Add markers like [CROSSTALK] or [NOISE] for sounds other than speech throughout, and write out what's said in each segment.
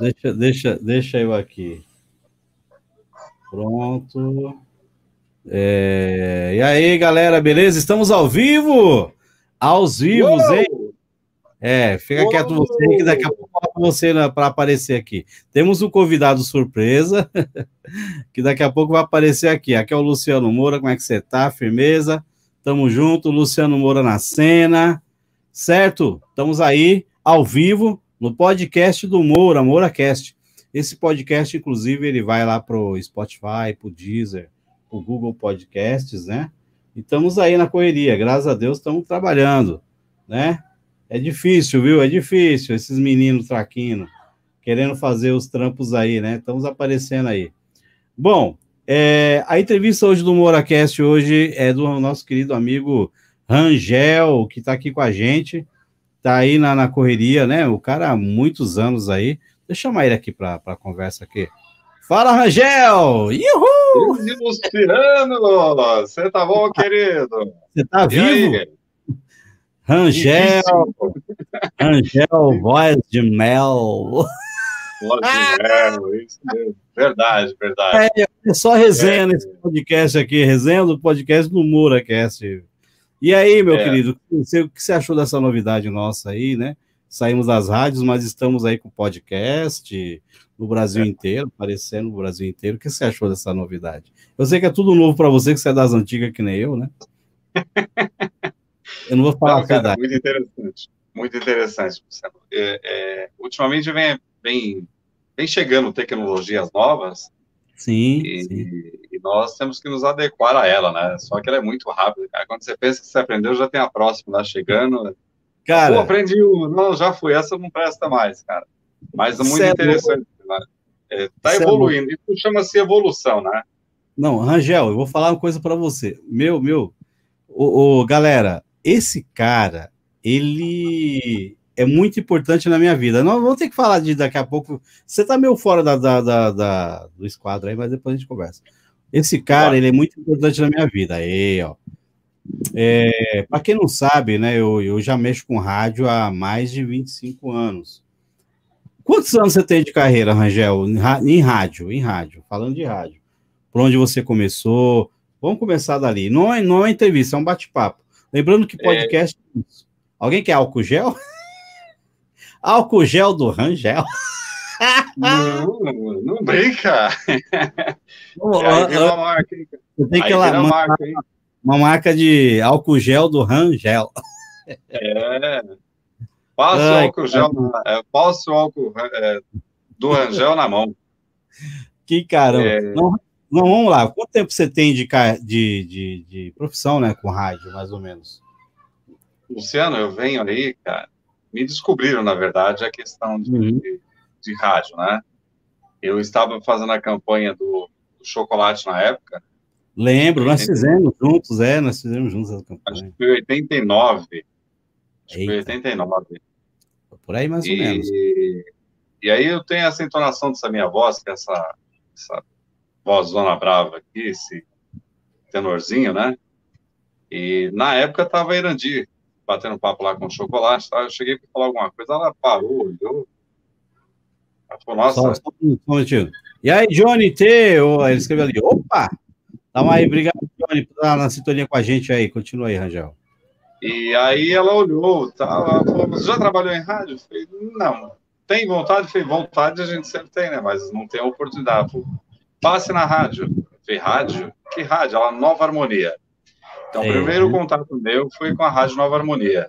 Deixa, deixa, deixa eu aqui. Pronto. É... E aí, galera, beleza? Estamos ao vivo! Aos vivos, Uou! hein? É, fica Uou! quieto você, que daqui a pouco você para aparecer aqui. Temos um convidado surpresa, [LAUGHS] que daqui a pouco vai aparecer aqui. Aqui é o Luciano Moura, como é que você tá? Firmeza? Tamo junto, Luciano Moura na cena, certo? Estamos aí, ao vivo, no podcast do Moura, MouraCast. Esse podcast, inclusive, ele vai lá pro Spotify, pro Deezer, pro Google Podcasts, né? E estamos aí na correria, graças a Deus estamos trabalhando, né? É difícil, viu? É difícil, esses meninos traquinos, querendo fazer os trampos aí, né? Estamos aparecendo aí. Bom, é, a entrevista hoje do MoraCast hoje é do nosso querido amigo Rangel, que está aqui com a gente, está aí na, na, correria, né? O cara há muitos anos aí. Deixa eu chamar ele aqui para a conversa aqui. Fala, Rangel! Uhul! Luciano! Você tá bom, querido? Você tá e vivo? Aí? Rangel, Rangel, voz de mel. Voz de mel, isso mesmo. Verdade, verdade. É, é só resenha é. nesse podcast aqui, resenha do podcast do MuraCast. E aí, meu é. querido, o que você achou dessa novidade nossa aí, né? Saímos das rádios, mas estamos aí com podcast no Brasil é. inteiro, aparecendo no Brasil inteiro. O que você achou dessa novidade? Eu sei que é tudo novo para você, que você é das antigas que nem eu, né? [LAUGHS] Eu não vou falar não, cara, Muito interessante, muito interessante. É, é, ultimamente vem, vem, vem chegando tecnologias novas. Sim e, sim e, nós temos que nos adequar a ela, né? Só que ela é muito rápida, cara. Quando você pensa que você aprendeu, já tem a próxima lá chegando. Cara, Pô, aprendi o. Não, já fui, essa não presta mais, cara. Mas é muito é interessante. Né? É, tá evoluindo. É Isso chama-se evolução, né? Não, Rangel, eu vou falar uma coisa para você. Meu, meu, o, o, galera, esse cara, ele é muito importante na minha vida. Nós vamos ter que falar de daqui a pouco. Você tá meio fora da, da, da, da do esquadro aí, mas depois a gente conversa. Esse cara, ele é muito importante na minha vida. Aí, ó. É, para quem não sabe, né, eu, eu já mexo com rádio há mais de 25 anos. Quantos anos você tem de carreira, Rangel, em rádio? Em rádio, falando de rádio. Por onde você começou? Vamos começar dali. Não é, não é entrevista, é um bate-papo. Lembrando que podcast. É... Alguém quer álcool gel? [LAUGHS] álcool gel do Rangel. Não, não brinca. Aí uma marca, hein? Tem que lá, uma, marca, hein? uma marca de álcool gel do Rangel. É. Passa o álcool gel, é, passa o álcool é, do Rangel na mão. Que caramba. É... Não, não, vamos lá. Quanto tempo você tem de, de, de, de, profissão, né, com rádio, mais ou menos? Luciano, eu venho aí, cara. Me descobriram, na verdade, a questão de, uhum. de, de, rádio, né? Eu estava fazendo a campanha do, do chocolate na época. Lembro, nós fizemos juntos, é, nós fizemos juntos a campanha. Acho que foi 89. Acho que foi 89. Por aí, mais ou menos. E aí eu tenho essa entonação dessa minha voz, que é essa, essa vozona brava aqui, esse tenorzinho, né? E na época tava a Irandi batendo papo lá com o chocolate, tá? eu cheguei para falar alguma coisa, ela parou, olhou. Ela falou, nossa. Só, só um. E aí, Johnny T, ele escreveu ali, opa! Dá uma aí, obrigado, Johnny, por estar na sintonia com a gente aí. Continua aí, Rangel. E aí ela olhou, tá, ela falou, você já trabalhou em rádio? Eu falei, não. Tem vontade? Eu falei, vontade a gente sempre tem, né? Mas não tem oportunidade. Passe na rádio. Falei, rádio? Que rádio? Ela, Nova Harmonia. Então, o é. primeiro contato meu foi com a Rádio Nova Harmonia.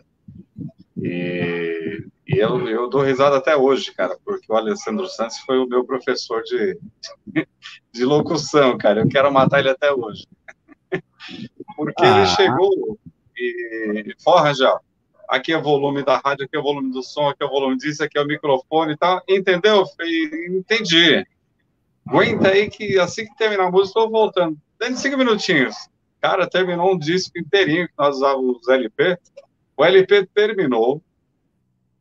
E, e eu, eu dou risada até hoje, cara, porque o Alessandro Santos foi o meu professor de, [LAUGHS] de locução, cara. Eu quero matar ele até hoje. [LAUGHS] Porque ah. ele chegou e. Porra, já. Aqui é o volume da rádio, aqui é o volume do som, aqui é o volume disso, aqui é o microfone e tal. Entendeu? Eu entendi. Aguenta aí que assim que terminar a música, estou voltando. Dentro de cinco minutinhos. Cara, terminou um disco inteirinho que nós usávamos LP. O LP terminou.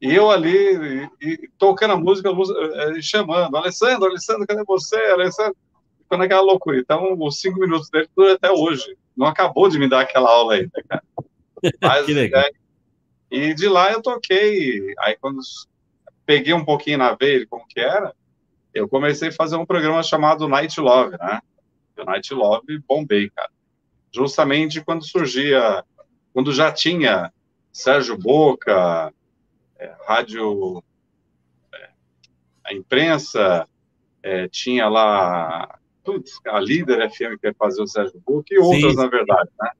E eu ali, e, e, tocando a música, eh, chamando, Alessandro, Alessandro, cadê você? Alessandro, ficou naquela loucura. Então, os cinco minutos dele duram até hoje. Não acabou de me dar aquela aula ainda, cara. [LAUGHS] Mas, que legal. É, e de lá eu toquei. Aí, quando peguei um pouquinho na veia como que era, eu comecei a fazer um programa chamado Night Love, né? O Night Love bombei, cara. Justamente quando surgia, quando já tinha Sérgio Boca, é, rádio, é, a imprensa, é, tinha lá putz, a líder FM que ia fazer o Sérgio Boca e outras, Sim. na verdade, né?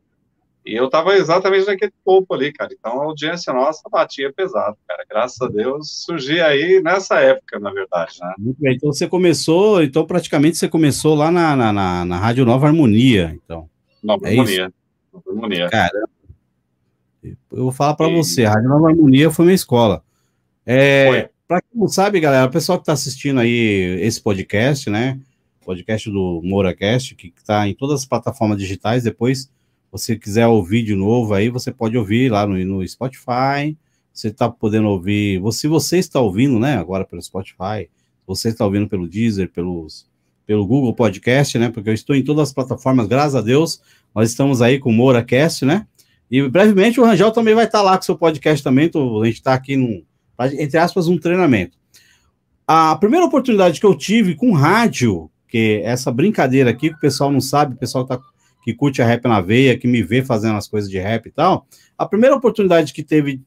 E eu estava exatamente naquele topo ali, cara. Então a audiência nossa batia pesado, cara. Graças a Deus surgia aí nessa época, na verdade, né? Muito bem. Então você começou, então praticamente você começou lá na, na, na, na Rádio Nova Harmonia, então. Nova é Harmonia. Nova Harmonia. Cara, eu vou falar para e... você, a Rádio Nova Harmonia foi minha escola. É, para quem não sabe, galera, o pessoal que está assistindo aí esse podcast, né? Podcast do MouraCast, que está em todas as plataformas digitais, depois você quiser ouvir de novo aí, você pode ouvir lá no, no Spotify. Você está podendo ouvir. Se você está ouvindo, né, agora pelo Spotify, você está ouvindo pelo Deezer, pelos, pelo Google Podcast, né? Porque eu estou em todas as plataformas, graças a Deus. Nós estamos aí com o MouraCast, né? E brevemente o Rangel também vai estar lá com seu podcast também. Tô, a gente está aqui num, entre aspas, um treinamento. A primeira oportunidade que eu tive com rádio, que é essa brincadeira aqui, que o pessoal não sabe, o pessoal está que curte a rap na veia, que me vê fazendo as coisas de rap e tal, a primeira oportunidade que teve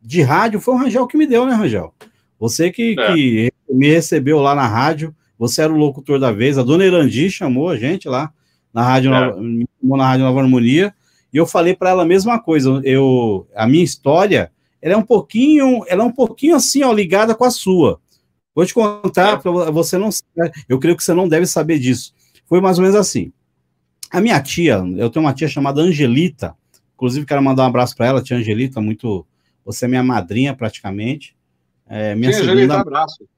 de rádio foi o Rangel que me deu, né, Rangel? Você que, é. que me recebeu lá na rádio, você era o locutor da vez, a dona Erandi chamou a gente lá na rádio, é. Nova, na rádio Nova Harmonia, e eu falei para ela a mesma coisa. Eu, a minha história, ela é um pouquinho, ela é um pouquinho assim, ó, ligada com a sua. Vou te contar, é. você não, eu creio que você não deve saber disso. Foi mais ou menos assim. A minha tia, eu tenho uma tia chamada Angelita, inclusive quero mandar um abraço para ela, tia Angelita, muito. Você é minha madrinha praticamente. É, minha tia segunda... Angelita, abraço.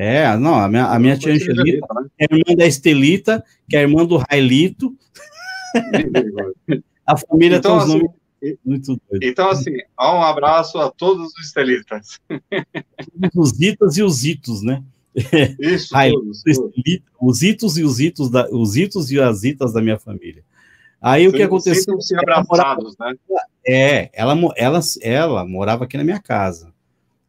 É, não, a minha, a minha tia Angelita, né? é irmã da Estelita, que é irmã do Railito. [LAUGHS] a família então, tem os assim, nomes muito doido. Então, assim, um abraço a todos os estelitas. Os itas e os itos, né? Isso, Aí, todos, os itos e os itos, da, os itos e as itas da minha família. Aí Sim, o que aconteceu? Se abraçados, morava, né? É, ela, ela, ela morava aqui na minha casa.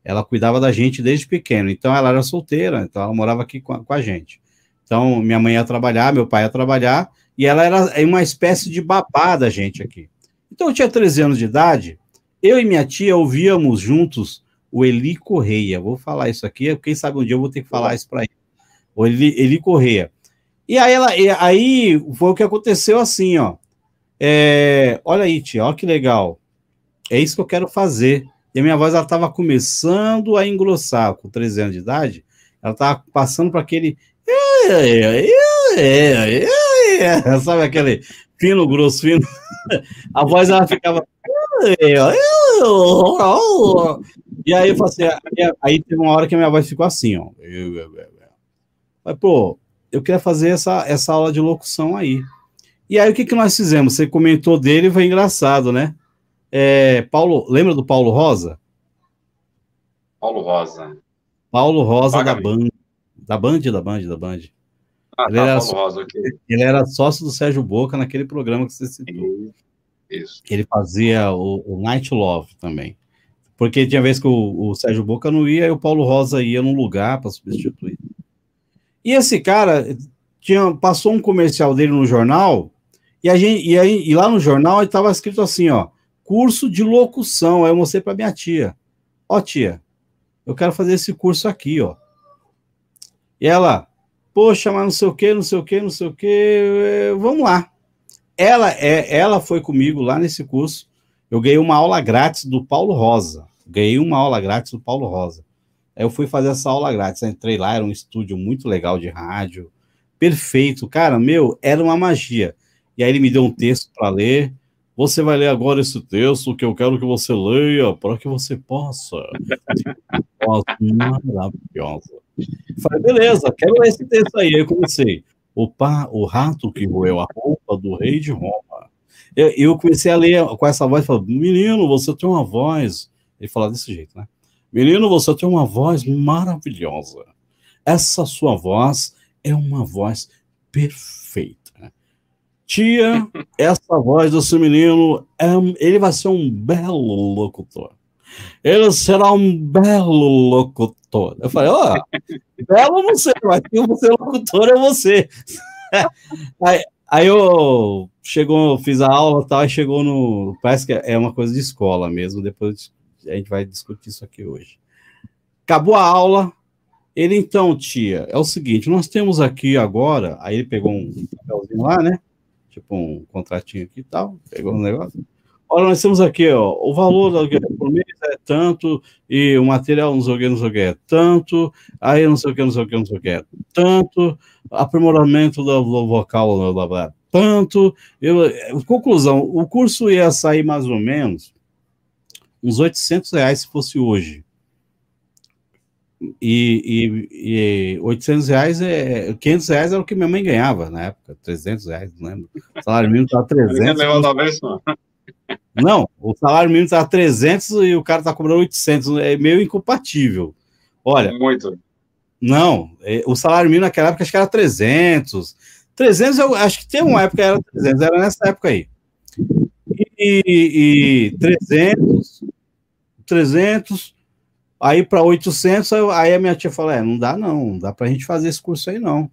Ela cuidava da gente desde pequeno. Então ela era solteira, então ela morava aqui com a, com a gente. Então minha mãe ia trabalhar, meu pai ia trabalhar, e ela era uma espécie de babá da gente aqui. Então eu tinha 13 anos de idade, eu e minha tia ouvíamos juntos o Eli Correia. Vou falar isso aqui, quem sabe um dia eu vou ter que falar isso para ele. O Eli, Eli Correia. E aí, ela, e aí foi o que aconteceu assim, ó. É, olha aí, tia, olha que legal. É isso que eu quero fazer. E a minha voz ela estava começando a engrossar com 13 anos de idade. Ela estava passando para aquele. [LAUGHS] Sabe aquele fino, grosso, fino? A voz ela ficava. [LAUGHS] E aí eu falei assim, aí teve uma hora que a minha voz ficou assim, ó. Mas, pô, eu queria fazer essa, essa aula de locução aí. E aí o que, que nós fizemos? Você comentou dele, foi engraçado, né? É, Paulo, lembra do Paulo Rosa? Paulo Rosa. Paulo Rosa da Band, da Band, da Band, da Band. Ah, ele, tá, era Paulo Rosa, okay. ele era sócio do Sérgio Boca naquele programa que você citou. Isso. Ele fazia o, o Night Love também. Porque tinha vez que o, o, Sérgio Boca não ia e o Paulo Rosa ia num lugar para substituir. E esse cara tinha, passou um comercial dele no jornal, e, a gente, e, aí, e lá no jornal estava escrito assim: ó, curso de locução. Aí eu mostrei para minha tia: Ó, tia, eu quero fazer esse curso aqui, ó. E ela, poxa, mas não sei o que, não sei o que, não sei o que, vamos lá. Ela, é, ela foi comigo lá nesse curso. Eu ganhei uma aula grátis do Paulo Rosa. Ganhei uma aula grátis do Paulo Rosa. Aí eu fui fazer essa aula grátis. entrei lá, era um estúdio muito legal de rádio. Perfeito, cara, meu, era uma magia. E aí ele me deu um texto para ler. Você vai ler agora esse texto que eu quero que você leia para que você possa. Maravilhosa. Falei, beleza, quero ler esse texto aí. Eu comecei o, pá, o rato que roeu a roupa do rei de Roma. Eu, eu comecei a ler com essa voz, falando, menino, você tem uma voz. Ele falava desse jeito, né? Menino, você tem uma voz maravilhosa. Essa sua voz é uma voz perfeita. Tia, [LAUGHS] essa voz desse menino, é, ele vai ser um belo locutor. Ele será um belo locutor. Eu falei, ó, oh, [LAUGHS] belo não sei, mas quem você locutor é você. [LAUGHS] aí, aí eu chegou, fiz a aula tal, e chegou no. Parece que é uma coisa de escola mesmo, depois a gente vai discutir isso aqui hoje. Acabou a aula. Ele, então, tia, é o seguinte: nós temos aqui agora. Aí ele pegou um papelzinho lá, né? Tipo um contratinho aqui e tal, pegou um negócio. Olha, nós temos aqui, ó, o valor da por mês é tanto, e o material não sei o que, não sei o que é tanto, aí não sei o que, não sei o que, não sei o que é tanto, aprimoramento do, do vocal, blá, blá, tanto. Eu, conclusão, o curso ia sair mais ou menos uns 800 reais se fosse hoje. E, e, e 800 reais, é, 500 reais era o que minha mãe ganhava na época, 300 reais, não lembro. O salário mínimo estava 300. Não, o salário mínimo está 300 e o cara está cobrando 800. É meio incompatível. Olha. Muito. Não, é, o salário mínimo naquela época acho que era 300. 300, eu acho que tem uma época era 300, era nessa época aí. E, e 300, 300, aí para 800, aí a minha tia falou: é, não dá não, não dá para a gente fazer esse curso aí não. O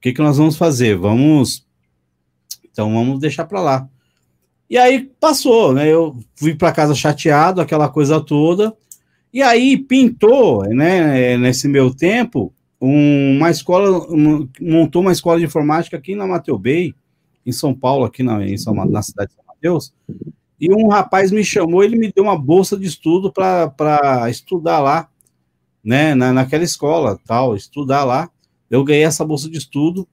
que, que nós vamos fazer? Vamos. Então vamos deixar para lá. E aí passou, né? Eu fui para casa chateado, aquela coisa toda. E aí pintou, né, nesse meu tempo, uma escola, montou uma escola de informática aqui na Mateu Bay, em São Paulo, aqui na, em São, na cidade de São Mateus. E um rapaz me chamou, ele me deu uma bolsa de estudo para estudar lá, né, na, naquela escola, tal, estudar lá. Eu ganhei essa bolsa de estudo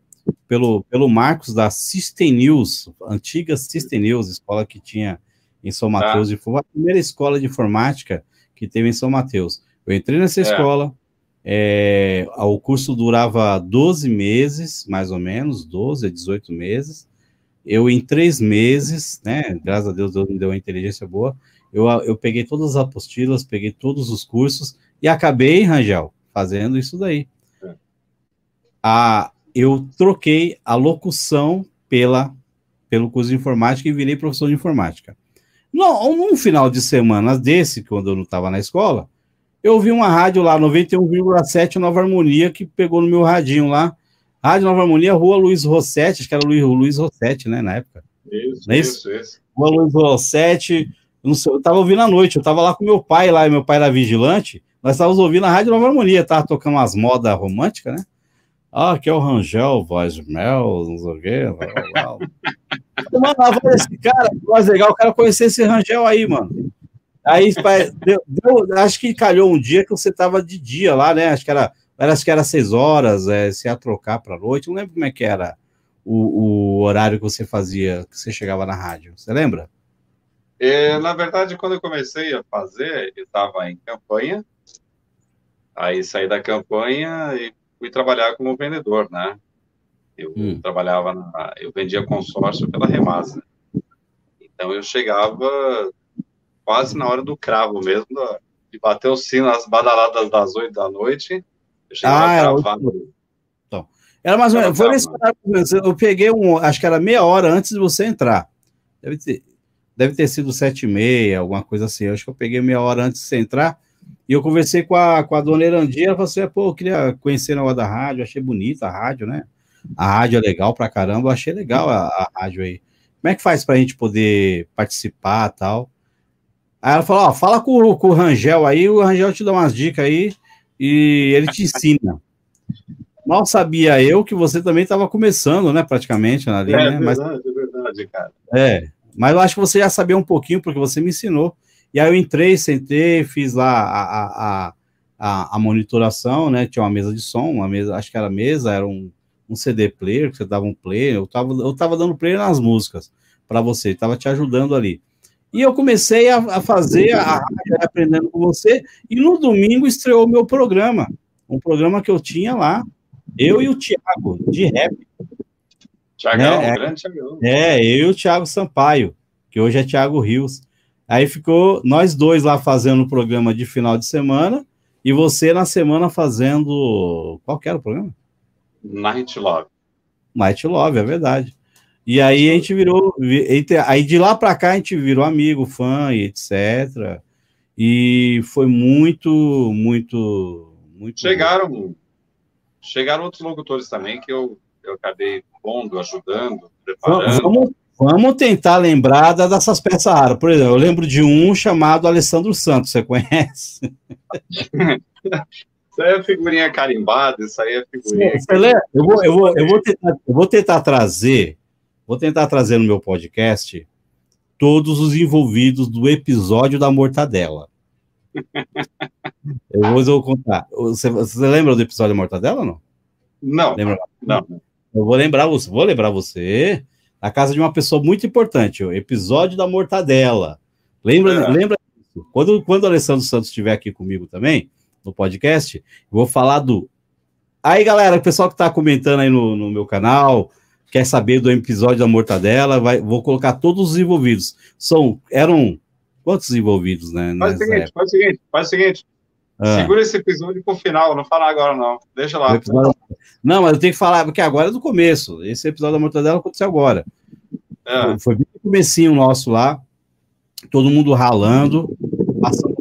pelo, pelo Marcos da System News, antiga System News, escola que tinha em São tá. Mateus, ah. e foi a primeira escola de informática que teve em São Mateus. Eu entrei nessa é. escola, é, o curso durava 12 meses, mais ou menos, 12 a 18 meses. Eu, em três meses, né, graças a Deus, Deus me deu uma inteligência boa, eu, eu peguei todas as apostilas, peguei todos os cursos e acabei, Rangel, fazendo isso daí. É. A, eu troquei a locução pela, pelo curso de informática e virei professor de informática. No, num final de semana desse, quando eu não estava na escola, eu ouvi uma rádio lá, 91,7 Nova Harmonia, que pegou no meu radinho lá. Rádio Nova Harmonia, Rua Luiz Rossetti, acho que era Luiz, Luiz Rossetti, né, na época. Isso, é isso, isso, isso. Rua Luiz Rossetti, não sei, eu estava ouvindo à noite, eu estava lá com meu pai lá, meu pai era vigilante, nós estávamos ouvindo a Rádio Nova Harmonia, tava tocando umas modas românticas, né? Ah, que é o Rangel, voz mel, não sei o quê. [LAUGHS] mano, a voz desse cara, voz legal, o cara conhecer esse Rangel aí, mano. Aí, deu, deu, acho que calhou um dia que você tava de dia lá, né? Acho que era, acho que era seis horas, é, se ia trocar para noite. Não lembro como é que era o, o, horário que você fazia, que você chegava na rádio. Você lembra? É, na verdade, quando eu comecei a fazer, eu estava em campanha. Aí saí da campanha e fui trabalhar como vendedor, né? Eu hum. trabalhava, na, eu vendia consórcio pela Remasa. Então eu chegava quase na hora do cravo mesmo, de bater o sino nas badaladas das oito da noite. Ah, cravado. Então, era mais ou menos, foi nesse eu peguei um, acho que era meia hora antes de você entrar. Deve ter, deve ter sido sete e meia, alguma coisa assim. Eu acho que eu peguei meia hora antes de você entrar. E eu conversei com a, com a dona Erandia, ela falou assim, pô, eu queria conhecer na hora da rádio, achei bonita a rádio, né? A rádio é legal pra caramba, eu achei legal a, a rádio aí. Como é que faz pra gente poder participar e tal? Aí ela falou, ó, fala com, com o Rangel aí, o Rangel te dá umas dicas aí e ele te ensina. Mal sabia eu que você também estava começando, né, praticamente, ali, é, né? Verdade, mas, é verdade, cara. É, mas eu acho que você já sabia um pouquinho, porque você me ensinou. E aí eu entrei, sentei, fiz lá a, a, a, a, monitoração, né? Tinha uma mesa de som, uma mesa, acho que era mesa, era um, um CD player, que você dava um play, eu tava, eu tava dando play nas músicas para você, estava te ajudando ali. E eu comecei a, a fazer a rádio aprendendo com você, e no domingo estreou o meu programa, um programa que eu tinha lá, eu e o Thiago, de rap. Tiagão, né? grande Thiagão. É, eu e o Thiago Sampaio, que hoje é Thiago Rios. Aí ficou nós dois lá fazendo o programa de final de semana e você na semana fazendo. Qual que era o programa? Night Love. Night Love, é verdade. E aí a gente virou. Aí de lá para cá a gente virou amigo, fã e etc. E foi muito, muito, Muito chegaram, bom. chegaram outros locutores também que eu, eu acabei pondo, ajudando, preparando. Vamos, vamos tentar lembrar dessas peças raras. Por exemplo, eu lembro de um chamado Alessandro Santos, você conhece? [LAUGHS] Isso aí é figurinha carimbada, isso aí é figurinha. Eu vou, eu, vou, eu, vou tentar, eu vou tentar trazer, vou tentar trazer no meu podcast todos os envolvidos do episódio da mortadela. [LAUGHS] eu vou, eu vou contar. Você, você, lembra do episódio da mortadela ou não? Não. Lembra? Não. Eu vou lembrar você, vou lembrar você na casa de uma pessoa muito importante, o episódio da mortadela. Lembra, é. lembra disso? Quando, quando o Alessandro Santos estiver aqui comigo também, no podcast, eu vou falar do. Aí, galera, o pessoal que está comentando aí no, no meu canal, quer saber do episódio da mortadela, vai, vou colocar todos os envolvidos. São, eram quantos envolvidos, né? Faz o seguinte, faz o seguinte, faz o seguinte. Ah. Segura esse episódio pro final, não fala agora não. Deixa lá. Episódio... Não, mas eu tenho que falar, porque agora é do começo. Esse episódio da mortadela aconteceu agora. É. Foi bem no comecinho nosso lá, todo mundo ralando, passando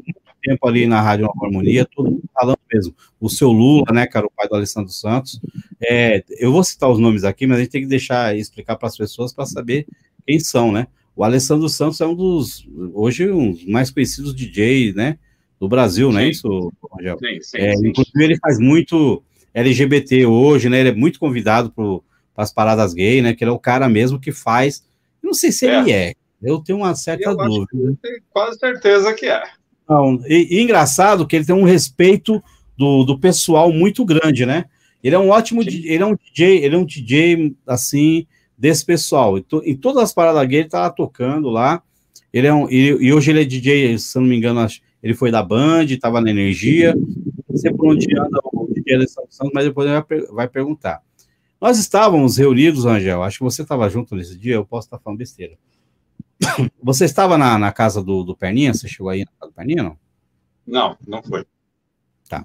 tempo ali na Rádio Nova Harmonia, todo mundo falando mesmo. O seu Lula, né, cara, o pai do Alessandro Santos. É, eu vou citar os nomes aqui, mas a gente tem que deixar explicar para as pessoas para saber quem são, né? O Alessandro Santos é um dos, hoje, um dos mais conhecidos DJs, né, do Brasil, sim. não é isso, Rogério? Sim, sim, é, sim, Inclusive, ele faz muito LGBT hoje, né? Ele é muito convidado para as paradas gay, né? Que ele é o cara mesmo que faz. não sei se é. ele é. Eu tenho uma certa eu dúvida. tenho quase certeza que é. Não, e, e, engraçado que ele tem um respeito do, do pessoal muito grande, né? Ele é um ótimo, Sim. ele é um DJ, ele é um DJ assim desse pessoal. Em, to, em todas as paradas gay ele tá lá tocando lá. Ele é um, e, e, hoje ele é DJ, se não me engano, ele foi da Band, estava na Energia. Não sei por onde anda o DJ Alessandro Santos, mas depois ele vai, vai perguntar. Nós estávamos reunidos, Angel, acho que você estava junto nesse dia, eu posso estar falando besteira. [COUGHS] Você estava na, na casa do, do Perninha? Você chegou aí na casa do Perninha, não? Não, não foi. Tá.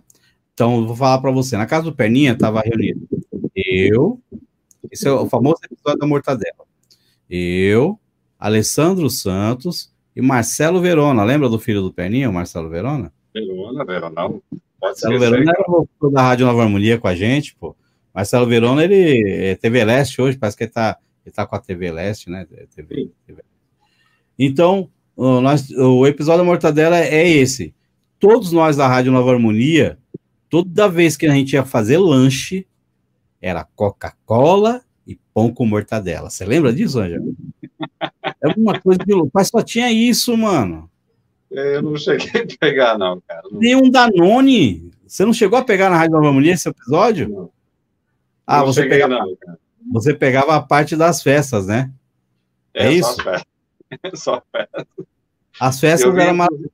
Então, eu vou falar para você. Na casa do Perninha estava reunido eu, esse é o famoso episódio da mortadela. Eu, Alessandro Santos e Marcelo Verona. Lembra do filho do Perninha, o Marcelo Verona? Verona, Verona. Marcelo Verona era o da Rádio Nova Harmonia com a gente, pô. Marcelo Verona, ele é TV Leste hoje, parece que ele tá, ele tá com a TV Leste, né? TV, TV. Então, o, nós, o episódio da Mortadela é esse. Todos nós da Rádio Nova Harmonia, toda vez que a gente ia fazer lanche, era Coca-Cola e pão com mortadela. Você lembra disso, Ângelo? É uma coisa de louco. Mas só tinha isso, mano. Eu não cheguei a pegar, não, cara. Tem um Danone. Você não chegou a pegar na Rádio Nova Harmonia esse episódio? Não. Ah, não você, pegava, não, você pegava a parte das festas, né? É, é isso? [LAUGHS] Só festas. Só festas. As festas eram maravilhosas.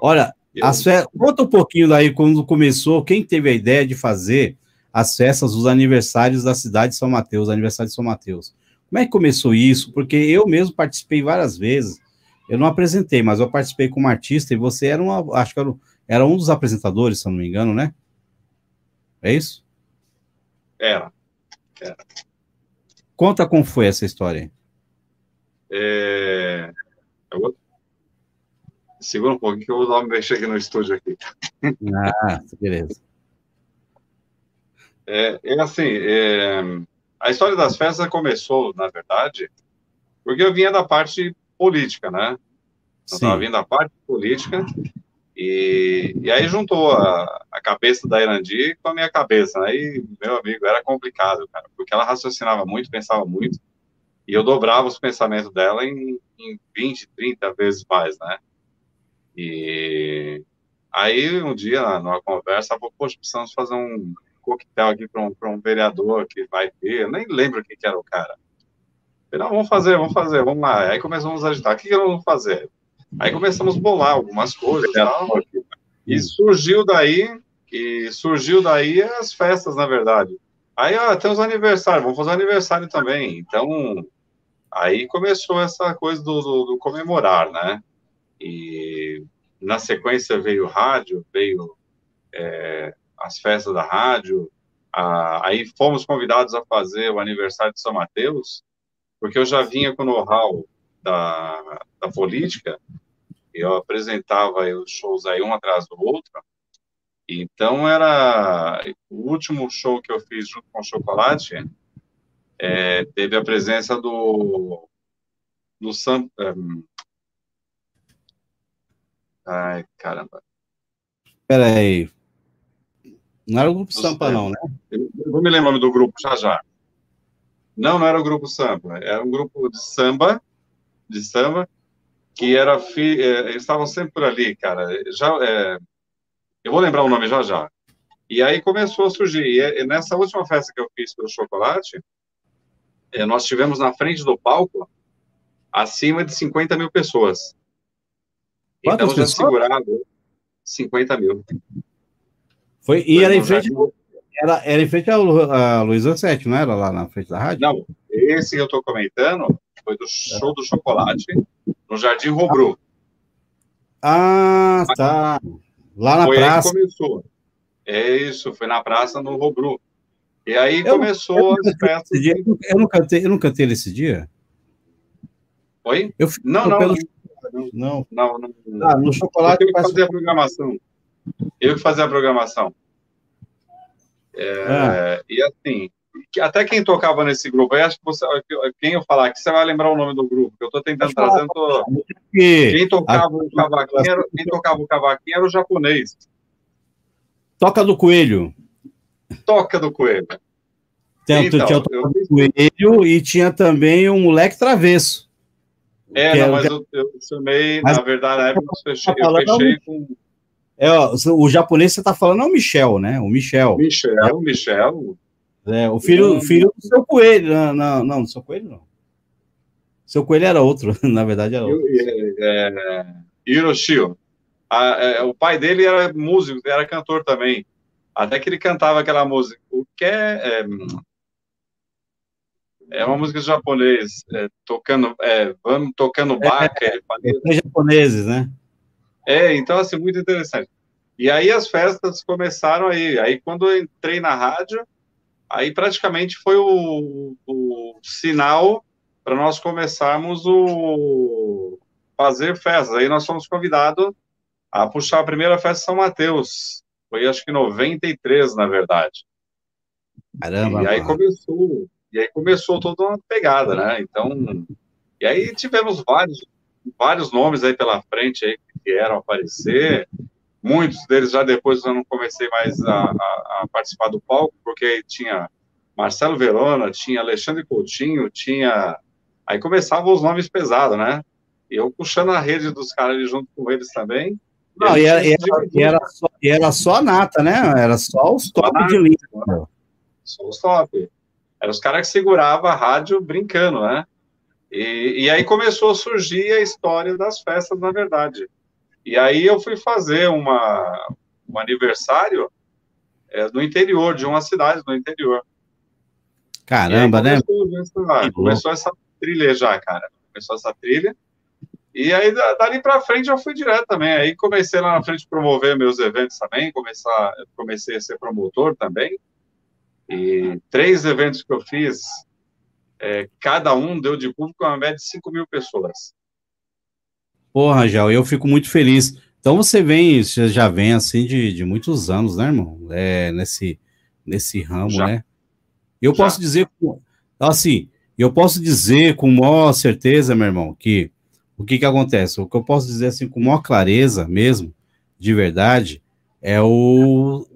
Olha. As festas... conta um pouquinho daí quando começou, quem teve a ideia de fazer as festas, os aniversários da cidade de São Mateus, aniversário de São Mateus. Como é que começou isso? Porque eu mesmo participei várias vezes. Eu não apresentei, mas eu participei como artista e você era uma, acho que era, era um dos apresentadores, se eu não me engano, né? É isso? Era. era. Conta como foi essa história. É... Vou... Segura um pouquinho que eu vou dar uma mexer aqui no estúdio aqui. Ah, beleza. É, é assim, é... a história das festas começou, na verdade, porque eu vinha da parte política, né? Eu estava vindo da parte política e, e aí juntou a, a cabeça da Irandi com a minha cabeça. Aí, meu amigo, era complicado, cara, porque ela raciocinava muito, pensava muito e eu dobrava os pensamentos dela em, em 20, 30 vezes mais, né? E aí, um dia, numa conversa, falou, poxa, precisamos fazer um coquetel aqui para um, um vereador que vai ter, eu nem lembro quem que era o cara. falei, não, vamos fazer, vamos fazer, vamos lá. Aí começamos a agitar, o que, que vamos fazer? Aí começamos a bolar algumas coisas e tal, e surgiu daí, e surgiu daí as festas, na verdade. Aí, ó, tem os aniversários, vamos fazer aniversário também. Então, Aí começou essa coisa do, do, do comemorar, né? E na sequência veio rádio, veio é, as festas da rádio. A, aí fomos convidados a fazer o aniversário de São Mateus, porque eu já vinha com o know-how da, da política, eu apresentava os shows aí um atrás do outro, Então era o último show que eu fiz junto com o Chocolate, é, teve a presença do do Sam, um, ai caramba. Espera aí. Não era o grupo Sampa não, né? Eu, vou me lembrar o nome do grupo já já. Não, não era o grupo Sampa, era um grupo de samba, de samba, que era fi, é, eles estavam sempre por ali, cara. Já é, eu vou lembrar o nome já já. E aí começou a surgir. E nessa última festa que eu fiz pelo chocolate, é, nós tivemos na frente do palco acima de 50 mil pessoas. Quantas então já segurava 50 mil. Foi, e era em frente. Era, era em frente a Luiz 7, não era lá na frente da rádio? Não, esse que eu estou comentando foi do show do chocolate no Jardim Robru. Ah, tá. Lá na foi praça. Aí começou. É isso, foi na praça no Robru. E aí eu, começou eu as festas. Dia, eu, não cantei, eu não cantei nesse dia? Oi? Eu não, não, pelo... não, não, não, Ah, no chocolate. Eu que fazer a programação. Eu que fazer a programação. É, ah. E assim, até quem tocava nesse grupo, eu acho que você, quem eu falar que você vai lembrar o nome do grupo, que eu estou tentando trazer. Tô... Quem tocava o cavaquinho, era, quem tocava o cavaquinho era o japonês. Toca do coelho. Toca do coelho. Tem, então, tinha o Toca eu... do coelho e tinha também um moleque travesso. É, não, mas eu, eu chamei, mas, na verdade, na época eu [LAUGHS] fechei, eu fechei com. É, ó, o japonês você está falando é o Michel, né? O Michel. Michel, o Michel. É, o filho, o filho do seu coelho. Não, não, não, do seu coelho não. Seu coelho era outro, [LAUGHS] na verdade era outro. É, é, Hiroshio. A, é, o pai dele era músico, era cantor também. Até que ele cantava aquela música. O que é. É, uma música japonês, é, tocando, é, vamos tocando baca. É, é, japoneses, né? É, então, assim, muito interessante. E aí as festas começaram aí. Aí, quando eu entrei na rádio, aí praticamente foi o, o sinal para nós começarmos o fazer festas. Aí nós fomos convidados a puxar a primeira festa São Mateus. Foi acho que 93, na verdade. Caramba. E aí mano. começou, e aí começou toda uma pegada, né? Então, e aí tivemos vários vários nomes aí pela frente aí que vieram aparecer. Muitos deles já depois eu não comecei mais a, a, a participar do palco, porque tinha Marcelo Verona, tinha Alexandre Coutinho, tinha. Aí começavam os nomes pesados, né? E eu puxando a rede dos caras ali junto com eles também. Não, e era, e era, só, e era só a nata, né? Era só os top de linha. Só os top. Eram os caras que seguravam a rádio brincando, né? E, e aí começou a surgir a história das festas, na verdade. E aí eu fui fazer uma, um aniversário é, no interior, de uma cidade do interior. Caramba, né? Essa, começou essa trilha já, cara. Começou essa trilha. E aí, dali para frente, eu fui direto também. Aí comecei lá na frente a promover meus eventos também. Começar, comecei a ser promotor também. E três eventos que eu fiz, é, cada um deu de público uma média de 5 mil pessoas. Porra, Rangel, eu fico muito feliz. Então você vem, você já vem assim de, de muitos anos, né, irmão? É, nesse, nesse ramo, já. né? Eu já. posso dizer, assim, eu posso dizer com maior certeza, meu irmão, que o que que acontece? O que eu posso dizer assim com maior clareza mesmo, de verdade, é o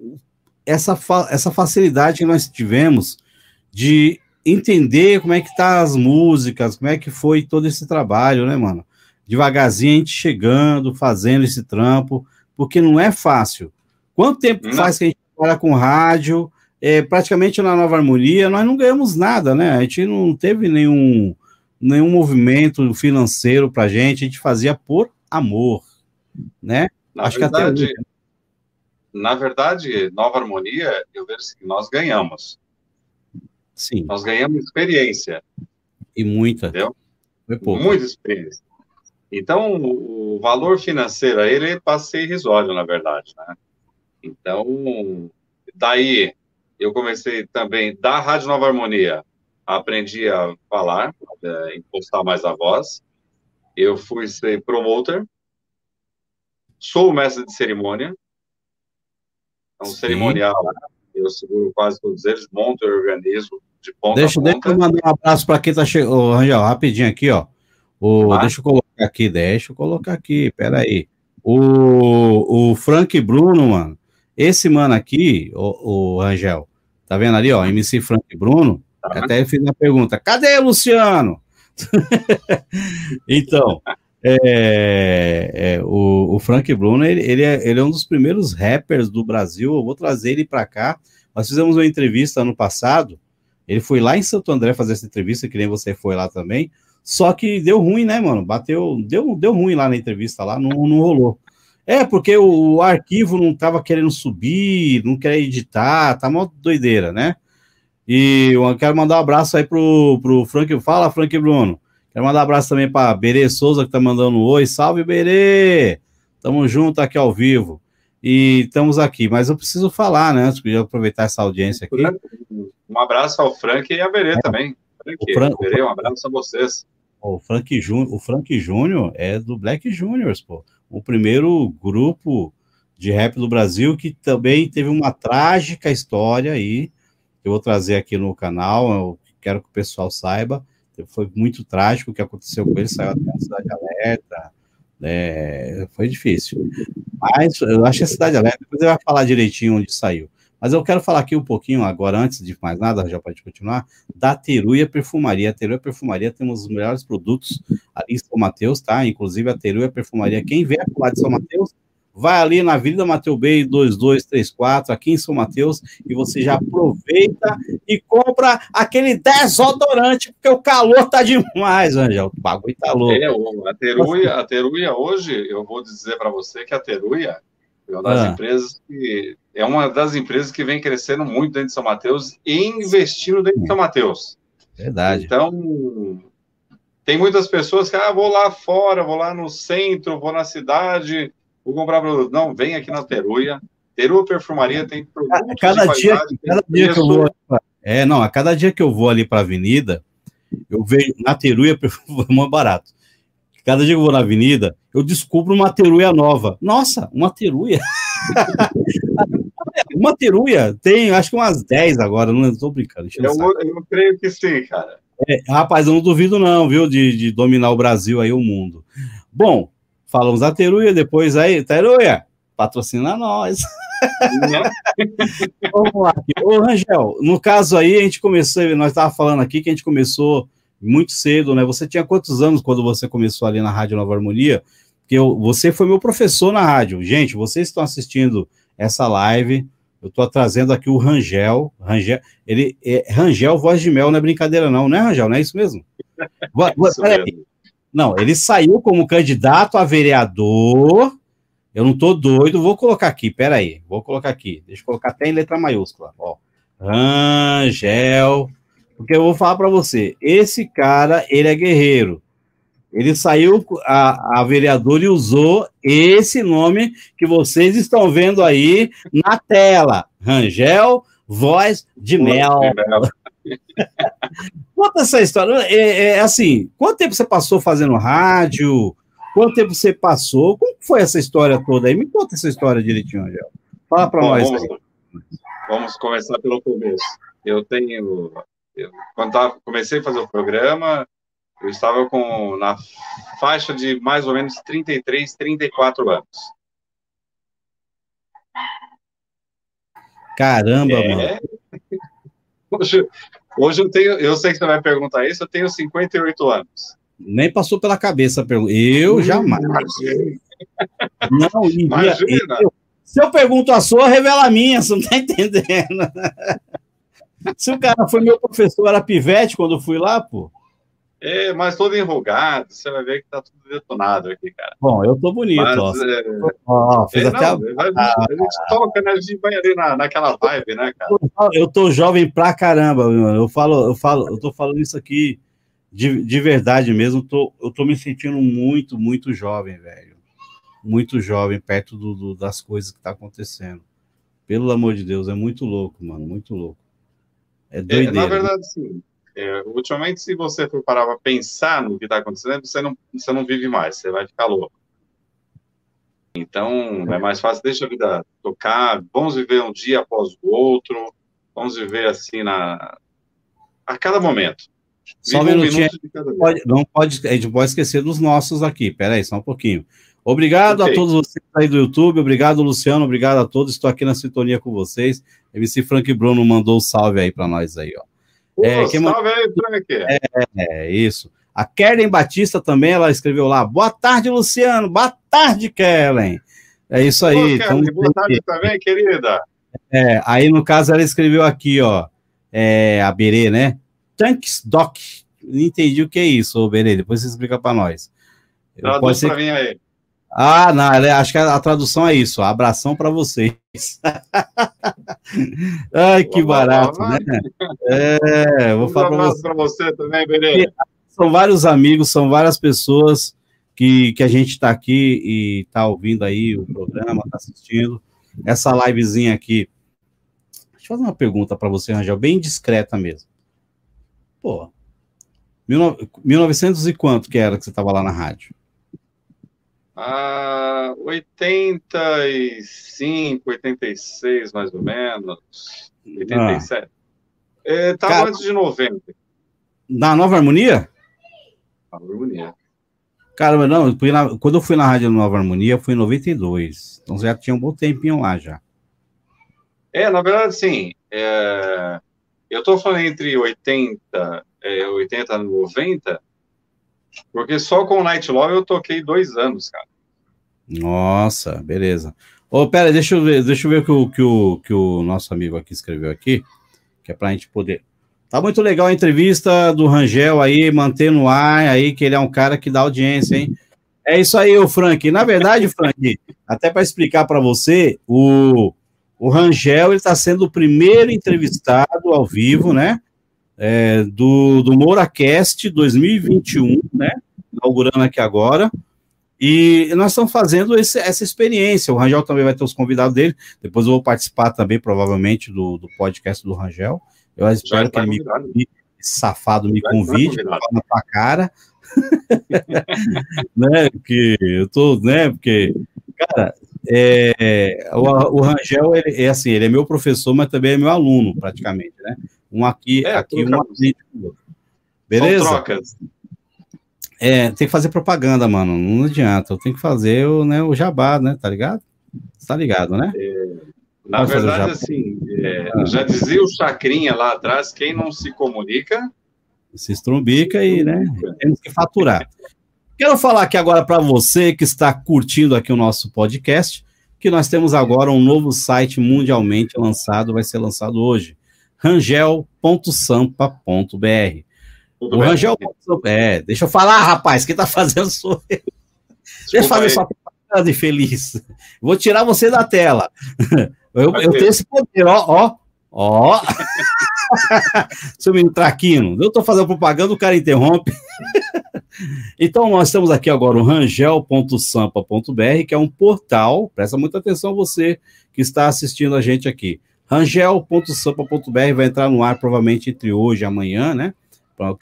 essa, fa essa facilidade que nós tivemos de entender como é que tá as músicas, como é que foi todo esse trabalho, né, mano? devagarzinho a gente chegando, fazendo esse trampo, porque não é fácil. Quanto tempo não. faz que a gente trabalha com rádio? É, praticamente na Nova Harmonia, nós não ganhamos nada, né? A gente não teve nenhum, nenhum movimento financeiro para a gente, a gente fazia por amor, né? Na Acho verdade, que até Na verdade, Nova Harmonia, eu vejo que nós ganhamos. Sim. Nós ganhamos experiência. E muita. Entendeu? Muita experiência. Então, o valor financeiro aí, ele passa a ser irrisório, na verdade, né? Então, daí, eu comecei também, da Rádio Nova Harmonia, aprendi a falar, é, impostar mais a voz. Eu fui ser promoter, sou mestre de cerimônia, É um Sim. cerimonial lá. Eu seguro quase todos eles, monto e organizo de ponta deixa, a ponta. Deixa eu mandar um abraço para quem tá chegando. Rangel, rapidinho aqui, ó. O, ah. Deixa eu colocar aqui, deixa eu colocar aqui, peraí. O, o Frank Bruno, mano, esse mano aqui, o, o Rangel, tá vendo ali, ó, MC Frank Bruno, tá. até ele fez uma pergunta, cadê Luciano? [LAUGHS] então, é, é, o, o, Frank Bruno, ele, ele, é, ele é um dos primeiros rappers do Brasil, eu vou trazer ele para cá, nós fizemos uma entrevista ano passado, ele foi lá em Santo André fazer essa entrevista, que nem você foi lá também, só que deu ruim, né, mano? Bateu, deu, deu ruim lá na entrevista, lá não, não rolou. É, porque o, o arquivo não tava querendo subir, não quer editar, tá uma doideira, né? E eu quero mandar um abraço aí pro, pro Frank. Fala, Frank Bruno. Quero mandar um abraço também para Berê Souza, que tá mandando um oi. Salve, Berê! Tamo junto aqui ao vivo. E estamos aqui, mas eu preciso falar, né? Antes de aproveitar essa audiência aqui. Um abraço ao Frank e a Berê é. também. Frank, Fran... Berê, um abraço a vocês. O Frank, Júnior, o Frank Júnior é do Black Juniors, pô. O primeiro grupo de rap do Brasil que também teve uma trágica história aí. Eu vou trazer aqui no canal, eu quero que o pessoal saiba. Foi muito trágico o que aconteceu com ele, saiu até na Cidade Alerta. É, foi difícil. Mas eu acho que a Cidade Alerta, depois ele vai falar direitinho onde saiu. Mas eu quero falar aqui um pouquinho agora, antes de mais nada, já pode continuar, da Teruia Perfumaria. A Teruia Perfumaria temos os melhores produtos ali em São Mateus, tá? Inclusive a Teruia Perfumaria, quem vier lá de São Mateus, vai ali na Avenida Mateu Bey 2234, aqui em São Mateus, e você já aproveita e compra aquele desodorante, porque o calor tá demais, Angel. O bagulho tá louco. É, a Teruia, a Teruia hoje, eu vou dizer para você que a Teruia é uma das ah. empresas que é uma das empresas que vem crescendo muito dentro de São Mateus e investindo dentro de São Mateus. Verdade. Então, tem muitas pessoas que, ah, vou lá fora, vou lá no centro, vou na cidade, vou comprar produto. Não, vem aqui na Teruia. Teruia Perfumaria tem produtos a cada dia, cada dia que eu vou, é, não, a cada dia que eu vou ali para a avenida, eu vejo na Teruia perfumaria [LAUGHS] barato. Cada dia que eu vou na avenida, eu descubro uma teruia nova. Nossa, uma teruia. [LAUGHS] uma teruia tem, acho que umas 10 agora, não estou brincando. Eu, eu, creio que sim, cara. É, rapaz, eu não duvido não, viu, de, de dominar o Brasil aí, o mundo. Bom, falamos da teruia, depois aí, teruia, patrocina nós. [LAUGHS] Vamos lá. Ô, Rangel, no caso aí, a gente começou, nós estávamos falando aqui que a gente começou muito cedo, né? Você tinha quantos anos quando você começou ali na Rádio Nova Harmonia? Porque eu, você foi meu professor na rádio. Gente, vocês estão assistindo essa live, eu estou trazendo aqui o Rangel. Rangel, ele é Rangel Voz de Mel, não é brincadeira, não, né, Rangel? Não é isso mesmo? [LAUGHS] isso mesmo. Não, ele saiu como candidato a vereador. Eu não estou doido, vou colocar aqui, peraí, vou colocar aqui. Deixa eu colocar até em letra maiúscula. Ó. Rangel porque eu vou falar para você, esse cara, ele é guerreiro. Ele saiu a, a vereador e usou esse nome que vocês estão vendo aí na tela. Rangel Voz de Mel. Conta essa história. É, é, assim, quanto tempo você passou fazendo rádio? Quanto tempo você passou? Como foi essa história toda aí? Me conta essa história direitinho, Rangel. Fala para nós. Vamos, vamos começar pelo começo. Eu tenho eu, quando tava, comecei a fazer o programa, eu estava com na faixa de mais ou menos 33, 34 anos. Caramba, é... mano. [LAUGHS] Hoje, hoje eu tenho, eu sei que você vai perguntar isso, eu tenho 58 anos. Nem passou pela cabeça a pergunta. Eu jamais. Não, Imagina. Eu, se eu pergunto a sua, revela a minha, você não está entendendo. [LAUGHS] Se o cara foi meu professor, era pivete quando eu fui lá, pô. É, mas todo enrugado, você vai ver que tá tudo detonado aqui, cara. Bom, eu tô bonito, mas, ó. É... ó fez é, até não, a... a... gente toca, né? A gente vai ali na, naquela vibe, né, cara? Eu tô jovem pra caramba, mano. Eu falo, eu falo, eu tô falando isso aqui de, de verdade mesmo. Tô, eu tô me sentindo muito, muito jovem, velho. Muito jovem, perto do, do, das coisas que tá acontecendo. Pelo amor de Deus, é muito louco, mano, muito louco. É, é na verdade, sim. É, ultimamente, se você for parar para pensar no que está acontecendo, você não, você não vive mais, você vai ficar louco. Então, é mais fácil, deixa a vida tocar, vamos viver um dia após o outro, vamos viver assim na, a cada momento. Só um minutinho. Um pode, não pode, a gente pode esquecer dos nossos aqui. Peraí, só um pouquinho. Obrigado okay. a todos vocês aí do YouTube, obrigado, Luciano, obrigado a todos. Estou aqui na sintonia com vocês. MC Frank Bruno mandou um salve aí para nós aí, ó. Pô, é, salve aí, Frank. É, é, isso. A Kellen Batista também, ela escreveu lá. Boa tarde, Luciano. Boa tarde, Kellen. É isso aí. Pô, Kellen, boa tarde também, querida. É, aí no caso ela escreveu aqui, ó. É, a Berê, né? Tanks Doc. Não entendi o que é isso, Berê. Depois você explica para nós. Traduz Pode ser... para mim aí. Ah, não, acho que a, tradução é isso. Abração para vocês. [LAUGHS] Ai, que barato, né? É, vou falar para você. você também, Berê são vários amigos, são várias pessoas que, que a gente está aqui e está ouvindo aí o programa, está assistindo. Essa livezinha aqui. Deixa eu fazer uma pergunta para você, Rangel, bem discreta mesmo. Pô, 1900 e quanto que era que você estava lá na rádio? Ah, 85, 86, mais ou menos. 87. Ah. Estava é, antes de 90. Na Nova Harmonia? Harmonia. Cara, não, eu na, quando eu fui na Rádio Nova Harmonia, foi em 92. Então já tinha um bom tempinho lá já. É, na verdade, sim. É, eu estou falando entre 80, é, 80 e 90, porque só com o Night Love eu toquei dois anos, cara. Nossa, beleza. Ô, pera, deixa eu ver, deixa eu ver o que o, que o, que o nosso amigo aqui escreveu aqui, que é para a gente poder. Tá muito legal a entrevista do Rangel aí, manter no ar aí, que ele é um cara que dá audiência, hein? É isso aí, o Frank. Na verdade, Frank, até para explicar para você, o, o Rangel está sendo o primeiro entrevistado ao vivo, né? É, do, do MouraCast 2021, né? Inaugurando aqui agora. E nós estamos fazendo esse, essa experiência. O Rangel também vai ter os convidados dele. Depois eu vou participar também, provavelmente, do, do podcast do Rangel. Eu espero que ele me convide, safado me convide, na tua cara. [LAUGHS] né? Porque eu tô, né? Porque, cara, é, o, o Rangel, ele, é assim, ele é meu professor, mas também é meu aluno, praticamente, né? Um aqui, é, aqui um aqui. Beleza? São trocas. É, tem que fazer propaganda, mano. Não adianta. Eu tenho que fazer o, né, o jabá, né? Tá ligado? Tá ligado, né? É. Na verdade, assim, é, ah. já dizia o Chacrinha lá atrás, quem não se comunica... Se estrumbica e, né, temos que faturar. Quero falar aqui agora para você que está curtindo aqui o nosso podcast, que nós temos agora um novo site mundialmente lançado, vai ser lançado hoje, rangel.sampa.br. O Rangel, é, deixa eu falar, rapaz, quem está fazendo sou eu. Deixa eu fazer só de feliz. Vou tirar você da tela. Eu, eu tenho esse poder, ó, ó, ó. Seu menino traquino. Eu estou fazendo propaganda, o cara interrompe. então, nós estamos aqui agora o rangel.sampa.br, que é um portal, presta muita atenção você que está assistindo a gente aqui. rangel.sampa.br vai entrar no ar provavelmente entre hoje e amanhã, né?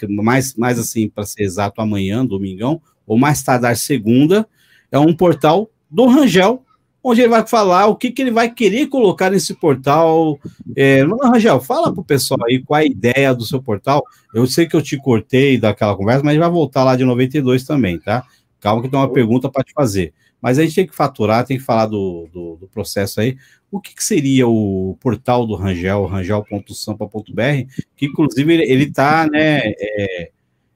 Mais, mais assim, para ser exato, amanhã, domingão, ou mais tardar segunda. É um portal do Rangel, onde ele vai falar o que, que ele vai querer colocar nesse portal. É, Rangel, fala para o pessoal aí qual é a ideia do seu portal. Eu sei que eu te cortei daquela conversa, mas vai voltar lá de 92 também, tá? Calma que tem uma pergunta para te fazer. Mas a gente tem que faturar, tem que falar do, do, do processo aí. O que, que, seria o portal do Rangel, rangel.sampa.br, que inclusive ele está, né? É,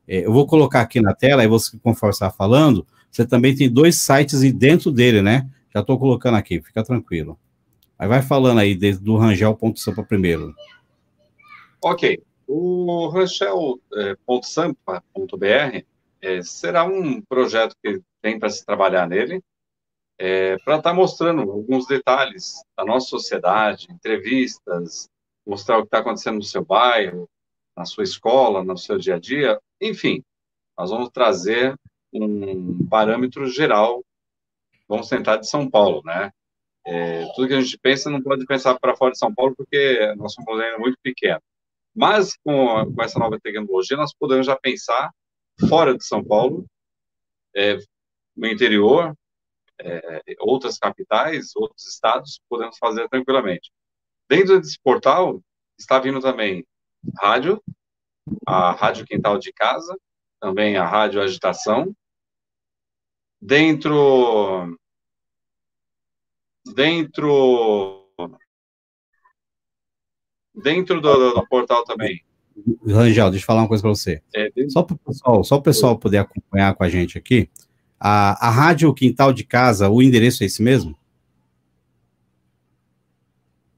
é, eu vou colocar aqui na tela, aí você, conforme está falando, você também tem dois sites dentro dele, né? Já estou colocando aqui, fica tranquilo. Aí vai falando aí desde do Rangel.sampa primeiro. Ok. O Rangel.sampa.br é, será um projeto que tem para se trabalhar nele, é, para estar tá mostrando alguns detalhes da nossa sociedade, entrevistas, mostrar o que está acontecendo no seu bairro, na sua escola, no seu dia a dia, enfim, nós vamos trazer um parâmetro geral vamos tentar de São Paulo, né? É, tudo que a gente pensa não pode pensar para fora de São Paulo, porque nós somos ainda muito pequeno. Mas com, com, essa nova tecnologia, nós podemos já pensar fora de São Paulo, é, no interior, é, outras capitais, outros estados, podemos fazer tranquilamente. Dentro desse portal está vindo também rádio, a Rádio Quintal de Casa, também a Rádio Agitação. Dentro dentro dentro do, do portal também. Rangel, deixa eu falar uma coisa para você. É, só para o pessoal, só o pessoal poder acompanhar com a gente aqui. A, a Rádio Quintal de Casa, o endereço é esse mesmo?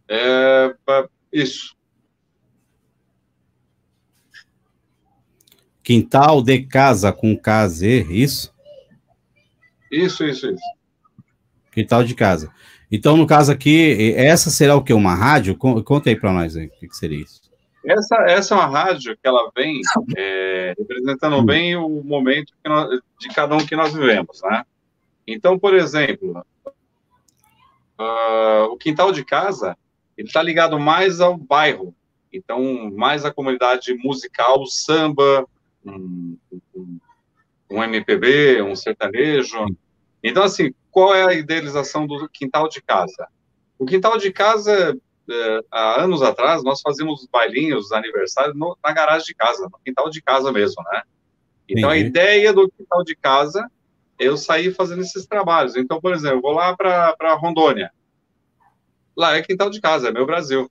É, isso. Quintal de Casa com KZ, isso? Isso, isso, isso. Quintal de Casa. Então, no caso aqui, essa será o que? Uma rádio? Conta aí para nós aí, o que, que, seria isso. Essa, essa é uma rádio que ela vem é, representando bem o momento nós, de cada um que nós vivemos, né? Então, por exemplo, uh, o quintal de casa, ele está ligado mais ao bairro, então, mais a comunidade musical, samba, um, um, um MPB, um sertanejo. Então, assim, qual é a idealização do quintal de casa? O quintal de casa, há anos atrás, nós fazíamos bailinhos, os aniversários no, na garagem de casa, no quintal de casa mesmo, né? Então, Entendi. a ideia do quintal de casa eu sair fazendo esses trabalhos. Então, por exemplo, eu vou lá para Rondônia. Lá é quintal de casa, é meu Brasil.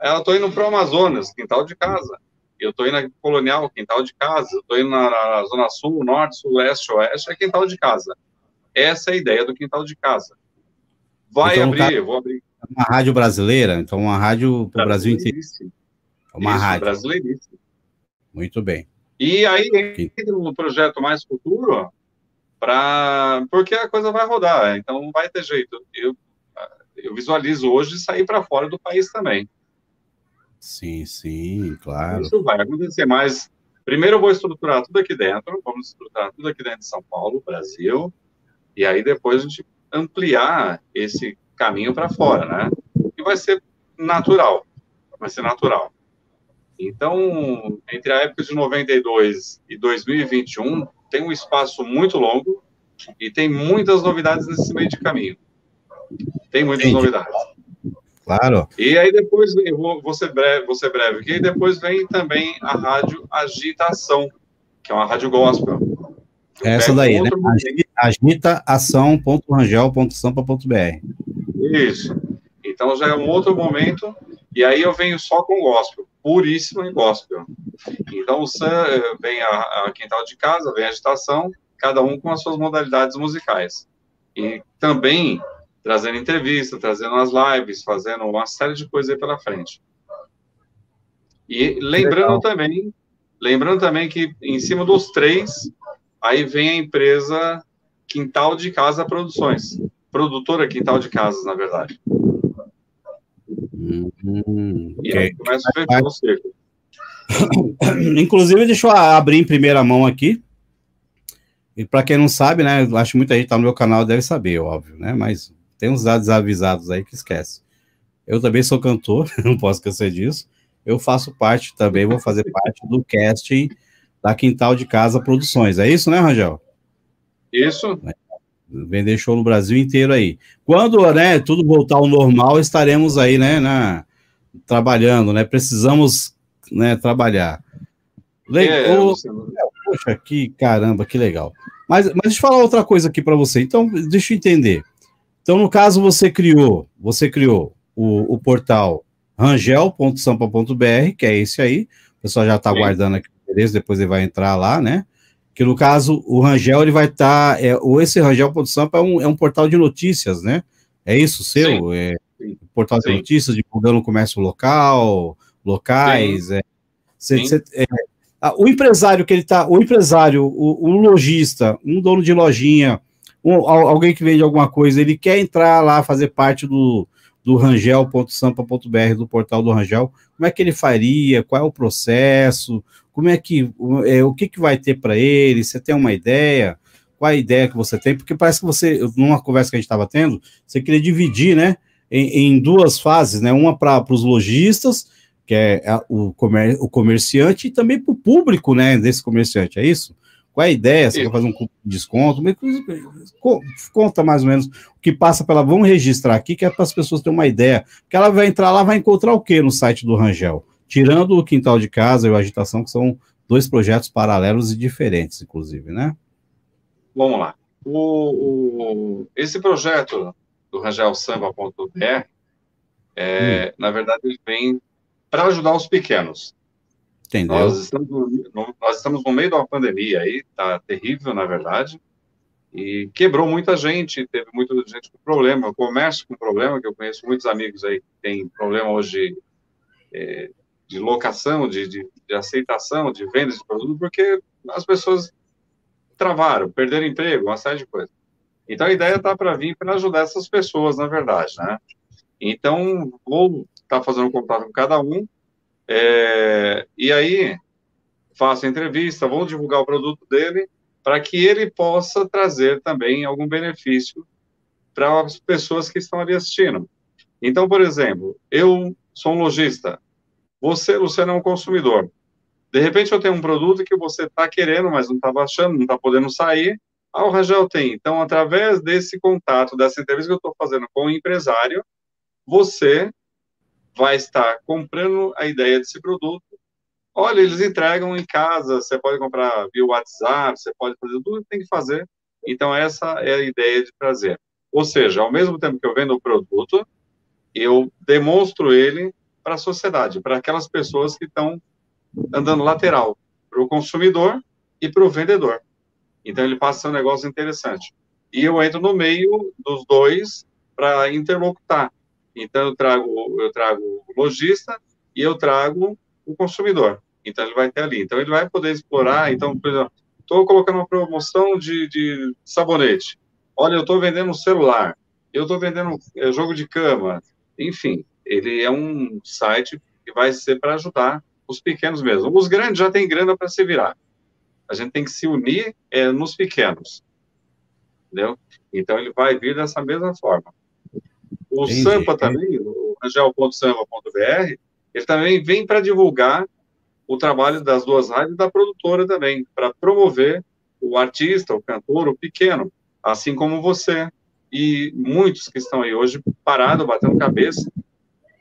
Eu estou indo para o Amazonas, quintal de casa. Eu estou indo na Colonial, quintal de casa. Eu estou indo na, na Zona Sul, Norte, Sul, Leste, Oeste, é quintal de casa. Essa é a ideia do quintal de casa. Vai então, abrir, caso, vou abrir. Uma rádio brasileira, então uma rádio para o Brasil inteiro. Uma Isso, rádio. brasileiríssima. Muito bem. E aí entra no projeto mais futuro, para porque a coisa vai rodar, então não vai ter jeito. Eu, eu visualizo hoje sair para fora do país também. Sim, sim, claro. Isso vai acontecer, mas primeiro eu vou estruturar tudo aqui dentro, vamos estruturar tudo aqui dentro de São Paulo, Brasil, e aí depois a gente ampliar esse caminho para fora, né? E vai ser natural, vai ser natural. Então, entre a época de 92 e 2021, tem um espaço muito longo e tem muitas novidades nesse meio de caminho. Tem muitas Entendi. novidades. Claro. E aí depois, eu vou, vou, ser breve, vou ser breve aqui, e depois vem também a rádio Agitação, que é uma rádio gospel. Essa daí, né? agitaação.rangel.sampa.br. Isso. Então já é um outro momento, e aí eu venho só com gospel, puríssimo em gospel. Então vem a, a quintal de casa, vem a agitação, cada um com as suas modalidades musicais. E também trazendo entrevista, trazendo as lives, fazendo uma série de coisas aí pela frente. E lembrando Legal. também, lembrando também que em cima dos três Aí vem a empresa Quintal de Casa Produções, produtora Quintal de Casas, na verdade. Hum, e aí começa o círculo. [COUGHS] Inclusive, deixa eu abrir em primeira mão aqui. E para quem não sabe, né? Acho que muita gente tá no meu canal deve saber, óbvio, né? Mas tem uns dados avisados aí que esquece. Eu também sou cantor, [LAUGHS] não posso esquecer disso. Eu faço parte também, vou fazer parte do casting da Quintal de Casa Produções. É isso, né, Rangel? Isso. Vender show no Brasil inteiro aí. Quando, né, tudo voltar ao normal, estaremos aí, né, na, trabalhando, né? Precisamos, né, trabalhar. Legal. É, Poxa, que caramba, que legal. Mas, mas deixa eu falar outra coisa aqui para você. Então, deixa eu entender. Então, no caso, você criou, você criou o, o portal rangel.sampa.br, que é esse aí. O pessoal já está aguardando aqui beleza? Depois ele vai entrar lá, né? Que no caso, o Rangel, ele vai estar. Tá, é, ou esse Rangel Produção é um, é um portal de notícias, né? É isso, seu? Sim. É, portal Sim. de notícias, divulgando o comércio local, locais. É, cê, cê, é, o empresário que ele tá, o empresário, o, o lojista, um dono de lojinha, um, alguém que vende alguma coisa, ele quer entrar lá, fazer parte do, do rangel.sampa.br, do portal do Rangel, como é que ele faria, qual é o processo, como é que, é, o que, que vai ter para ele? Você tem uma ideia? Qual a ideia que você tem? Porque parece que você, numa conversa que a gente estava tendo, você queria dividir, né, em, em duas fases, né? Uma para os lojistas, que é o, comer, o comerciante, e também para o público, né, desse comerciante, é isso? Qual é a ideia? Você Isso. quer fazer um desconto? Conta mais ou menos o que passa pela. Vamos registrar aqui, que é para as pessoas terem uma ideia. Que ela vai entrar lá, vai encontrar o que no site do Rangel? Tirando o Quintal de Casa e o Agitação, que são dois projetos paralelos e diferentes, inclusive, né? Vamos lá. O, o, esse projeto do rangelsamba.br, é, hum. na verdade, ele vem para ajudar os pequenos. Entendeu? Nós estamos, no, nós estamos no meio de uma pandemia aí, tá terrível, na verdade, e quebrou muita gente, teve muita gente com problema, o comércio com problema, que eu conheço muitos amigos aí que têm problema hoje é, de locação, de, de, de, aceitação, de vendas de produto, porque as pessoas travaram, perderam emprego, uma série de coisas. Então, a ideia está para vir para ajudar essas pessoas, na verdade, né? Então, vou estar tá fazendo contato com cada um, é, e aí faço entrevista, vou divulgar o produto dele, para que ele possa trazer também algum benefício para as pessoas que estão ali assistindo. Então, por exemplo, eu sou um lojista, você, Luciano, é um consumidor. De repente eu tenho um produto que você está querendo, mas não está baixando, não está podendo sair. Ah, o Rangel tem. Então, através desse contato, dessa entrevista que eu estou fazendo com o empresário, você vai estar comprando a ideia desse produto. Olha, eles entregam em casa, você pode comprar via WhatsApp, você pode fazer tudo que tem que fazer. Então, essa é a ideia de trazer. Ou seja, ao mesmo tempo que eu vendo o produto, eu demonstro ele para a sociedade, para aquelas pessoas que estão andando lateral, para o consumidor e para o vendedor. Então, ele passa um negócio interessante. E eu entro no meio dos dois para interlocutar. Então, eu trago, eu trago o lojista e eu trago o consumidor. Então, ele vai ter ali. Então, ele vai poder explorar. Então, por exemplo, estou colocando uma promoção de, de sabonete. Olha, eu estou vendendo um celular. Eu estou vendendo é, jogo de cama. Enfim, ele é um site que vai ser para ajudar os pequenos mesmo. Os grandes já têm grana para se virar. A gente tem que se unir é, nos pequenos. Entendeu? Então, ele vai vir dessa mesma forma. O Entendi. Sampa também, o angel.sampa.br, ele também vem para divulgar o trabalho das duas rádios e da produtora também, para promover o artista, o cantor, o pequeno, assim como você e muitos que estão aí hoje parados, batendo cabeça.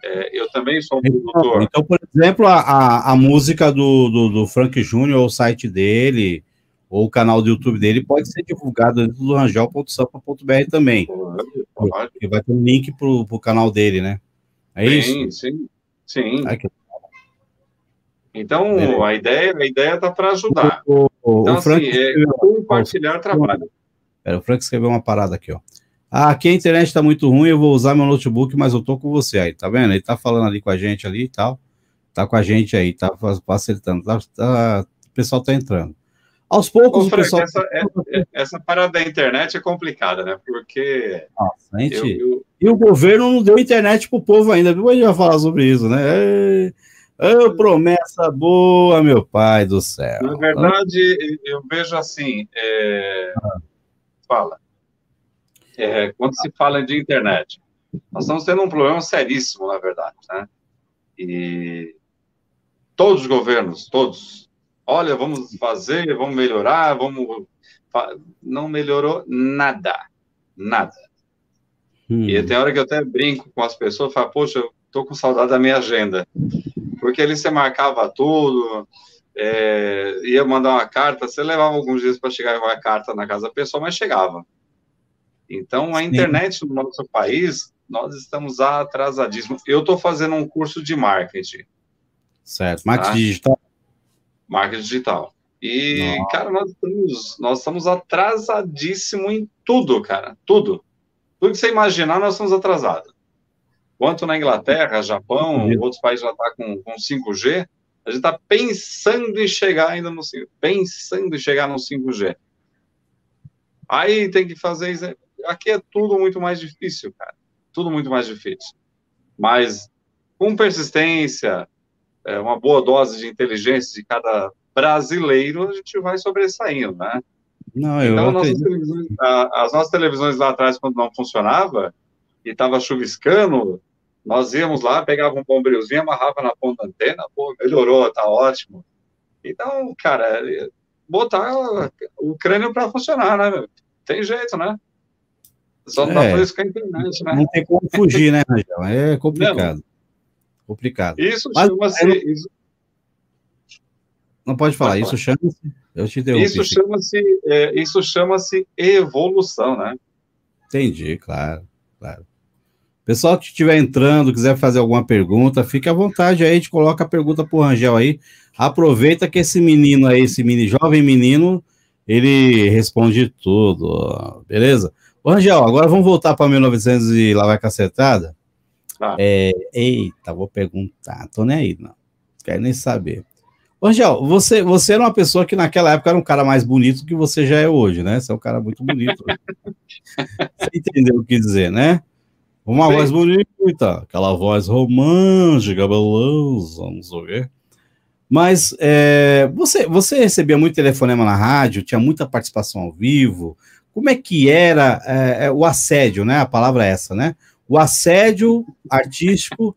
É, eu também sou um então, produtor. Então, por exemplo, a, a, música do, do, do Frank Júnior, o site dele, ou o canal do YouTube dele pode ser divulgado dentro do rangel.sampa.br também. Pode, pode. E vai ter um link para o canal dele, né? É sim, isso? Sim, sim. Ai, que... Então, a ideia a ideia tá para ajudar. O, o, então, o Frank assim, é compartilhar trabalho. Pera, o Frank escreveu uma parada aqui, ó. Ah, aqui a internet está muito ruim, eu vou usar meu notebook, mas eu tô com você aí, tá vendo? Ele tá falando ali com a gente ali e tal. Tá com a gente aí, tá facilitando. Tá, tá, o pessoal tá entrando. Aos poucos, Ô, Frank, o pessoal. Essa, é, essa, parada da internet é complicada, né? Porque. Nossa, gente... Eu, eu... E o governo não deu internet pro povo ainda, viu? A gente vai falar sobre isso, né? É... Oh, promessa boa, meu pai do céu. Na verdade, eu vejo assim. É... Ah. Fala. É, quando se fala de internet, nós estamos tendo um problema seríssimo, na verdade, né? E todos os governos, todos, olha, vamos fazer, vamos melhorar, vamos. Não melhorou nada. Nada. Hum. E tem hora que eu até brinco com as pessoas, falo, poxa, eu tô com saudade da minha agenda. Porque ali você marcava tudo, é, ia mandar uma carta, você levava alguns dias para chegar com a carta na casa da pessoa, mas chegava. Então, a Sim. internet no nosso país, nós estamos atrasadíssimos. Eu estou fazendo um curso de marketing. Certo, marketing tá? digital marketing digital. E, Nossa. cara, nós estamos, nós estamos atrasadíssimo em tudo, cara. Tudo. Tudo que você imaginar, nós estamos atrasados. Quanto na Inglaterra, Japão, outros países já estão tá com, com 5G, a gente está pensando em chegar ainda no 5G. Pensando em chegar no 5G. Aí tem que fazer isso. Aqui é tudo muito mais difícil, cara. Tudo muito mais difícil. Mas com persistência, é, uma boa dose de inteligência de cada brasileiro, a gente vai sobressaindo, né? Não, eu então, nossas a, as nossas televisões lá atrás, quando não funcionava, e estava chuviscando, nós íamos lá, pegava um bombrilzinho, amarrava na ponta da antena, pô, melhorou, tá ótimo. Então, cara, botar o crânio para funcionar, né? Tem jeito, né? Só não é, dá para isso com a internet, né? Não tem como fugir, né, Rangel? É complicado. Não. Complicado. Isso chama-se. Isso... Não pode falar, isso chama-se. Eu te interrompi. Isso chama-se é, isso chama-se evolução, né? Entendi, claro, claro. Pessoal que estiver entrando, quiser fazer alguma pergunta, fique à vontade aí, a gente coloca a pergunta pro Rangel aí. Aproveita que esse menino aí, esse mini, jovem menino, ele responde tudo, beleza? Ô, Rangel, agora vamos voltar para 1900 e lá vai cacetada? Ah. É, eita, vou perguntar, tô nem aí, não. Quero nem saber. Ô, Rangel, você, você era uma pessoa que naquela época era um cara mais bonito que você já é hoje, né? Você é um cara muito bonito. [LAUGHS] você entendeu o que dizer, né? Uma Sim. voz bonita, aquela voz romântica, belosa, vamos ver. Mas é, você, você recebia muito telefonema na rádio, tinha muita participação ao vivo. Como é que era é, é, o assédio, né? A palavra é essa, né? O assédio artístico.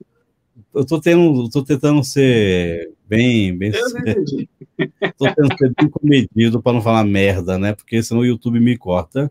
Eu tô tendo, tô tentando ser bem, bem, [LAUGHS] tô tentando ser bem comedido para não falar merda, né? Porque senão o YouTube me corta.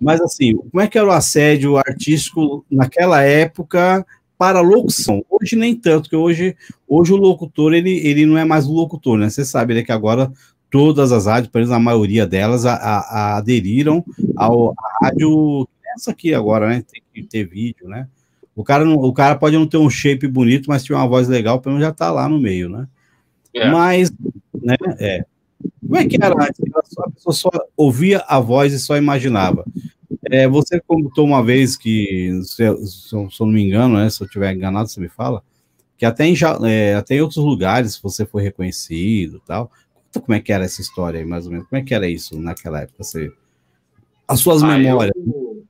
Mas assim, como é que era o assédio artístico naquela época para locução? Hoje nem tanto, porque hoje, hoje o locutor ele, ele não é mais o locutor, né? Você sabe né, que agora todas as rádios, pelo menos a maioria delas, a, a, aderiram ao à rádio essa aqui agora, né? Tem que ter vídeo, né? O cara, não, o cara pode não ter um shape bonito, mas tiver uma voz legal, pelo menos já tá lá no meio, né? É. Mas, né? É. Como é que era antes? A pessoa só ouvia a voz e só imaginava. É, você contou uma vez que, se, se, eu não me engano, né, se eu estiver enganado, você me fala, que até em, é, até em outros lugares você foi reconhecido tal. Como é que era essa história aí, mais ou menos. Como é que era isso naquela época? Você, as suas ah, memórias. Eu,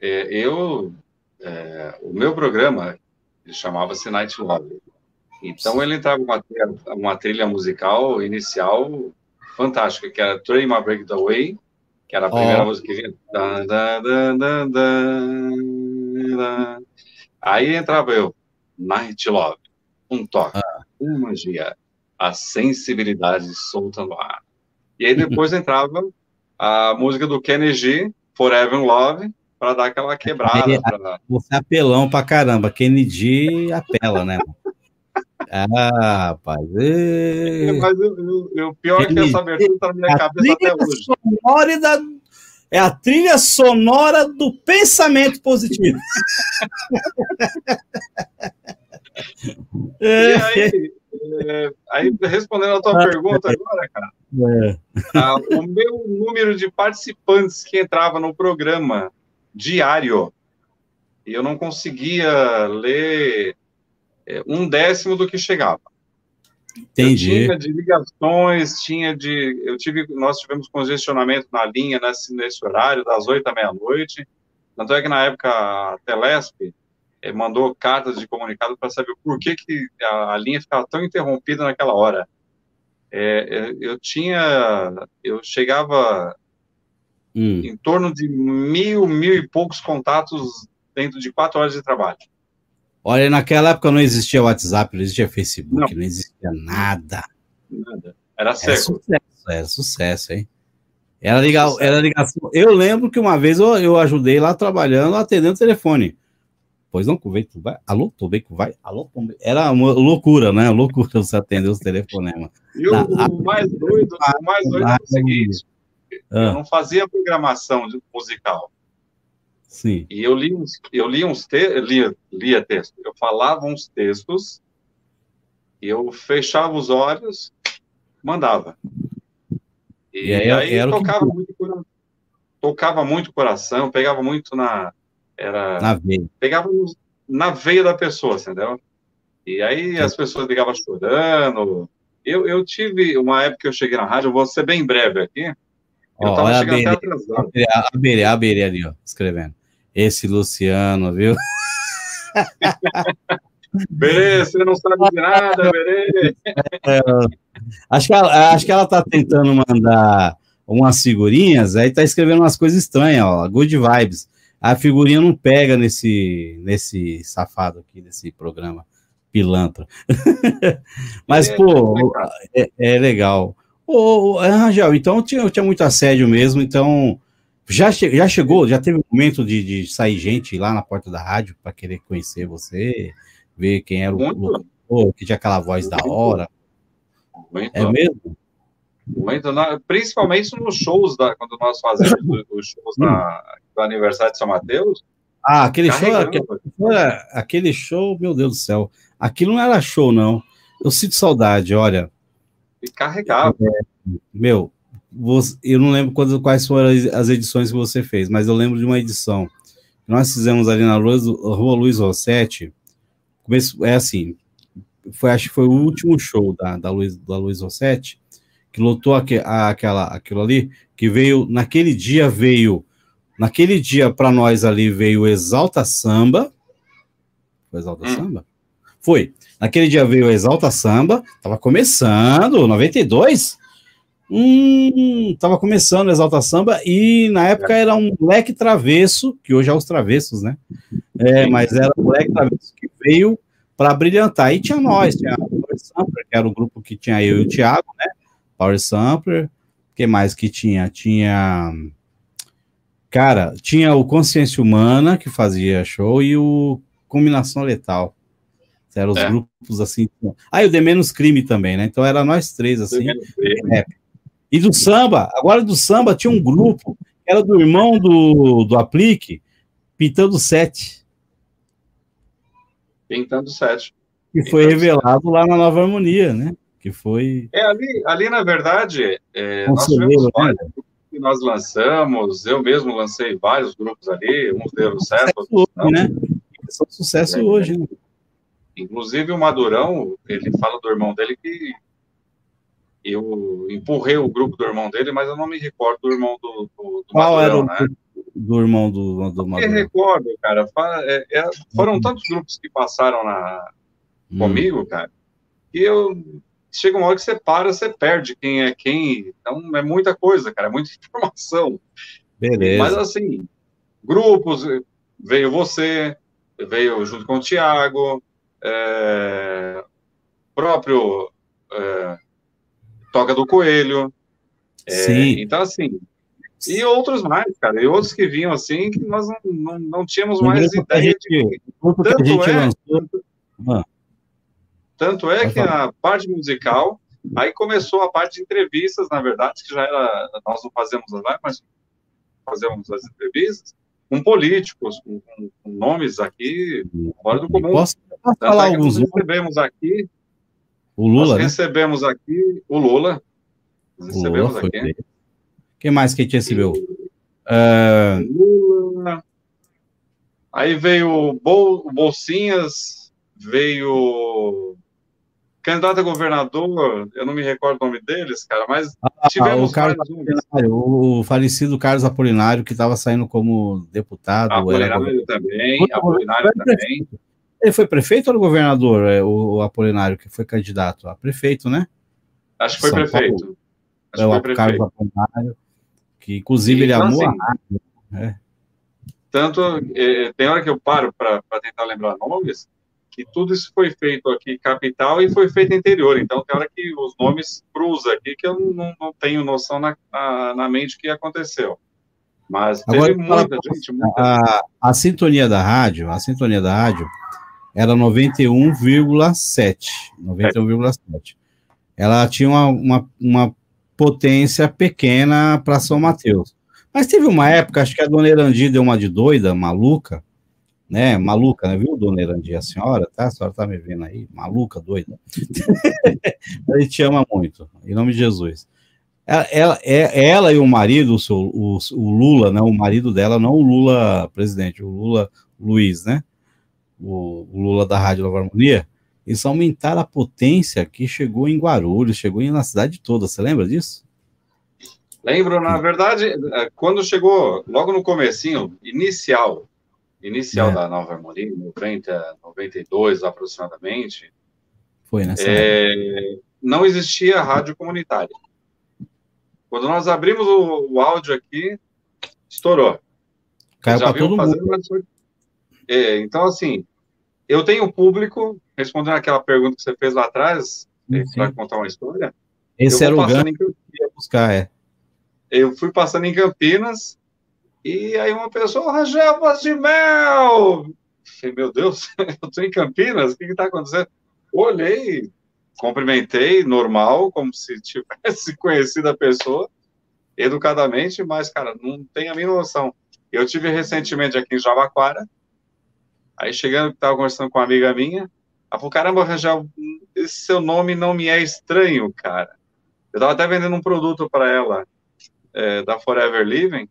é, eu é, o meu programa chamava-se Night Love. Então ele entrava uma, uma trilha musical inicial fantástica, que era Train My Break the Way, que era a primeira oh. música que vinha. Aí entrava eu, Night Love, um toque, ah. uma magia, a sensibilidade solta no ar. E aí depois [LAUGHS] entrava a música do Kenny G, Forever in Love, para dar aquela quebrada. Pra... Você é apelão pra caramba, Kennedy apela, né? Ah, rapaz. É, mas o pior é que essa abertura tá na minha cabeça até hoje. Sonora da, é a trilha sonora do pensamento positivo. [LAUGHS] e aí, é, aí, respondendo a tua ah, pergunta é. agora, cara, é. ah, o meu número de participantes que entrava no programa diário, e eu não conseguia ler é, um décimo do que chegava. Entendi. Eu tinha de ligações, tinha de. Eu tive, nós tivemos congestionamento na linha nesse, nesse horário, das oito à meia-noite. Tanto é que na época a Telesp mandou cartas de comunicado para saber por que, que a, a, linha ficava tão interrompida naquela hora. É, eu tinha. Eu chegava hum. em torno de mil, mil e poucos contatos dentro de quatro horas de trabalho. Olha, naquela época não existia WhatsApp, não existia Facebook, não, não existia nada. Nada. Era, era sucesso, era sucesso, hein? Era legal, era ligação. Eu lembro que uma vez eu, eu ajudei lá trabalhando, atendendo o telefone. Pois não, tu vai. Alô, que vai. Alô, Era uma loucura, né? [LAUGHS] Loucura você atender os telefonemas. E o, o mais doido, o mais doido é o seguinte: ah. eu não fazia programação musical. Sim. E eu li uns, eu li uns te, lia, lia texto. Eu falava uns textos, eu fechava os olhos, mandava. E, e aí, aí tocava que... muito tocava muito coração, pegava muito na era na veia. Pegava na veia da pessoa, entendeu? E aí as pessoas ligavam chorando. Eu, eu tive uma época que eu cheguei na rádio, eu vou ser bem breve aqui. Eu oh, tava chegando até atrasado. A Berê, a Berê ali, ó, escrevendo. Esse Luciano, viu? [LAUGHS] Berê, você não sabe de nada, Berê. É, acho, que ela, acho que ela tá tentando mandar umas figurinhas, aí tá escrevendo umas coisas estranhas, ó, good vibes. A figurinha não pega nesse, nesse safado aqui, nesse programa pilantra. [LAUGHS] Mas, é, pô, é, é, legal. Ô, Rangel, então eu tinha, eu tinha muito assédio mesmo, então já, che já chegou, já teve um momento de, de sair gente lá na porta da rádio para querer conhecer você, ver quem era o locutor, que tinha aquela voz da hora. Muito. É mesmo? Muito, principalmente nos shows, da, quando nós fazemos os shows do aniversário de São Mateus. Ah, aquele show, aquele, aquele show, meu Deus do céu. Aquilo não era show, não. Eu sinto saudade, olha. E carregava. É, meu, eu não lembro quais, quais foram as edições que você fez, mas eu lembro de uma edição que nós fizemos ali na Rua, Rua Luiz Rossetti. Começo, é assim, foi, acho que foi o último show da, da, Luiz, da Luiz Rossetti, que lotou aqu, aquela, aquilo ali, que veio, naquele dia veio, naquele dia para nós ali veio Exalta Samba. Foi Exalta hum. Samba? Foi. Naquele dia veio Exalta Samba, tava começando, 92. Hum, tava começando o Exalta Samba e na época era um moleque travesso, que hoje é os travessos, né? É, mas era um moleque travesso que veio para brilhantar. E tinha nós, tinha o que era o grupo que tinha eu e o Thiago, né? Power Sampler. O que mais que tinha? Tinha. Cara, tinha o Consciência Humana, que fazia show, e o Combinação Letal. Eram os é. grupos assim. Ah, e o The Menos Crime também, né? Então era nós três, assim. É, e do samba, agora do samba tinha um grupo, que era do irmão do, do Aplique, Pintando Sete. Pintando Sete. Que foi revelado lá na Nova Harmonia, né? Que foi. É, ali, ali na verdade, é, nós tivemos né? vários que nós lançamos, eu mesmo lancei vários grupos ali, uns deram certo, outros não. Né? São sucesso é, hoje, né? Inclusive o Madurão, ele fala do irmão dele que eu empurrei o grupo do irmão dele, mas eu não me recordo do irmão do, do, do Qual Madurão, era o né? do irmão do, do Madurão? Eu me recordo, cara. É, é, foram uhum. tantos grupos que passaram na, hum. comigo, cara, que eu chega uma hora que você para, você perde quem é quem. Então é muita coisa, cara, é muita [LAUGHS] informação. Beleza. Mas assim, grupos, veio você, veio junto com o Thiago, é, próprio é, Toca do Coelho. É, Sim. Então, assim, e outros mais, cara, e outros que vinham assim, que nós não, não, não tínhamos mais ideia gente, de. Tanto é, tanto, ah. Tanto é que a parte musical, aí começou a parte de entrevistas, na verdade, que já era. Nós não fazemos as lives, mas fazemos as entrevistas com políticos, com, com, com nomes aqui fora do comum. Posso, posso falar é alguns recebemos aqui o Lula, Nós né? recebemos aqui o Lula. recebemos Lula aqui. Quem mais que a gente recebeu? Uh... Lula. Aí veio o Bol Bolsinhas, veio candidato a governador, eu não me recordo o nome deles, cara, mas ah, tivemos o, Carlos o falecido Carlos Apolinário, que estava saindo como deputado. Apolinário era... também, Apolinário também. Ele foi prefeito ou governador, é, o Apolinário, que foi candidato a prefeito, né? Acho que foi São prefeito. Paulo. Acho é o prefeito. Carlos Apolinário, que inclusive e, ele então, amou assim, a rádio. Né? Tanto, é, tem hora que eu paro para tentar lembrar nomes, que tudo isso foi feito aqui capital e foi feito interior. Então, tem hora que os nomes cruzam aqui que eu não, não tenho noção na, na, na mente que aconteceu. Mas Agora, teve muita gente. Muita a, a sintonia da rádio, a sintonia da rádio era 91,7. 91,7. Ela tinha uma, uma, uma potência pequena para São Mateus. Mas teve uma época, acho que a dona Erandi deu uma de doida, maluca, né? Maluca, né? Viu, dona Erandi? A senhora, tá? A senhora tá me vendo aí? Maluca, doida. [LAUGHS] a gente ama muito, em nome de Jesus. Ela, ela, é, ela e o marido, o, o, o Lula, né? O marido dela, não o Lula presidente, o Lula Luiz, né? o, Lula da Rádio Nova Harmonia, eles aumentaram a potência que chegou em Guarulhos, chegou na cidade toda. Você lembra disso? Lembro, na verdade, é, quando chegou, logo no comecinho, inicial, inicial é. da Nova Harmonia, 90, 92 aproximadamente, foi nessa é, não existia rádio comunitária. Quando nós abrimos o, o áudio aqui, estourou. Caiu para todo fazendo, mundo. É, então, assim, eu tenho público, respondendo aquela pergunta que você fez lá atrás, para contar uma história. Esse era o ganho que eu ia buscar, é. Eu fui passando em Campinas e aí uma pessoa, Rangel, mel! Falei, meu Deus, [LAUGHS] eu tô em Campinas, o que que tá acontecendo? Olhei, cumprimentei, normal, como se tivesse [LAUGHS] conhecido a pessoa, educadamente, mas, cara, não tem a mínima noção. Eu tive recentemente aqui em Jabaquara, aí chegando, estava conversando com uma amiga minha, ela falou, caramba, Rangel, esse seu nome não me é estranho, cara. Eu estava até vendendo um produto para ela, é, da Forever Living,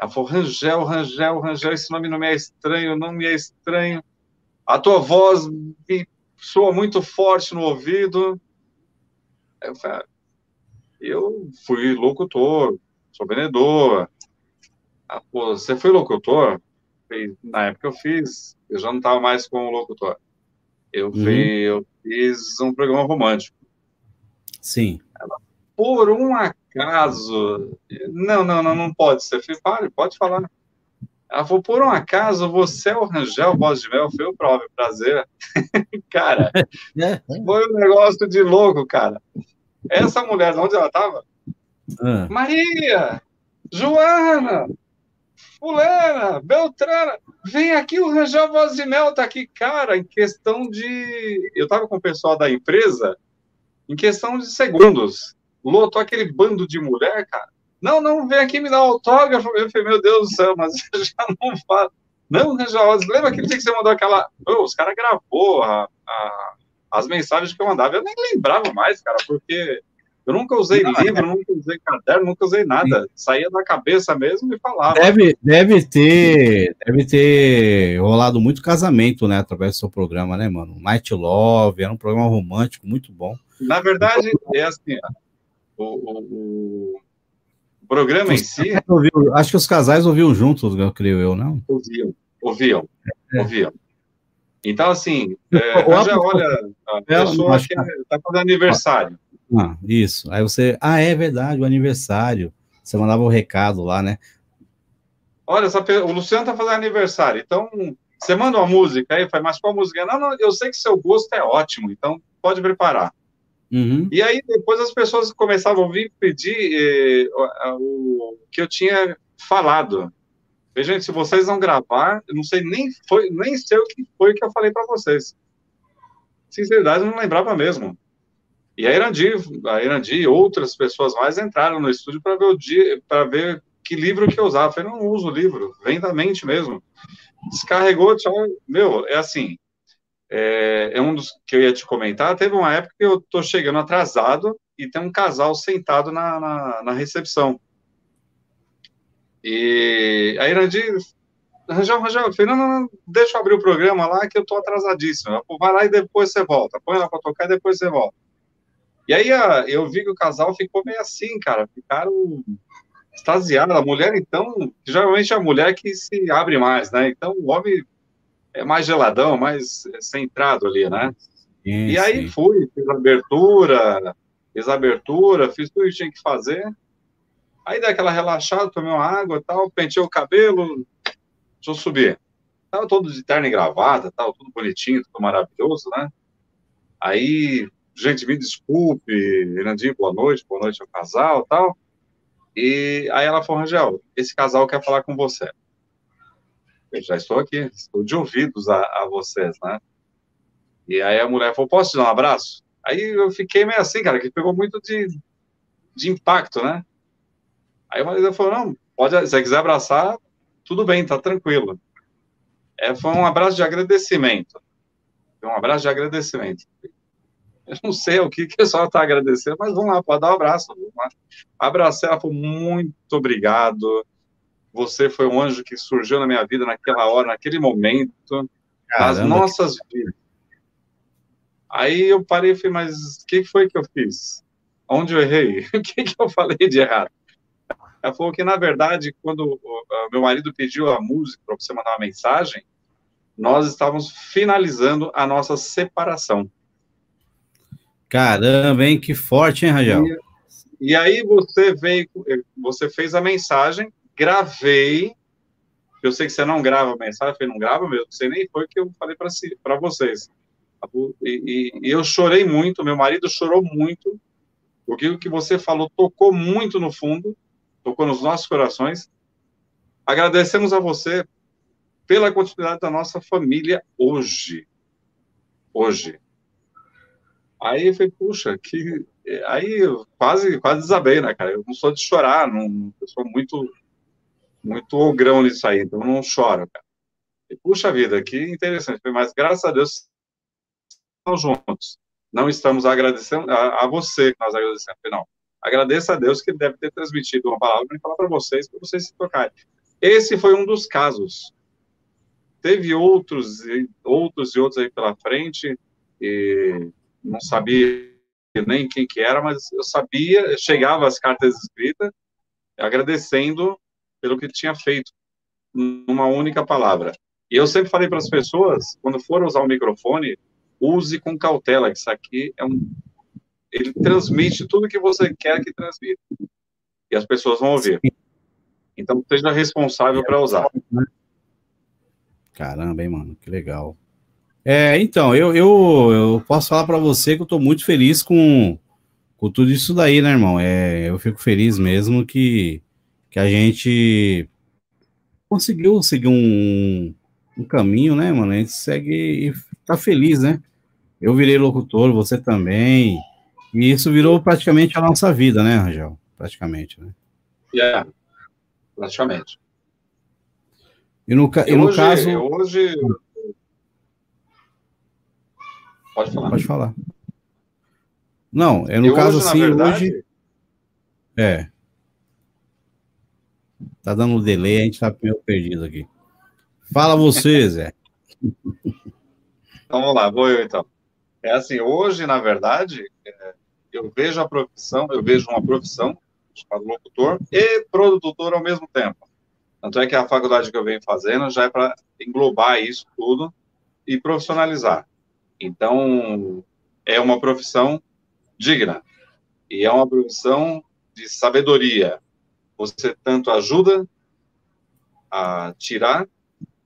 ela falou, Rangel, Rangel, Rangel, esse nome não me é estranho, não me é estranho. A tua voz me soa muito forte no ouvido. Eu, falei, eu fui locutor, sou vendedor. Ah, pô, você foi locutor? Na época eu fiz, eu já não estava mais como locutor. Eu, uhum. eu fiz um programa romântico. Sim. Ela, por um acaso. Não, não, não, não pode ser. Falei, pode falar. Ela falou, por um acaso, você é o Rangel Voz de Mel? Foi o próprio prazer. [LAUGHS] cara, é. foi um negócio de louco, cara. Essa mulher, onde ela estava? Ah. Maria, Joana, Fulana, Beltrana, vem aqui, o Rangel Voz de Mel tá aqui, cara, em questão de. Eu tava com o pessoal da empresa, em questão de segundos. Lotou aquele bando de mulher, cara. Não, não, vem aqui me dar um autógrafo. Eu falei, meu Deus do céu, mas [LAUGHS] eu já não falo. Não, Rangel, lembra aquele dia que você mandou aquela. Oh, os caras gravou a, a, as mensagens que eu mandava. Eu nem lembrava mais, cara, porque eu nunca usei não, livro, é... nunca usei caderno, nunca usei nada. Sim. Saía da cabeça mesmo e falava. Deve, deve ter, deve ter rolado muito casamento, né, através do seu programa, né, mano? Night Love, era um programa romântico muito bom. Na verdade, é assim, o, o, o programa em si. Ouviu, acho que os casais ouviam juntos, eu creio eu, não? Ouviam, ouviam, é. ouviam. Então, assim, é, já olha, a pessoa que está fazendo aniversário. Ah, isso. Aí você. Ah, é verdade, o aniversário. Você mandava o um recado lá, né? Olha, essa, o Luciano tá fazendo aniversário, então você manda uma música aí, faz, mas qual música? Não, não, eu sei que seu gosto é ótimo, então pode preparar. Uhum. E aí depois as pessoas começavam a vir pedir eh, o, o que eu tinha falado. E, gente, se vocês não gravar, eu não sei nem foi, nem sei o que foi que eu falei para vocês. Sinceridade, eu não lembrava mesmo. E a Irandi, a Irandi e outras pessoas mais entraram no estúdio para ver o dia, para ver que livro que eu usava. Eu falei, não uso livro, vem da mente mesmo. Descarregou, tchau. Meu, é assim, é, é, um dos que eu ia te comentar. Teve uma época que eu tô chegando atrasado e tem um casal sentado na, na, na recepção. E a Irandi, Rangel, Rangel, eu falei, não, não, não, deixa eu abrir o programa lá que eu tô atrasadíssimo. Vai lá e depois você volta. Põe lá para tocar e depois você volta. E aí eu vi que o casal ficou meio assim, cara, ficaram extasiados. A mulher, então, geralmente é a mulher que se abre mais, né? Então o homem é mais geladão, mais centrado ali, né? Sim, e aí sim. fui, fiz abertura, fiz abertura, fiz tudo que tinha que fazer. Aí dei aquela relaxada, tomei uma água tal, pentei o cabelo, deixa eu subir. Tava todo de terno e gravata, tal, tudo bonitinho, tudo maravilhoso, né? Aí gente, me desculpe, Irandinho, boa noite, boa noite ao casal tal. E aí ela falou, Rangel, esse casal quer falar com você. Eu já estou aqui, estou de ouvidos a, a vocês, né? E aí a mulher falou, posso te dar um abraço? Aí eu fiquei meio assim, cara, que pegou muito de, de impacto, né? Aí o marido falou, não, pode, se você quiser abraçar, tudo bem, tá tranquilo. É, foi um abraço de agradecimento. Foi um abraço de agradecimento. Eu não sei o que, que senhora está agradecendo, mas vamos lá, pode dar um abraço. Abracei ela, falou, muito obrigado. Você foi um anjo que surgiu na minha vida naquela hora, naquele momento, Caramba. nas nossas vidas. Aí eu parei e falei, mas o que foi que eu fiz? Onde eu errei? [LAUGHS] O que, que eu falei de errado? Ela falou que, na verdade, quando meu marido pediu a música para você mandar uma mensagem, nós estávamos finalizando a nossa separação. Caramba, hein? Que forte, hein, Rangel? E, e, aí você veio, você fez a mensagem, gravei. Eu sei que você não grava mensagem, eu falei, não grava mesmo, você nem foi que eu falei para si, vocês. E, e, e, eu chorei muito, meu marido chorou muito, porque o que você falou tocou muito no fundo, tocou nos nossos corações. Agradecemos a você pela continuidade da nossa família hoje. Hoje. Aí eu falei, puxa, que. Aí eu quase, quase desabei, né, cara? Eu não sou de chorar, não, eu sou muito, muito ogrão nisso aí, então não choro, cara. E, puxa vida, que interessante. Mas graças a Deus estamos juntos. Não estamos agradecendo a, a você que nós agradecemos, não. Agradeça a Deus que ele deve ter transmitido uma palavra para falar para vocês, para vocês se tocarem. Esse foi um dos casos. Teve outros, outros e outros aí pela frente, e não sabia nem quem que era, mas eu sabia, chegava as cartas escritas, agradecendo pelo que tinha feito, numa única palavra. E eu sempre falei para as pessoas, quando for usar o microfone, use com cautela, que isso aqui é um. Ele transmite tudo que você quer que transmita. E as pessoas vão ouvir. Então, seja responsável para usar. Caramba, hein, mano, que legal. É, então, eu, eu, eu posso falar para você que eu estou muito feliz com, com tudo isso daí, né, irmão? É, eu fico feliz mesmo que, que a gente conseguiu seguir um, um caminho, né, mano? A gente segue e tá feliz, né? Eu virei locutor, você também. E isso virou praticamente a nossa vida, né, Rangel? Praticamente, né? Yeah, praticamente. E no, e no hoje, caso. Hoje, Pode falar. Pode falar. Não, é no e caso hoje, assim, verdade... hoje. É. Tá dando um delay, a gente tá meio perdido aqui. Fala você, [LAUGHS] Zé. Então, vamos lá, vou eu então. É assim, hoje, na verdade, é, eu vejo a profissão, eu vejo uma profissão chamada locutor e produtor ao mesmo tempo. Tanto é que a faculdade que eu venho fazendo já é para englobar isso tudo e profissionalizar. Então, é uma profissão digna e é uma profissão de sabedoria. Você tanto ajuda a tirar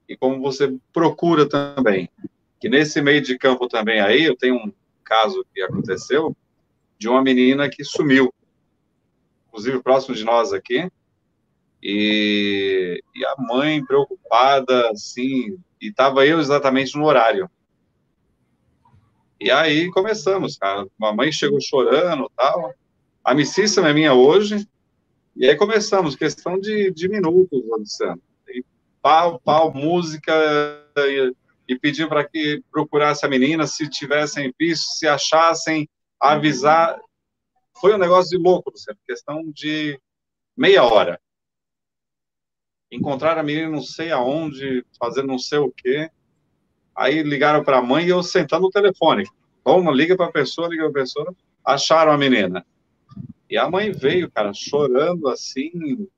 e como você procura também. Que nesse meio de campo também aí, eu tenho um caso que aconteceu de uma menina que sumiu, inclusive próximo de nós aqui, e, e a mãe preocupada, assim, e estava eu exatamente no horário. E aí começamos, cara. Mamãe chegou chorando tal. A missíssima é minha hoje. E aí começamos, questão de, de minutos, Luciano. E pau, pau, música, e, e pediu para que procurasse a menina, se tivessem visto, se achassem, avisar. Foi um negócio de louco, Luciano, questão de meia hora. Encontrar a menina não sei aonde, fazendo não sei o quê. Aí ligaram para a mãe e eu sentando no telefone. Como? Liga para a pessoa, liga para a pessoa. Acharam a menina. E a mãe veio, cara, chorando assim.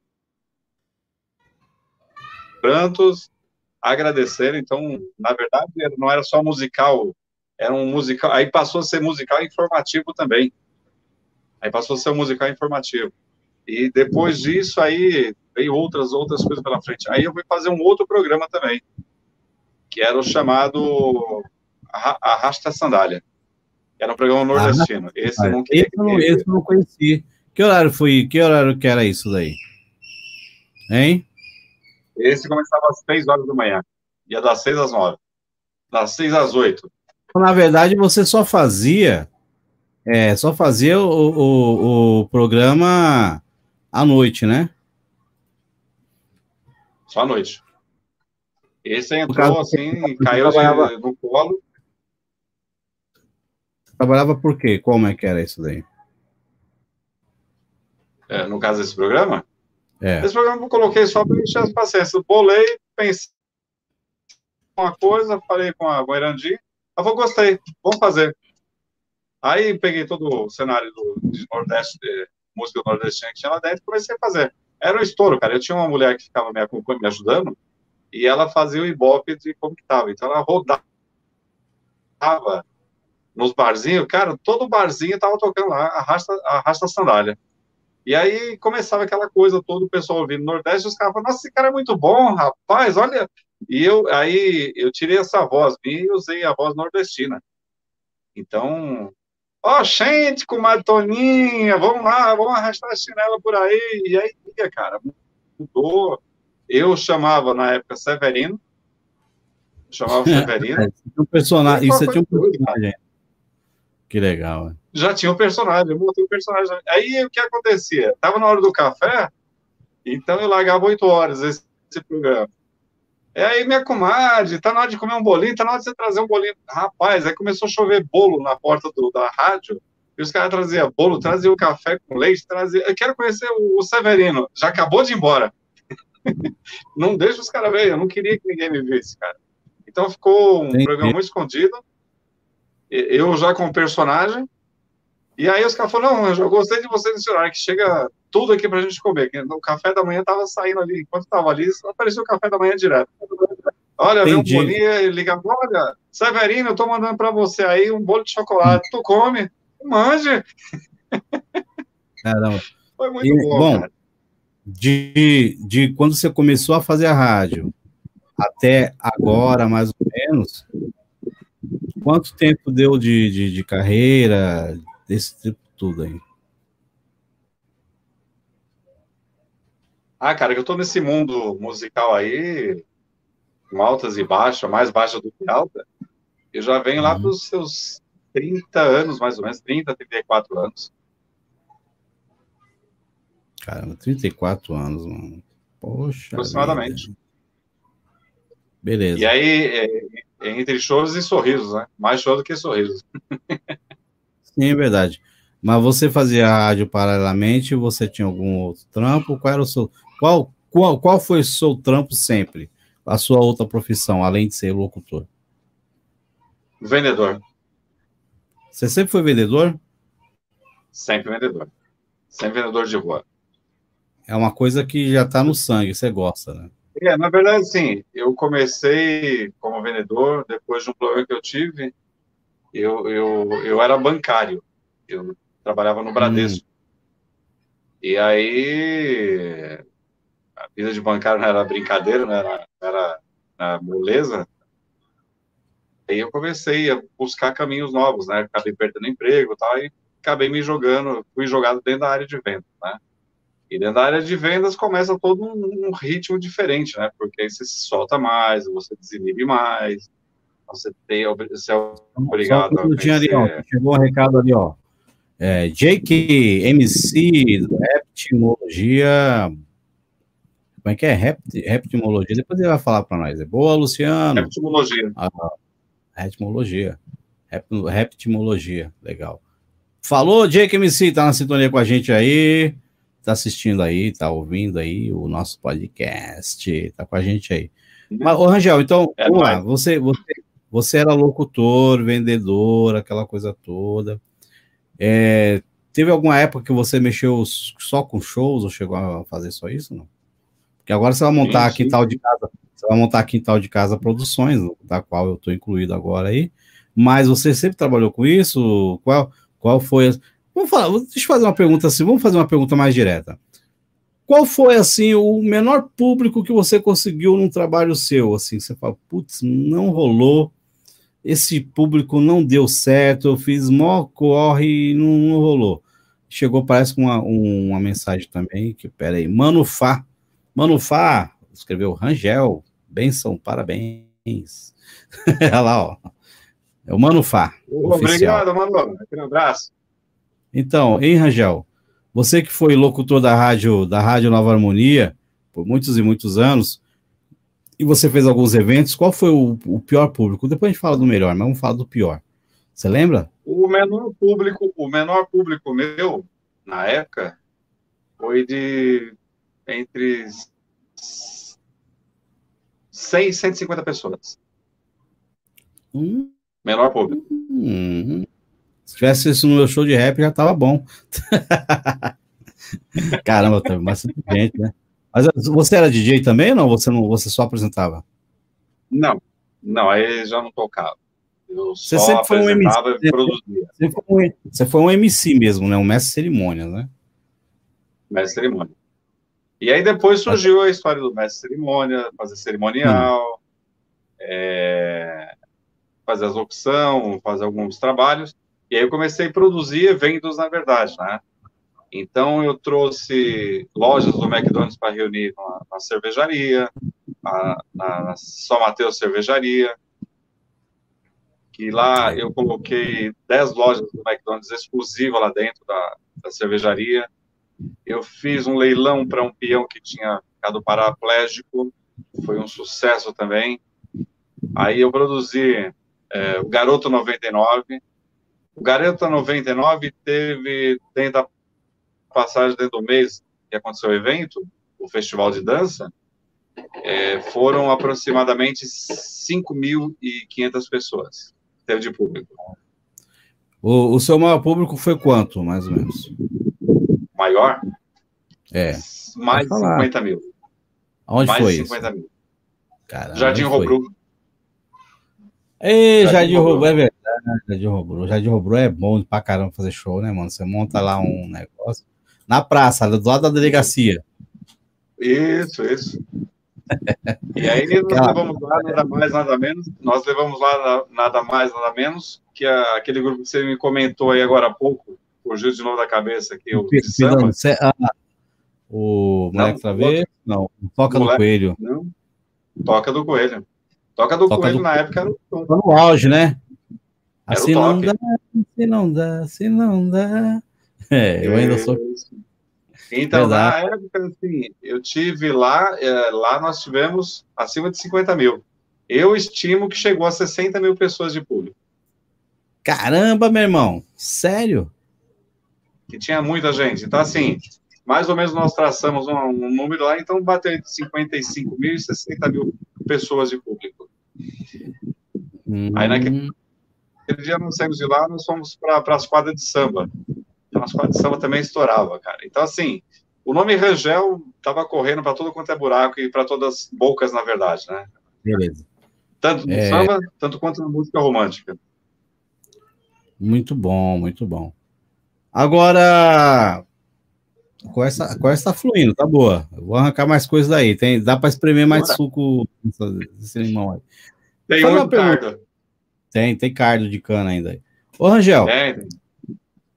Prantos, agradeceram. Então, na verdade, não era só musical, era um musical. Aí passou a ser musical informativo também. Aí passou a ser um musical informativo. E depois disso, aí veio outras, outras coisas pela frente. Aí eu fui fazer um outro programa também, que era o chamado Arrasta a Sandália. Era um programa nordestino. Ah, esse eu não. Esse, não, esse não conheci. Que horário foi? Que horário que era isso daí? Hein? Esse começava às 6 horas da manhã. Ia das 6 às 9. Das 6 às 8. Na verdade, você só fazia. É, só fazia o, o, o programa à noite, né? Só à noite. Esse entrou assim, caiu trabalhava... no colo. Trabalhava por quê? Como é que era isso daí? É, no caso desse programa? É. Esse programa eu coloquei só para encher as paciências. Bolei, pensei uma coisa, falei com a Guairandi, ela falou, gostei, vamos fazer. Aí peguei todo o cenário do de Nordeste, de música nordestina que tinha lá dentro e comecei a fazer. Era um estouro, cara. Eu tinha uma mulher que ficava me, me ajudando e ela fazia o ibope de como que tava. Então ela rodava nos barzinhos, cara, todo barzinho tava tocando lá, arrasta, arrasta a sandália. E aí começava aquela coisa, todo o pessoal ouvindo Nordeste, os caras falavam, nossa, esse cara é muito bom, rapaz, olha. E eu aí eu tirei essa voz e usei a voz nordestina. Então, Ó, oh, gente, com uma Toninha, vamos lá, vamos arrastar a chinela por aí. E aí, cara, mudou. Eu chamava na época Severino. Chamava [LAUGHS] Severino. É um personagem. Isso tinha um personagem. Que legal. Já tinha um personagem, eu montei um personagem. Aí o que acontecia? Tava na hora do café, então eu largava oito horas esse, esse programa. É aí, minha comadre, tá na hora de comer um bolinho, tá na hora de você trazer um bolinho. Rapaz, aí começou a chover bolo na porta do, da rádio, e os caras traziam bolo, traziam café com leite, traziam. Eu quero conhecer o, o Severino, já acabou de ir embora. [LAUGHS] não deixa os caras verem, eu não queria que ninguém me visse, cara. Então ficou um Entendi. programa muito escondido, eu já com o personagem, e aí os caras falaram, não, eu já gostei de você nesse horário, que chega tudo aqui pra gente comer. O café da manhã tava saindo ali, enquanto tava ali, apareceu o café da manhã direto. Olha, veio um bolinho, ele liga, olha, Severino, eu tô mandando para você aí um bolo de chocolate, tu come, manje. [LAUGHS] Caramba. Foi muito e, bom, bom de, de quando você começou a fazer a rádio até agora, mais ou menos, quanto tempo deu de, de, de carreira, desse tipo tudo aí? Ah, cara, eu tô nesse mundo musical aí, com altas e baixas, mais baixa do que alta. Eu já venho uhum. lá para os seus 30 anos, mais ou menos, 30, 34 anos. Caramba, 34 anos, mano. Poxa. Aproximadamente. Beleza. E aí, é entre choros e sorrisos, né? Mais choro do que sorrisos. Sim, é verdade. Mas você fazia rádio paralelamente? Você tinha algum outro trampo? Qual era o seu qual, qual, qual foi o seu trampo sempre? A sua outra profissão, além de ser locutor? Vendedor. Você sempre foi vendedor? Sempre vendedor. Sempre vendedor de rua. É uma coisa que já está no sangue, você gosta, né? É, na verdade, sim. Eu comecei como vendedor, depois de um problema que eu tive, eu, eu, eu era bancário. Eu trabalhava no Bradesco. Hum. E aí, a vida de bancário não era brincadeira, não era, não era, era moleza. Aí eu comecei a buscar caminhos novos, né? Acabei perdendo emprego e tal, e acabei me jogando, fui jogado dentro da área de vendas, né? E dentro da área de vendas começa todo um, um ritmo diferente, né? Porque aí você se solta mais, você desinibe mais, você tem você é obrigado a vencer. ali, ó, Chegou um recado ali, ó. É, Jake MC, Reptimologia, como é que é? Rept, reptimologia. Depois ele vai falar para nós. É boa, Luciano? Reptimologia. Ah, reptimologia. Rep, reptimologia. Legal. Falou, Jake MC, tá na sintonia com a gente aí. Tá assistindo aí, tá ouvindo aí o nosso podcast. Tá com a gente aí. Mas, ô Rangel, então, é vamos lá. Você, você, você era locutor, vendedor, aquela coisa toda. É, teve alguma época que você mexeu só com shows ou chegou a fazer só isso? Não? Porque agora você vai montar sim, sim. quintal de casa, você vai montar quintal de casa produções, da qual eu estou incluído agora aí. Mas você sempre trabalhou com isso? Qual, qual foi? Vamos falar, deixa eu fazer uma pergunta assim, vamos fazer uma pergunta mais direta. Qual foi assim o menor público que você conseguiu num trabalho seu? Assim, você fala, putz, não rolou, esse público não deu certo, eu fiz mó corre e não, não rolou. Chegou, parece, uma, uma mensagem também, que, peraí, Manufá, Manufá, escreveu Rangel, benção, parabéns. [LAUGHS] Olha lá, ó. É o Manufá. Obrigado, Manu. Um abraço. Então, hein, Rangel? Você que foi locutor da rádio, da Rádio Nova Harmonia por muitos e muitos anos, e você fez alguns eventos, qual foi o, o pior público? Depois a gente fala do melhor, mas vamos falar do pior. Você lembra? O menor público, o menor público meu, na época, foi de entre 100 e 150 pessoas. Hum. Menor público. Hum. Se tivesse isso no meu show de rap, já tava bom. [LAUGHS] Caramba, teve bastante gente, né? Mas você era DJ também ou não? Você, não, você só apresentava? Não, não, aí já não tocava. Eu você sempre foi um MC. E produzia. Você foi, um, você foi um MC mesmo, né? Um mestre de cerimônias, né? Mestre de cerimônia. E aí depois surgiu a história do mestre cerimônia, fazer cerimonial, hum. é, fazer as opções, fazer alguns trabalhos. E aí eu comecei a produzir eventos, na verdade, né? Então eu trouxe lojas do McDonald's para reunir na, na cervejaria, na, na São Mateus Cervejaria, que lá eu coloquei 10 lojas do McDonald's exclusivas lá dentro da, da cervejaria. Eu fiz um leilão para um peão que tinha ficado paraplégico, foi um sucesso também. Aí eu produzi é, o Garoto 99. O Garoto 99 teve, dentro da passagem dentro do mês que aconteceu o evento, o festival de dança, é, foram aproximadamente 5.500 pessoas teve de público. O, o seu maior público foi quanto, mais ou menos? Maior? É. Mais de 50 mil. Onde mais foi 50 isso? mil. Caramba, Jardim Robru. Ei, Jardim, Jardim Robru, é verdade. Jardim Robru. Jardim Robru é bom pra caramba fazer show, né, mano? Você monta lá um negócio. Na praça, do lado da delegacia. Isso, isso. [LAUGHS] E aí nós levamos lá nada mais, nada menos. Nós levamos lá nada mais, nada menos que a, aquele grupo que você me comentou aí agora há pouco, fugiu de novo da cabeça aqui, o de samba. Ah, o Moleque Travesso? Não, Toca do Coelho. Não, Toca do Coelho. Toca do Toca Coelho do... na época era no auge, né? Assim não dá, assim não dá, assim não dá. É, eu ainda sou. Então, Verdade. na época, assim, eu tive lá, é, lá nós tivemos acima de 50 mil. Eu estimo que chegou a 60 mil pessoas de público. Caramba, meu irmão, sério? Que tinha muita gente. Então, assim, mais ou menos nós traçamos um, um número lá, então bateu entre 55 mil e 60 mil pessoas de público. Hum. Aí naquele dia nós saímos de lá, nós fomos para as quadras de samba. Então, as quadras de samba também estourava, cara. Então, assim, o nome Rangel estava correndo para todo quanto é buraco e para todas as bocas, na verdade, né? Beleza. Tanto no é... samba, tanto quanto na música romântica. Muito bom, muito bom. Agora, a conversa, a conversa tá fluindo, tá boa. Eu vou arrancar mais coisas daí. Tem, dá para espremer mais Bora. suco desse limão aí. Tem um cardo. Tem, tem cardo de cana ainda. Ô, Rangel. Tem.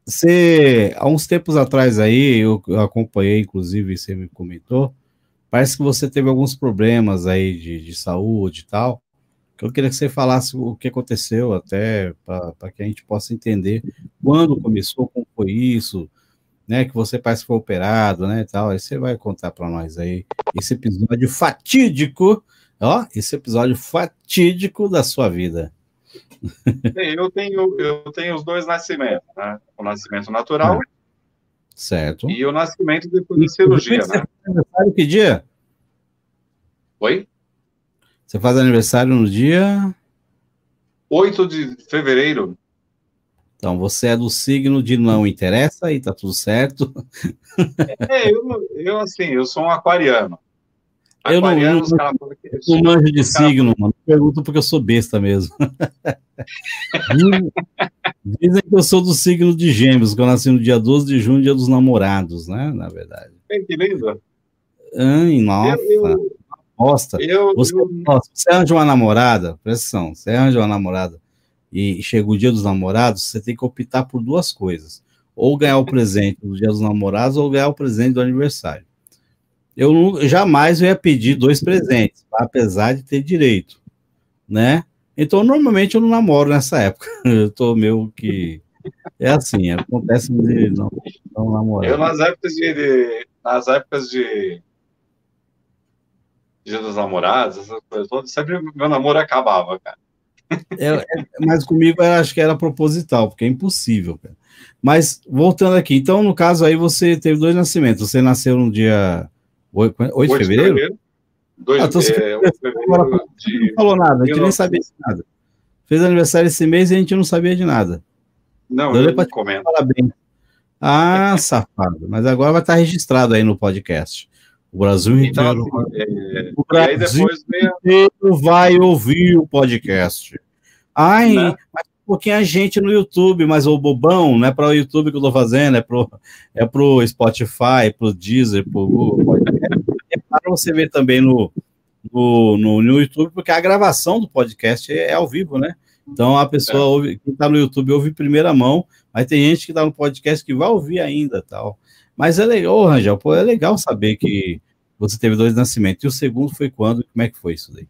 Você, há uns tempos atrás aí, eu, acompanhei, inclusive, você me comentou, parece que você teve alguns problemas aí de, de saúde e tal, eu queria que você falasse o que aconteceu, até para que a gente possa entender quando começou, como foi isso, né, que você parece que foi operado, né, e tal, aí você vai contar para nós aí esse episódio fatídico, ó, esse episódio fatídico da sua vida. Eu tenho, eu tenho os dois nascimentos, né? O nascimento natural. Certo. E o nascimento depois da cirurgia, né? aniversário que dia? Oi? Você faz aniversário no dia 8 de fevereiro. Então, você é do signo de não interessa e tá tudo certo. É, eu, eu assim, eu sou um aquariano. Eu não, eu não, não manjo de signo, mano. Pergunto porque eu sou besta mesmo. [LAUGHS] Dizem que eu sou do signo de gêmeos, que eu nasci no dia 12 de junho, dia dos namorados, né? Na verdade. Que lindo. Ai, nossa. Eu, Bosta. Eu, você, eu... Nossa, você arranja uma namorada, atenção, você arranja uma namorada e chega o dia dos namorados, você tem que optar por duas coisas. Ou ganhar o presente do dia dos namorados, ou ganhar o presente do aniversário eu jamais ia pedir dois presentes, apesar de ter direito, né? Então, normalmente eu não namoro nessa época. [LAUGHS] Eu tô meio que. É assim, acontece de não, não namorar. Eu, nas épocas de, de. nas épocas de. Dia dos namorados, essas coisas todas, sempre meu namoro acabava, cara. É, é, mas comigo acho que era proposital, porque é impossível, cara. Mas voltando aqui, então no caso aí você teve dois nascimentos. Você nasceu no dia 8, 8 de fevereiro? fevereiro. Dois, ah, então é, fevereiro de... não falou nada, a gente nem sabia de nada. Fez aniversário esse mês e a gente não sabia de nada. Não, eu, eu não comento. Parabéns. Ah, [LAUGHS] safado. Mas agora vai estar registrado aí no podcast. O Brasil então, inteiro. Assim, é... O Brasil inteiro vai ouvir o podcast. Ai, né? mas um pouquinho a gente no YouTube, mas o bobão não é para o YouTube que eu estou fazendo, é pro, é pro Spotify, pro Deezer, pro Google para você ver também no, no, no, no, YouTube, porque a gravação do podcast é, é, ao vivo, né? Então a pessoa é. ouve, quem está no YouTube ouve em primeira mão, mas tem gente que está no podcast que vai ouvir ainda tal. Mas é legal, oh, Rangel, pô, é legal saber que você teve dois nascimentos. E o segundo foi quando? Como é que foi isso daí?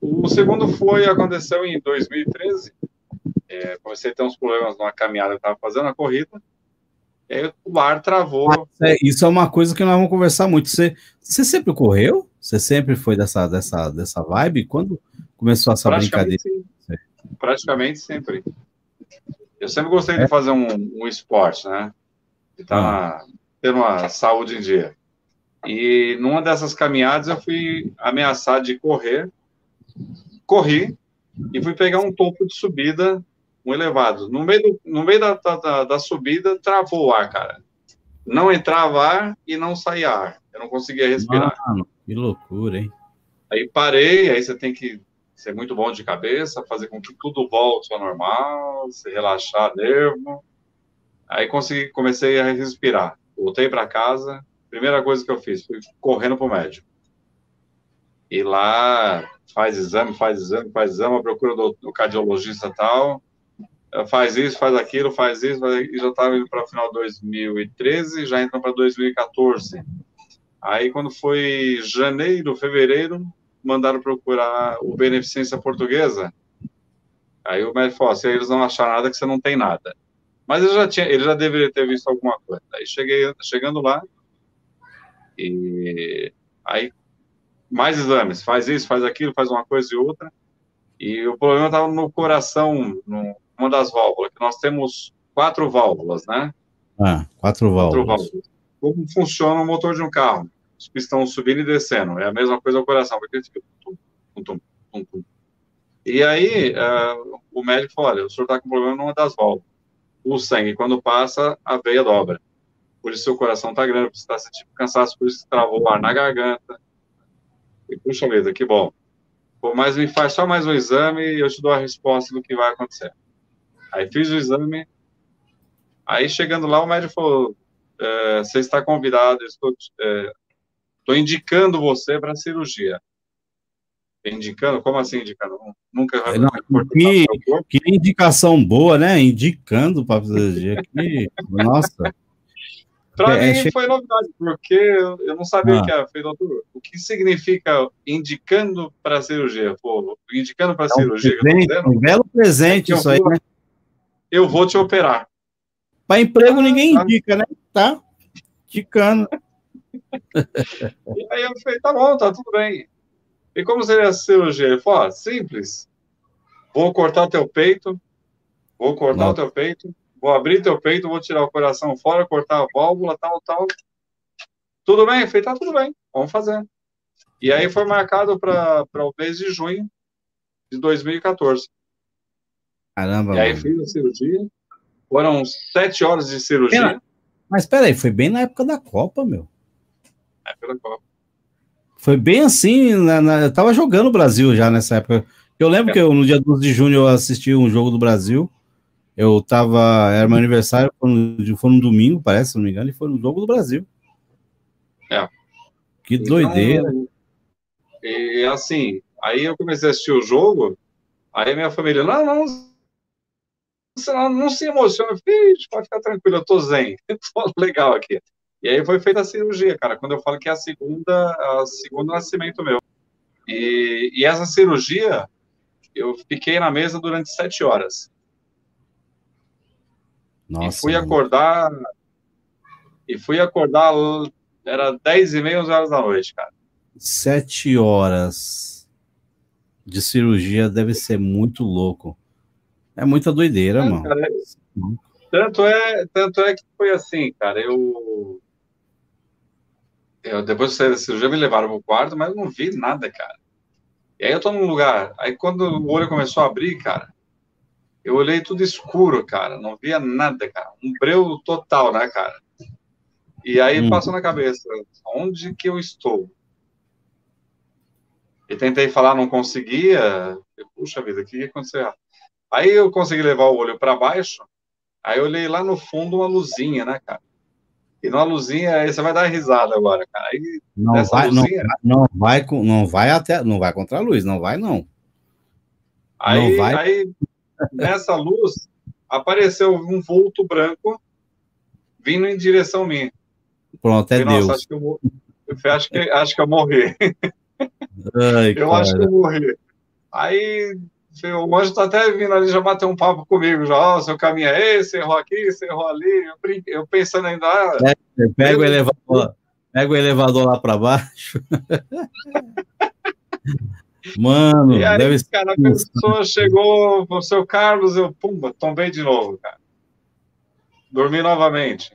O segundo foi, aconteceu em 2013. É, comecei a ter uns problemas numa caminhada que estava fazendo, a corrida. E aí o ar travou. É, isso é uma coisa que nós vamos conversar muito. Você, você sempre correu? Você sempre foi dessa, dessa, dessa vibe? Quando começou essa brincadeira? Sim. Praticamente sempre. Eu sempre gostei é. de fazer um, um esporte, né? De estar tá ah. tendo uma saúde em dia. E numa dessas caminhadas eu fui ameaçado de correr, corri e fui pegar um topo de subida, um elevado. No meio, do, no meio da, da, da subida, travou o ar, cara. Não entrava ar e não saía ar. Eu não conseguia respirar. Mano, que loucura, hein? Aí parei, aí você tem que ser muito bom de cabeça, fazer com que tudo volte ao normal, se relaxar nervo. Aí consegui, comecei a respirar. Voltei para casa, primeira coisa que eu fiz foi correndo para o médico. E lá faz exame, faz exame, faz exame, procura do, do cardiologista tal, faz isso, faz aquilo, faz isso, faz, e já estava indo para o final de 2013, já entrou para 2014. Aí quando foi janeiro, fevereiro, mandaram procurar o Beneficência Portuguesa. Aí o médico falou: assim, eles não acharam nada, que você não tem nada. Mas ele já tinha, ele já deveria ter visto alguma coisa. Aí cheguei, chegando lá, e aí, mais exames, faz isso, faz aquilo, faz uma coisa e outra. E o problema estava no coração, numa das válvulas, que nós temos quatro válvulas, né? Ah, quatro válvulas. Quatro válvulas. Como funciona o motor de um carro? Os pistões subindo e descendo. É a mesma coisa o coração, porque fica tum, tum, tum, tum, E aí, uh, o médico falou: olha, o senhor está com problema numa das válvulas. O sangue, quando passa, a veia dobra por isso seu coração está grande, por isso está sentindo cansaço, por isso travou o ar na garganta. E, puxa vida, que bom. Pô, mas me faz só mais um exame e eu te dou a resposta do que vai acontecer. Aí fiz o exame, aí chegando lá o médico falou, é, você está convidado, estou, é, indicando você para cirurgia. Indicando? Como assim indicando? Nunca. É, não, que, que indicação boa, né? Indicando para cirurgia. Que, [LAUGHS] nossa. Para é, mim foi novidade, porque eu não sabia ah. o que era. Falei, doutor, o que significa indicando para cirurgia? Pô, indicando para é um cirurgia. Presente, um belo presente é isso aí, né? Eu vou te operar. Para emprego ah, ninguém tá. indica, né? Tá indicando. [LAUGHS] e aí eu falei, tá bom, tá tudo bem. E como seria a cirurgia? Ele falou, ah, simples. Vou cortar teu peito, vou cortar Nossa. o teu peito, vou abrir teu peito, vou tirar o coração fora, cortar a válvula, tal, tal. Tudo bem? Eu falei, tá tudo bem, vamos fazer. E aí foi marcado para o mês de junho de 2014. Caramba. E aí mano. fiz a cirurgia. Foram sete horas de cirurgia. Pera, mas peraí, foi bem na época da Copa, meu. Na época da Copa. Foi bem assim, na, na, eu tava jogando o Brasil já nessa época. Eu lembro é. que eu, no dia 12 de junho eu assisti um jogo do Brasil eu tava. Era meu aniversário, foi no, foi no domingo, parece, se não me engano, e foi no jogo do Brasil. É. Que então, doideira. E assim, aí eu comecei a assistir o jogo, aí minha família, não, não, não, não se emociona, Vixe, pode ficar tranquilo, eu tô zen, [LAUGHS] tô legal aqui. E aí foi feita a cirurgia, cara, quando eu falo que é a segunda, a segundo nascimento meu. E, e essa cirurgia, eu fiquei na mesa durante sete horas. Nossa, e fui acordar. E fui acordar. Era 10 e meia, 11 horas da noite, cara. Sete horas de cirurgia deve ser muito louco. É muita doideira, é, mano. Cara, é... Tanto é, tanto é que foi assim, cara. Eu, eu depois de sair da cirurgia me levaram pro quarto, mas eu não vi nada, cara. E aí eu tô num lugar. Aí quando o olho começou a abrir, cara, eu olhei tudo escuro, cara, não via nada, cara. Um breu total, né, cara? E aí hum. passou na cabeça, onde que eu estou? E tentei falar, não conseguia. Puxa vida, o que aconteceu? Aí eu consegui levar o olho para baixo, aí eu olhei lá no fundo uma luzinha, né, cara? E numa luzinha, aí você vai dar risada agora, cara. Aí, não, vai, luzinha, não, não, vai, não vai até, não vai contra a luz, não vai não. Aí, aí, nessa luz, apareceu um vulto branco vindo em direção a mim. Pronto, é Deus. Acho que eu, eu acho, que, acho que eu morri. Ai, [LAUGHS] eu cara. acho que eu morri. Aí o anjo tá até vindo ali já bater um papo comigo, já, oh, seu caminho é esse, errou aqui, você errou ali. Eu, eu pensando ainda. Ah, é, pega, o elevador, pega o elevador lá para baixo. [LAUGHS] Mano, e aí, deve ser. Cara, a pessoa chegou, o seu Carlos, eu, pumba, tombei de novo, cara. Dormi novamente.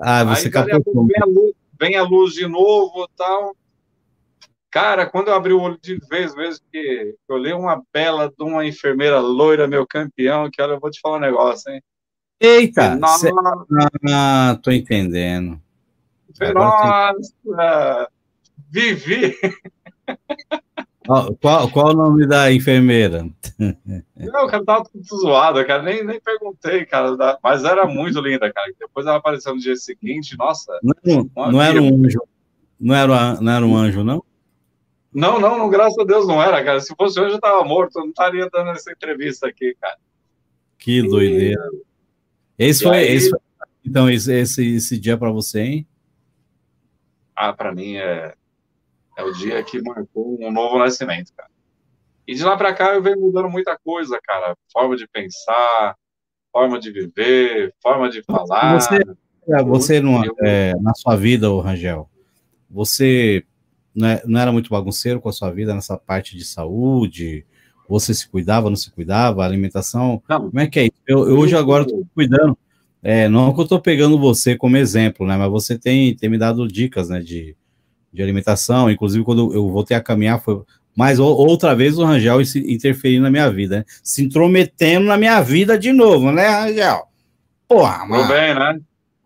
Ah, você capotou. Vem a, luz, vem a luz de novo tal. Cara, quando eu abri o olho de vez mesmo, que eu olhei uma bela de uma enfermeira loira, meu campeão, que olha, eu vou te falar um negócio, hein? Eita! Nossa, cê... ah, tô entendendo. Nossa! Vivi! Qual, qual o nome da enfermeira? [LAUGHS] Não, cara, tava tudo zoado, cara. Nem, nem perguntei, cara. Mas era muito linda, cara. Depois ela apareceu no dia seguinte, nossa. Não, não era um anjo. Não era, não era um anjo, não? Não, não, não, graças a Deus não era, cara. Se fosse hoje eu tava morto, eu não estaria dando essa entrevista aqui, cara. Que doideira. Esse foi, aí... esse foi, então, esse, esse, esse dia para você, hein? Ah, para mim é, é o dia que marcou um novo nascimento, cara. E de lá para cá eu venho mudando muita coisa, cara. Forma de pensar, forma de viver, forma de falar. Você, você não, é, na sua vida, Rangel, você não, é, não era muito bagunceiro com a sua vida nessa parte de saúde? Você se cuidava, não se cuidava? Alimentação? Não. Como é que é isso? Eu, eu hoje agora estou cuidando. É, não que eu estou pegando você como exemplo, né? Mas você tem, tem me dado dicas, né? De, de alimentação. Inclusive, quando eu voltei a caminhar, foi mais outra vez o Rangel interferindo na minha vida, né? Se intrometendo na minha vida de novo, né, Rangel? Porra, mano. Tudo bem, né?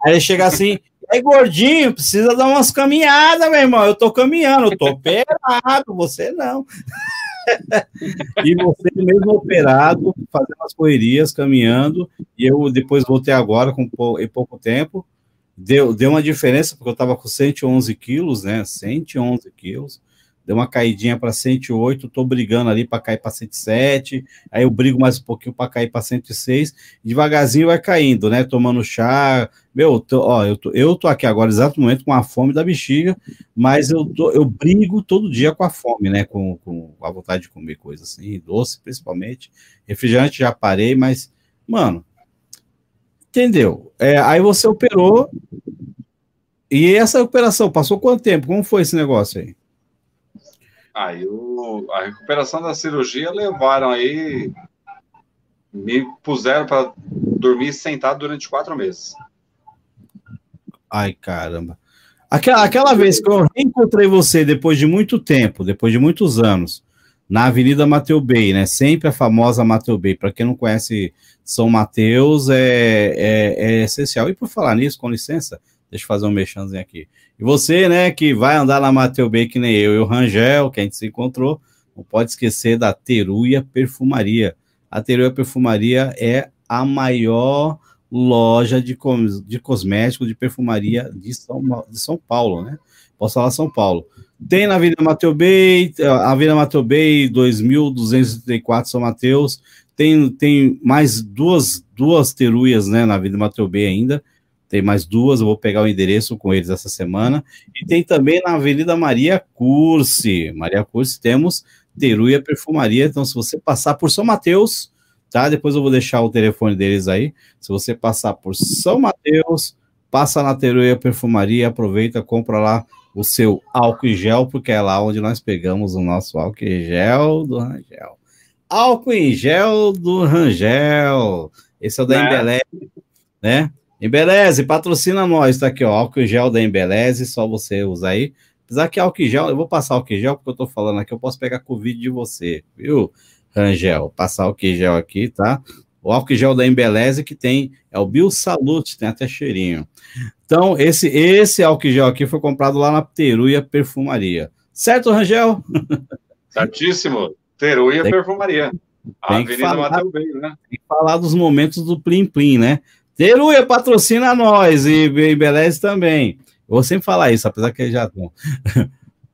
Aí ele chega assim, é gordinho, precisa dar umas caminhadas, meu irmão. Eu tô caminhando, eu tô operado, você não. [LAUGHS] e você mesmo operado, fazendo as correrias, caminhando, e eu depois voltei agora com em pouco tempo. Deu, deu uma diferença, porque eu estava com 111 quilos, né? 111 quilos deu uma caidinha para 108, tô brigando ali para cair para 107, aí eu brigo mais um pouquinho para cair para 106, devagarzinho vai caindo, né? Tomando chá. Meu, tô, ó, eu tô, eu tô aqui agora exato momento com a fome da bexiga, mas eu tô, eu brigo todo dia com a fome, né? Com, com a vontade de comer coisas assim, doce principalmente. Refrigerante já parei, mas mano, entendeu? É, aí você operou e essa operação passou quanto tempo? Como foi esse negócio aí? Aí o, a recuperação da cirurgia levaram aí. Me puseram para dormir sentado durante quatro meses. Ai, caramba. Aquela, aquela vez que eu reencontrei você depois de muito tempo, depois de muitos anos, na Avenida Mateu Bay, né? Sempre a famosa Mateu Bay. Para quem não conhece São Mateus, é, é, é, essencial. E por falar nisso, com licença, deixa eu fazer um mexãozinho aqui. E você, né, que vai andar na Mateu Bay que nem eu e o Rangel, que a gente se encontrou, não pode esquecer da Teruia Perfumaria. A Teruia Perfumaria é a maior loja de, de cosméticos, de perfumaria de São, de São Paulo, né? Posso falar São Paulo. Tem na Avenida Mateu Bay, a Avenida Mateu Bay, 2234 São Mateus. Tem, tem mais duas, duas teruias, né, na Avenida Mateu Bay ainda tem mais duas, eu vou pegar o endereço com eles essa semana. E tem também na Avenida Maria Curse. Maria Curse temos Teruia Perfumaria. Então, se você passar por São Mateus, tá? Depois eu vou deixar o telefone deles aí. Se você passar por São Mateus, passa na Teruia Perfumaria, aproveita, compra lá o seu álcool em gel, porque é lá onde nós pegamos o nosso álcool em gel do Rangel. Álcool em gel do Rangel. Esse é o da Embeleze, né? Embeleze, patrocina nós, tá aqui, ó, álcool gel da Embeleze, só você usa aí. Apesar que álcool gel, eu vou passar álcool gel, porque eu tô falando aqui, eu posso pegar Covid de você, viu, Rangel? Passar álcool gel aqui, tá? O álcool gel da Embeleze que tem, é o Biosalute, tem até cheirinho. Então, esse, esse álcool gel aqui foi comprado lá na Teruia Perfumaria. Certo, Rangel? [LAUGHS] Certíssimo. Teruia tem, Perfumaria. A tem Avenida falar, né? Tem que falar dos momentos do Plim Plim, né? Teruia patrocina nós e, e Beleza também. Eu vou sempre falar isso, apesar que já estão. [LAUGHS]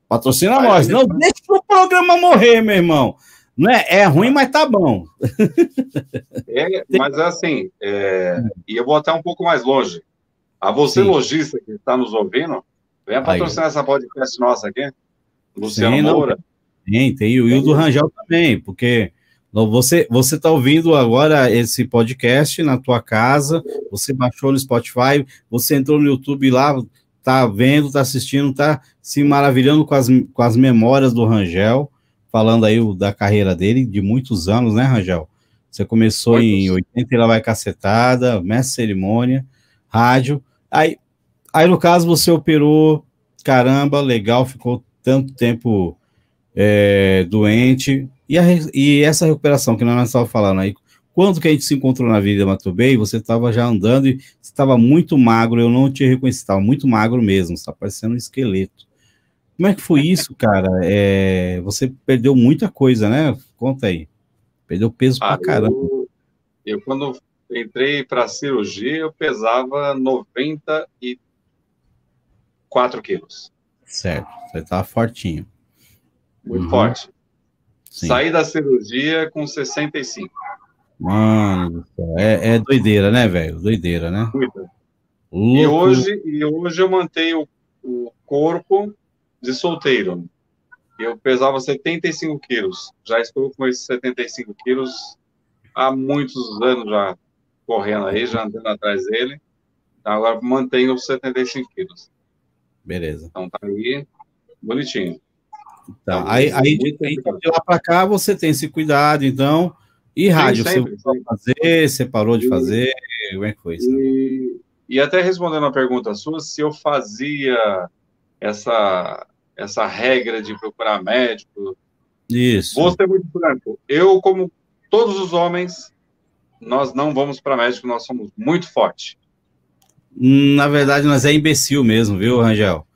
patrocina Vai, nós. Não deixa o programa morrer, meu irmão. Não é, é ruim, mas tá bom. É, mas é assim, é, e eu vou até um pouco mais longe. A você, Sim. lojista que está nos ouvindo, venha patrocinar Aí. essa podcast nossa aqui. Luciano Sim, Moura. Tem, tem o do Rangel também, porque você você está ouvindo agora esse podcast na tua casa, você baixou no Spotify, você entrou no YouTube lá, tá vendo, tá assistindo, tá se maravilhando com as, com as memórias do Rangel, falando aí da carreira dele, de muitos anos, né, Rangel? Você começou em 80 e lá vai cacetada, mestre cerimônia, rádio. Aí, aí, no caso, você operou, caramba, legal, ficou tanto tempo é, doente. E, a, e essa recuperação que nós estávamos falando aí, quando que a gente se encontrou na vida Matubei, você estava já andando e estava muito magro, eu não te reconheci, estava muito magro mesmo, está parecendo um esqueleto. Como é que foi isso, cara? [LAUGHS] É, você perdeu muita coisa, né? Conta aí. Perdeu peso ah, pra caramba. Eu, eu quando entrei para cirurgia, eu pesava 94 quilos. Certo, você estava fortinho. Muito uhum. forte. Sim. Saí da cirurgia com 65. Mano, é, é doideira, né, velho? Doideira, né? E hoje, e hoje eu mantenho o, o corpo de solteiro. Eu pesava 75 quilos. Já estou com esses 75 quilos há muitos anos já correndo aí, já andando atrás dele. Então, agora mantenho os 75 quilos. Beleza. Então tá aí, bonitinho. Tá, aí, aí de, de lá para cá você tem esse cuidado, então. E rádio, Sim, sempre, você fazer, você parou de fazer? Como é que foi isso? E, e até respondendo a pergunta sua, se eu fazia essa, essa regra de procurar médico. Isso. Vou ser muito franco. Eu, como todos os homens, nós não vamos para médico, nós somos muito fortes. Na verdade, nós é imbecil mesmo, viu, Rangel?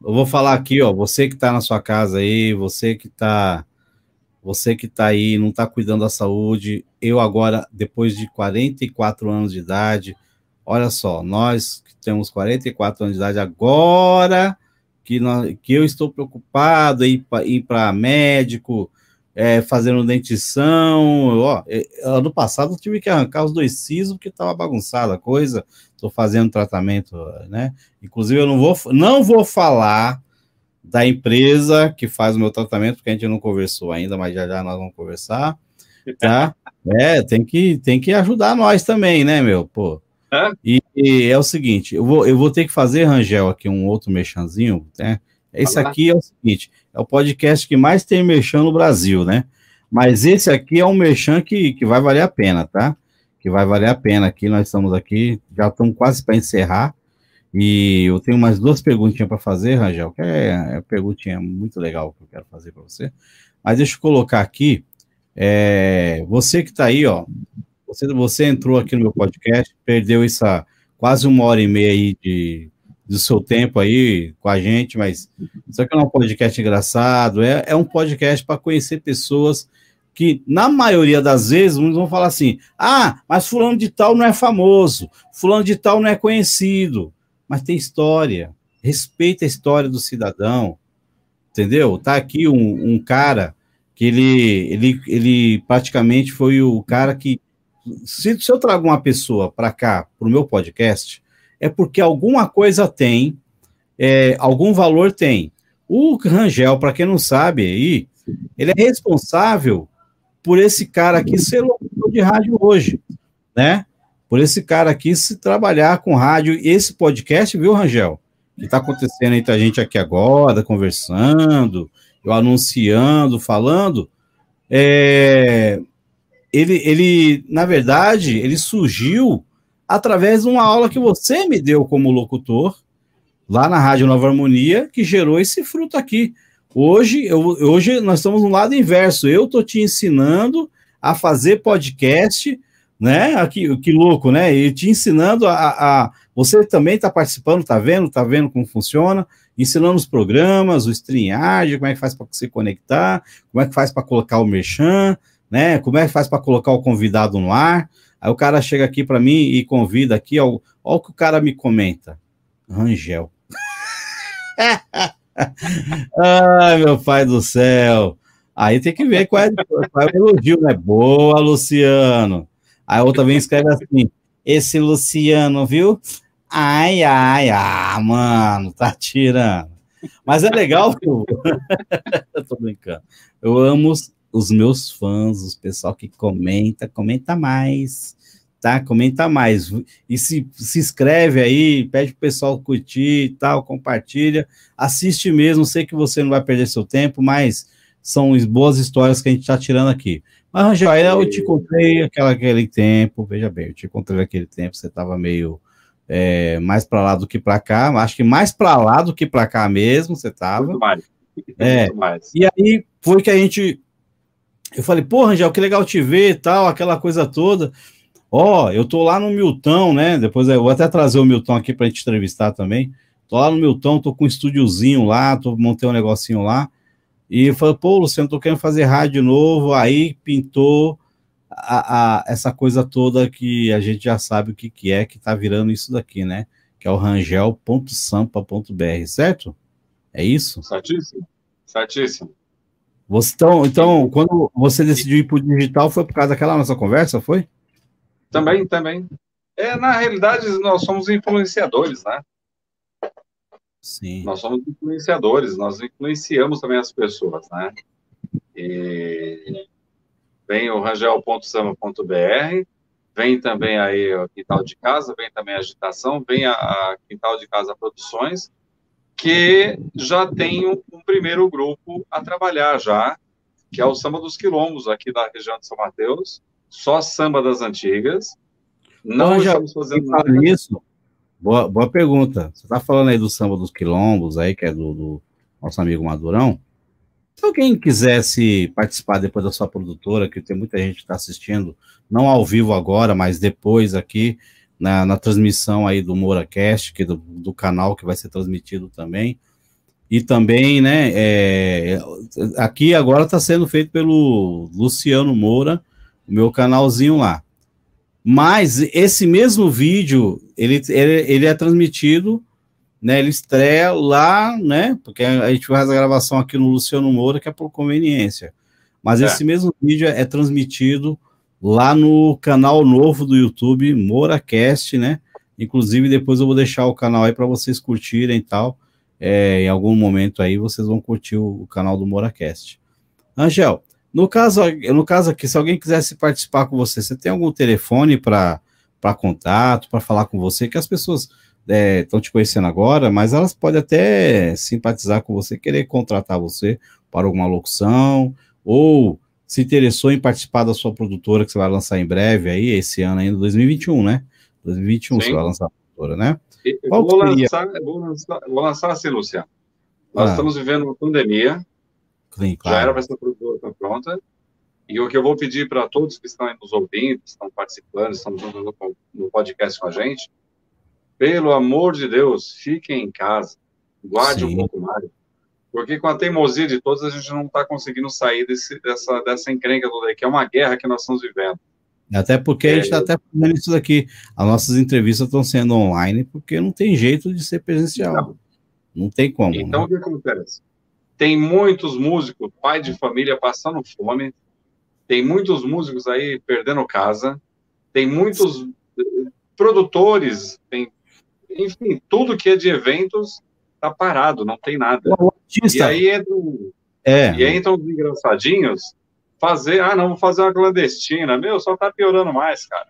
Eu vou falar aqui, ó, você que está na sua casa aí, você que está você que está aí, não está cuidando da saúde, eu agora, depois de 44 anos de idade, olha só, nós que temos 44 anos de idade, agora que, nós, que eu estou preocupado em ir para médico, é, fazendo dentição. Ó, é, ano passado eu tive que arrancar os dois sisos porque estava bagunçada a coisa. Estou fazendo tratamento, né? Inclusive, eu não vou, não vou falar da empresa que faz o meu tratamento, porque a gente não conversou ainda, mas já já nós vamos conversar, tá? [LAUGHS] É, tem que, tem que ajudar nós também, né, meu? Pô. E, e, é o seguinte, eu vou, eu vou ter que fazer, Rangel, aqui um outro mexanzinho, né? Esse aqui é o seguinte, é o podcast que mais tem merchan no Brasil, né? Mas esse aqui é um merchan que, que vai valer a pena, tá? Que vai valer a pena aqui, nós estamos aqui, já estamos quase para encerrar, e eu tenho mais duas perguntinhas para fazer, Rangel, que é, é uma perguntinha muito legal que eu quero fazer para você. Mas deixa eu colocar aqui, é, você que está aí, ó, você, você entrou aqui no meu podcast, perdeu essa quase uma hora e meia aí de, do seu tempo aí com a gente, mas isso aqui não é um podcast engraçado, é, é um podcast para conhecer pessoas que, na maioria das vezes, uns vão falar assim: ah, mas fulano de tal não é famoso, fulano de tal não é conhecido, mas tem história, respeita a história do cidadão, entendeu? Tá aqui um, um cara que ele, ele, ele praticamente foi o cara que se, se eu trago uma pessoa para cá, para o meu podcast, é porque alguma coisa tem, é, algum valor tem. O Rangel, para quem não sabe aí, ele é responsável por esse cara aqui ser locutor de rádio hoje, né? Por esse cara aqui se trabalhar com rádio, esse podcast, viu, Rangel? Que está acontecendo entre a gente aqui agora, conversando, eu anunciando, falando. É, ele, ele, na verdade, ele surgiu através de uma aula que você me deu como locutor, lá na Rádio Nova Harmonia, que gerou esse fruto aqui. Hoje, eu, hoje nós estamos no lado inverso. Eu estou te ensinando a fazer podcast, né? Aqui, que louco, né? E te ensinando a. a você também está participando, está vendo, está vendo como funciona, ensinando os programas, o StreamYard, como é que faz para se conectar, como é que faz para colocar o merchan, né? Como é que faz para colocar o convidado no ar? Aí o cara chega aqui para mim e convida aqui, ó, ó o que o cara me comenta. Rangel. [LAUGHS] Ai, meu pai do céu. Aí tem que ver qual é, qual é o elogio, né? Boa, Luciano. Aí outra vez escreve assim: esse Luciano, viu? Ai, ai, ah, mano, tá tirando. Mas é legal, [LAUGHS] eu... tô brincando. Eu amo os, os meus fãs, os pessoal que comenta, comenta mais, tá? Comenta mais. E se, se inscreve aí, pede pro pessoal curtir e tal, compartilha. Assiste mesmo, sei que você não vai perder seu tempo, mas são boas histórias que a gente está tirando aqui. Mas, Rangel, eu te encontrei aquela, aquele tempo, veja bem, eu te encontrei aquele tempo, você estava meio é, mais para lá do que para cá, acho que mais para lá do que para cá mesmo, você estava. Muito mais. É, Muito mais. E aí foi que a gente. Eu falei, pô, Rangel, que legal te ver e tal, aquela coisa toda. Ó, oh, eu tô lá no Milton, né? Depois eu vou até trazer o Milton aqui para a gente entrevistar também. Tô lá no Milton, tô com um estúdiozinho lá, tô montei um negocinho lá. E falou, pô, Luciano, tô querendo fazer rádio novo, aí pintou a, a, essa coisa toda que a gente já sabe o que, que é, que tá virando isso daqui, né? Que é o rangel.sampa.br, certo? É isso? Certíssimo, certíssimo. Você, então, então, quando você decidiu ir para o digital, foi por causa daquela nossa conversa, foi? Também, também. É, na realidade, nós somos influenciadores, né? Sim. Nós somos influenciadores, nós influenciamos também as pessoas, né? E vem o rangel.sama.br, vem também aí o Quintal de Casa, vem também a Agitação, vem a, a Quintal de Casa Produções, que já tem um, um, primeiro grupo a trabalhar já, que é o Samba dos Quilombos, aqui da região de São Mateus, só samba das antigas. Não já estamos fazendo nada. Isso, Boa, boa pergunta. Você está falando aí do samba dos quilombos, aí, que é do, do, nosso amigo Madurão. Se alguém quisesse participar depois da sua produtora, que tem muita gente que está assistindo, não ao vivo agora, mas depois aqui, na, na transmissão aí do MoraCast, que é do, do canal que vai ser transmitido também. E também, né, é, aqui agora está sendo feito pelo Luciano Moura, o meu canalzinho lá. Mas esse mesmo vídeo, ele, ele, ele é transmitido, né? Ele estreia lá, né? Porque a gente faz a gravação aqui no Luciano Moura, que é por conveniência. Mas é. esse mesmo vídeo é transmitido lá no canal novo do YouTube, MoraCast, né? Inclusive, depois eu vou deixar o canal aí para vocês curtirem e tal. É, em algum momento aí vocês vão curtir o, o canal do MoraCast. Angel, no caso, no caso aqui, se alguém quisesse participar com você, você tem algum telefone para contato, para falar com você, que as pessoas estão é, te conhecendo agora, mas elas podem até simpatizar com você, querer contratar você para alguma locução, ou se interessou em participar da sua produtora, que você vai lançar em breve aí, esse ano ainda, 2021, né? 2021 Sim. você vai lançar a produtora, né? vou, lançar, vou, lançar, vou lançar assim, Luciano. Nós ah. estamos vivendo uma pandemia, Sim, claro. Já era para essa produtora pronta. E o que eu vou pedir para todos que estão nos ouvindo, estão participando, estão no, no podcast com a gente, pelo amor de Deus, fiquem em casa, guarde Sim. um pouco mais. Porque com a teimosia de todos, a gente não está conseguindo sair desse, dessa, dessa encrenca toda aí, que é uma guerra que nós estamos vivendo. Até porque é, a gente está até fazendo isso daqui. As nossas entrevistas estão sendo online, porque não tem jeito de ser presencial. Não, não tem como. Então, né? o que acontece? Tem muitos músicos, pai de família, passando fome. Tem muitos músicos aí perdendo casa. Tem muitos produtores. Tem, enfim, tudo que é de eventos tá parado, não tem nada. E aí entram, é. e entram os engraçadinhos fazer, ah, não, vou fazer uma clandestina. Meu, só tá piorando mais, cara.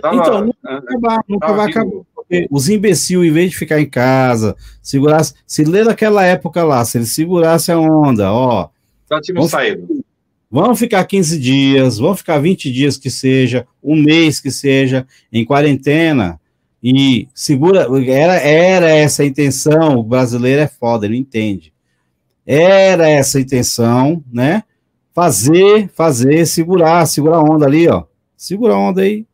Tava, então, nunca, vai acabar, nunca vai acabar. Os imbecil, em vez de ficar em casa, segurasse, se ler naquela época lá, se ele segurasse a onda, ó. Já tínhamos saído. Vamos ficar 15 dias, vamos ficar 20 dias que seja, um mês que seja, em quarentena, e segura, era, era essa a intenção, o brasileiro é foda, ele entende. Era essa a intenção, né? Fazer, fazer, segurar, segurar a onda ali, ó. Segura a onda aí,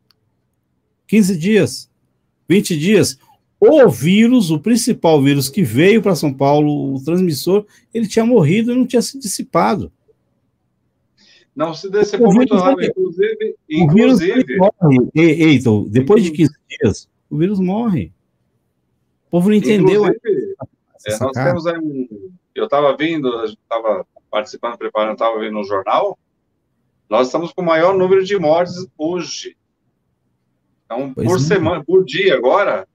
15 dias, 20 dias. O vírus, o principal vírus que veio para São Paulo, o transmissor, ele tinha morrido e não tinha se dissipado. Não se dissipou muito rápido, inclusive. inclusive... morre. Eita, depois de 15 dias, o vírus morre. O povo não entendeu. É, nós temos aí um. Eu estava vindo, estava participando, preparando, estava vendo no jornal, nós estamos com o maior número de mortes hoje. Então, pois por semana, por dia agora,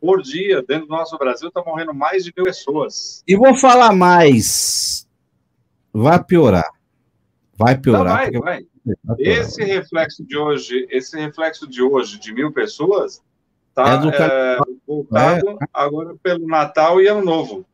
por dia, dentro do nosso Brasil, está morrendo mais de mil pessoas. E vou falar mais. Vai piorar. Vai piorar. Não, vai, vai. vai piorar. Esse reflexo de hoje, esse reflexo de hoje de mil pessoas, está é é, voltado é. agora pelo Natal e Ano Novo.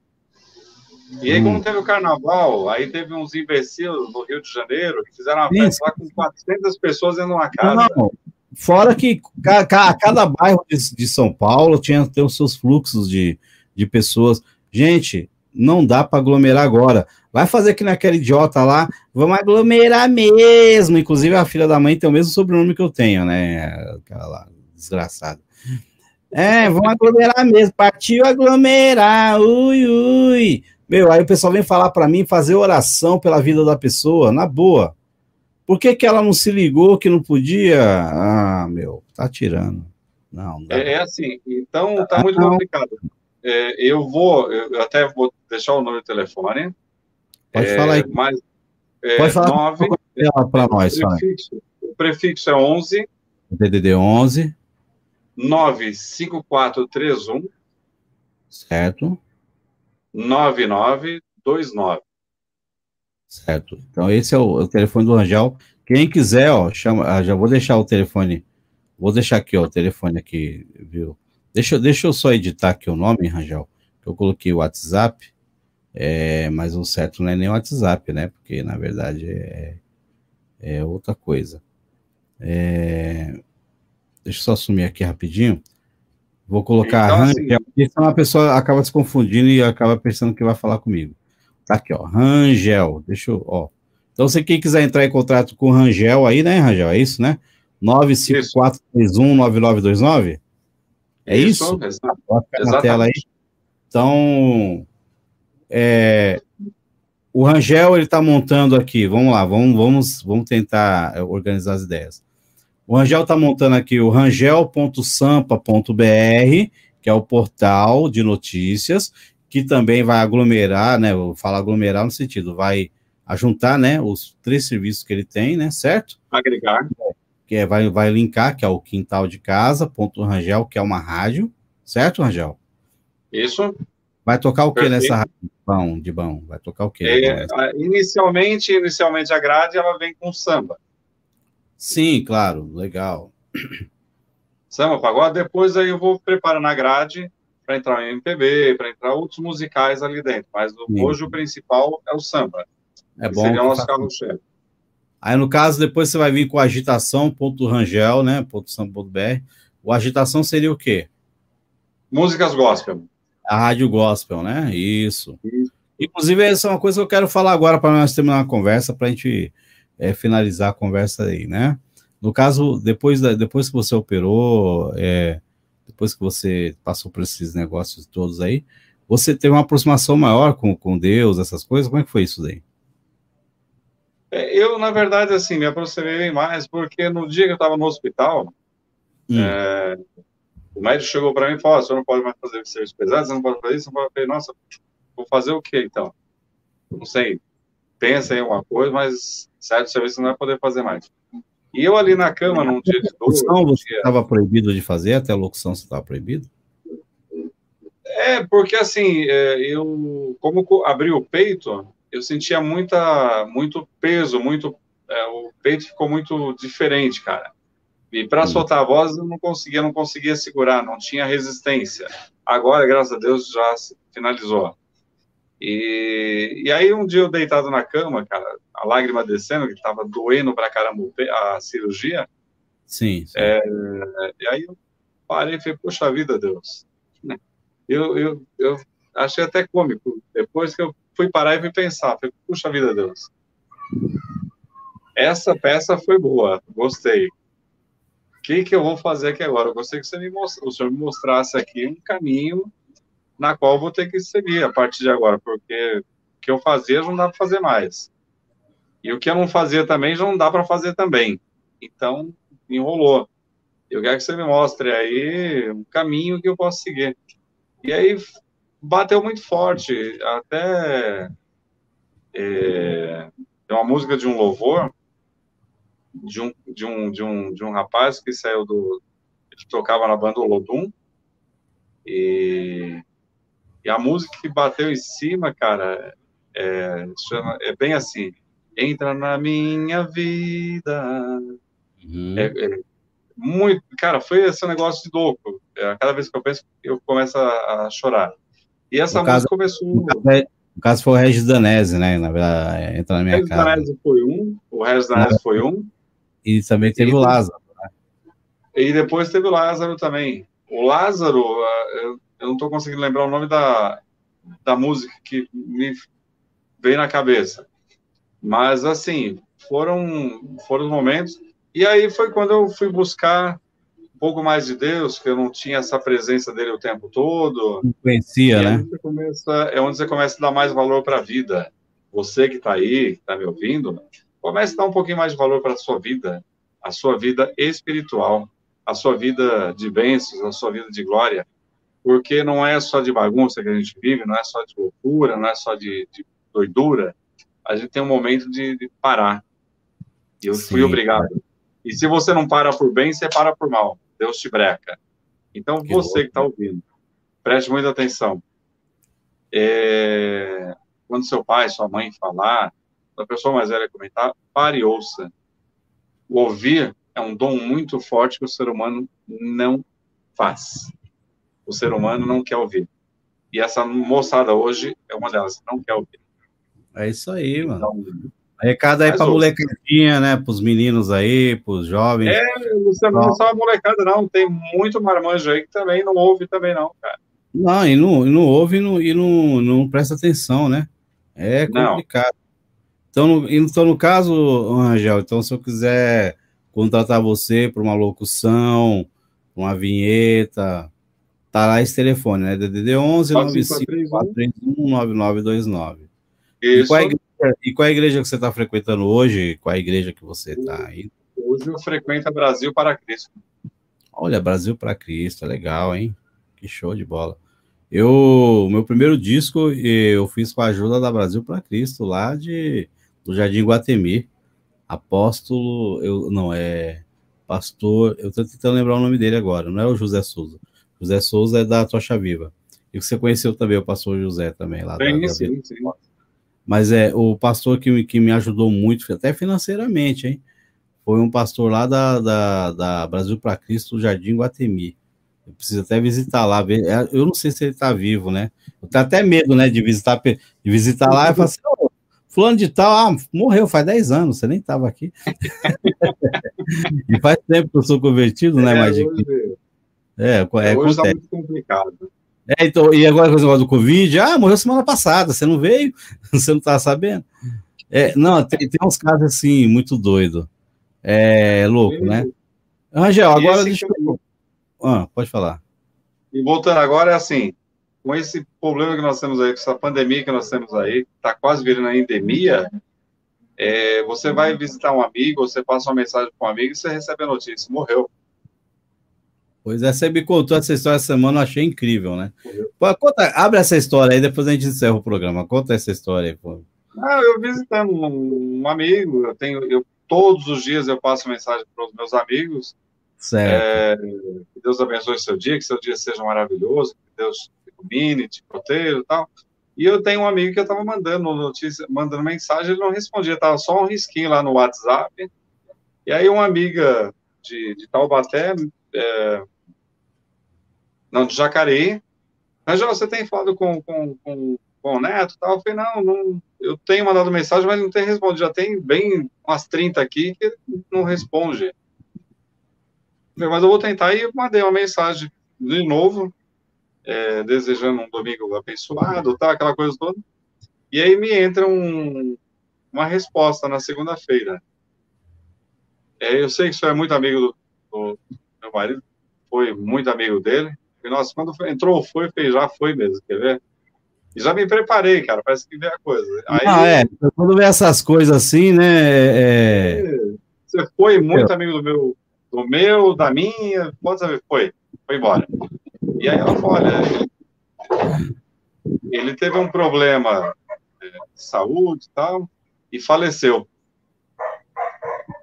E aí, hum. como teve o carnaval, aí teve uns imbecis no Rio de Janeiro que fizeram uma festa lá com 400 pessoas dentro de uma casa. Não, não. Fora que cada, cada bairro de, São Paulo tinha os seus fluxos de, de pessoas. Gente, não dá para aglomerar agora. Vai fazer que naquela idiota lá, vamos aglomerar mesmo. Inclusive, a filha da mãe tem o mesmo sobrenome que eu tenho, né? Aquela lá, desgraçada. É, vamos aglomerar mesmo. Partiu aglomerar. Ui, ui. Meu, aí o pessoal vem falar para mim fazer oração pela vida da pessoa, na boa. Por que, que ela não se ligou que não podia? Ah, meu, tá tirando. Não, não é, é, assim, então tá muito não. complicado. É, eu vou, eu até vou deixar o número do telefone. Pode é, falar aí. Mas, é, Pode falar nove, para nós. O prefixo, o prefixo é 11. DDD 11. 95431. Certo. 9929. Certo. Então, esse é o, o, telefone do Rangel. Quem quiser, ó, chama. Ah, já vou deixar o telefone. Vou deixar aqui, ó, o telefone aqui, viu? Deixa, deixa eu só editar aqui o nome, Rangel. Eu coloquei o WhatsApp, é, mas o certo não é nem o WhatsApp, né? Porque na verdade é, é outra coisa. É, deixa eu só assumir aqui rapidinho. Vou colocar então, Rangel, assim, porque senão a pessoa acaba se confundindo e acaba pensando que vai falar comigo. Tá aqui, ó, Rangel, deixa eu, ó. Então, se quem quiser entrar em contato com o Rangel aí, né, Rangel, é isso, né? 954319929? É isso? isso? Exato. Na tela aí. Então, é, o Rangel, ele está montando aqui, vamos lá, vamos, vamos, vamos tentar organizar as ideias. O Rangel está montando aqui o rangel.sampa.br, que é o portal de notícias, que também vai aglomerar, né? Eu falo aglomerar no sentido, vai ajuntar, né? Os três serviços que ele tem, né? Certo? Agregar. Que é, vai, vai linkar, que é o quintal de casa, ponto Rangel, que é uma rádio, certo, Rangel? Isso. Vai tocar o que nessa rádio? Bom, de bom. Vai tocar o que? É, inicialmente, inicialmente a grade ela vem com samba. Sim, claro, legal. Samba, pagode, depois aí eu vou preparando a grade para entrar em MPB, para entrar outros musicais ali dentro, mas Sim. hoje o principal é o samba. É bom. Seria o nosso carro-chefe. Aí, no caso, depois você vai vir com agitação.rangel, né, .samba.br. O agitação seria o quê? Músicas gospel. A rádio gospel, né? Isso. Isso. Inclusive, essa é uma coisa que eu quero falar agora para nós terminar a conversa, para a gente é, finalizar a conversa aí, né? No caso, depois, da, depois que você operou, é, depois que você passou por esses negócios todos aí, você teve uma aproximação maior com, com Deus, essas coisas? Como é que foi isso daí? É, eu, na verdade, assim, me aproximei bem mais, porque no dia que eu estava no hospital, hum. é, o médico chegou para mim e falou: você não pode mais fazer serviço pesado, você não pode fazer isso, não pode fazer. Nossa, vou fazer o quê então? Não sei, pensa em alguma coisa, mas certo serviço não vai poder fazer mais. E eu ali na cama, num dia de dor... Locução você estava proibido de fazer? Até a locução você estava proibido? É, porque assim, é, eu, como abri o peito, eu sentia muita, muito peso, muito, é, o peito ficou muito diferente, cara. E para soltar a voz eu não conseguia, não conseguia segurar, não tinha resistência. Agora, graças a Deus, já finalizou. E, e aí um dia eu deitado na cama, cara, a lágrima descendo, que estava doendo pra caramba a cirurgia. Sim. sim. É, e aí eu parei e falei, poxa vida, Deus. Eu, eu, eu achei até cômico. Depois que eu fui parar e fui pensar, falei, puxa vida, Deus. Essa peça foi boa, gostei. O que, que eu vou fazer aqui agora? Eu gostei que você me most... o senhor me mostrasse aqui um caminho na qual vou ter que seguir a partir de agora, porque o que eu fazia não dá para fazer mais. E o que eu não fazia também já não dá para fazer também. Então, enrolou. Eu quero que você me mostre aí um caminho que eu posso seguir. E aí bateu muito forte. Até é uma música de um louvor de um, de um, de um, de um rapaz que saiu do. que tocava na banda Olodum. E, e a música que bateu em cima, cara, é, chama, é bem assim: entra na minha vida. Uhum. É, é, muito, cara, foi esse negócio de louco. É, cada vez que eu penso, eu começo a, a chorar. E essa no música caso, começou. No caso, é, no caso foi o Regis Danese, né? Na verdade, é, entra na minha Regis casa. Danese foi um, o Regis Danese foi um. E também teve e, o Lázaro. Né? E depois teve o Lázaro também. O Lázaro, eu, eu não estou conseguindo lembrar o nome da, da música que me veio na cabeça. Mas, assim, foram, foram momentos. E aí foi quando eu fui buscar um pouco mais de Deus, que eu não tinha essa presença dele o tempo todo. Não conhecia, né? Começa, é onde você começa a dar mais valor para a vida. Você que está aí, que está me ouvindo, comece a dar um pouquinho mais de valor para a sua vida, a sua vida espiritual, a sua vida de bênçãos, a sua vida de glória, porque não é só de bagunça que a gente vive, não é só de loucura, não é só de, de doidura, a gente tem um momento de, de parar. E eu Sim, fui obrigado. E se você não para por bem, você para por mal. Deus te breca. Então, que você louco. que está ouvindo, preste muita atenção. É... Quando seu pai, sua mãe falar, a pessoa mais velha comentar, pare e ouça. O ouvir é um dom muito forte que o ser humano não faz. O ser humano não quer ouvir. E essa moçada hoje é uma delas, não quer ouvir. É isso aí, mano. Então, Recado aí para molecadinha, né? Para os meninos aí, para os jovens. É, você não é só a molecada, não. Tem muito marmanjo aí que também não ouve também, não, cara. Não, e não, e não ouve e, não, e não, não presta atenção, né? É complicado. Não. Então, no, então, no caso, Angel, então, se eu quiser contratar você para uma locução, uma vinheta, tá lá esse telefone, né? DDD 11 95 9929. Isso. E qual, igreja, e qual é a igreja que você está frequentando hoje? Qual é a igreja que você está aí? Hoje eu frequento Brasil para Cristo. Olha, Brasil para Cristo, é legal, hein? Que show de bola. Eu, meu primeiro disco eu fiz com a ajuda da Brasil para Cristo, lá de do Jardim Guatemi. Apóstolo, eu não é pastor, eu estou tentando lembrar o nome dele agora, não é o José Souza. José Souza é da Tocha Viva. E você conheceu também o pastor José também lá. Sim, da, sim, sim. Mas é o pastor que, que me ajudou muito, até financeiramente, hein? Foi um pastor lá da, da, da Brasil para Cristo, Jardim Guatemi. Eu preciso até visitar lá, ver. É, eu não sei se ele está vivo, né? Eu tenho até medo, né, de visitar, de visitar lá e falar assim, oh, Fulano de tal, ah, morreu faz 10 anos, você nem estava aqui. [LAUGHS] e faz tempo que eu sou convertido, né, é, Magic? É, é, hoje está muito complicado. É, então, e agora com o negócio do Covid, ah, morreu semana passada, você não veio? [LAUGHS] Você não tá sabendo? É, não, tem, tem uns casos assim, muito doido. É louco, né? Angel, agora deixa eu... Ah, pode falar. E voltando agora, é assim, com esse problema que nós temos aí, com essa pandemia que nós temos aí, está quase virando a endemia, é, você vai visitar um amigo, você passa uma mensagem para um amigo e você recebe a notícia, morreu. Pois é, você me contou essa história essa semana, eu achei incrível, né? Pô, conta, abre essa história aí, depois a gente encerra o programa. Conta essa história aí, pô. Ah, eu visitando um, um amigo, eu tenho, eu todos os dias eu passo mensagem para os meus amigos. Certo. É, que Deus abençoe seu dia, que seu dia seja maravilhoso, que Deus ilumine, te proteja e tal. E eu tenho um amigo que eu estava mandando notícia, mandando mensagem, ele não respondia, estava só um risquinho lá no WhatsApp. E aí uma amiga de, de Taubaté, é, não, de Jacareí, já você tem falado com, com, com, com o Neto tal? Eu falei, não, não, eu tenho mandado mensagem, mas não tem respondido. Já tem bem umas 30 aqui que não responde. Mas eu vou tentar e mandei uma mensagem de novo, é, desejando um domingo abençoado, tá, aquela coisa toda. E aí me entra um, uma resposta na segunda-feira. É, eu sei que senhor é muito amigo do, do, meu marido, foi muito amigo dele. Nossa, quando entrou, foi, fez, já foi mesmo, quer ver? E já me preparei, cara, parece que vem a coisa. Aí, ah, é, quando vê essas coisas assim, né? É... é você foi muito amigo do meu, do meu, da minha, pode saber, foi, foi embora. E aí ela falou, olha, ele teve um problema é, saúde e tal, e faleceu.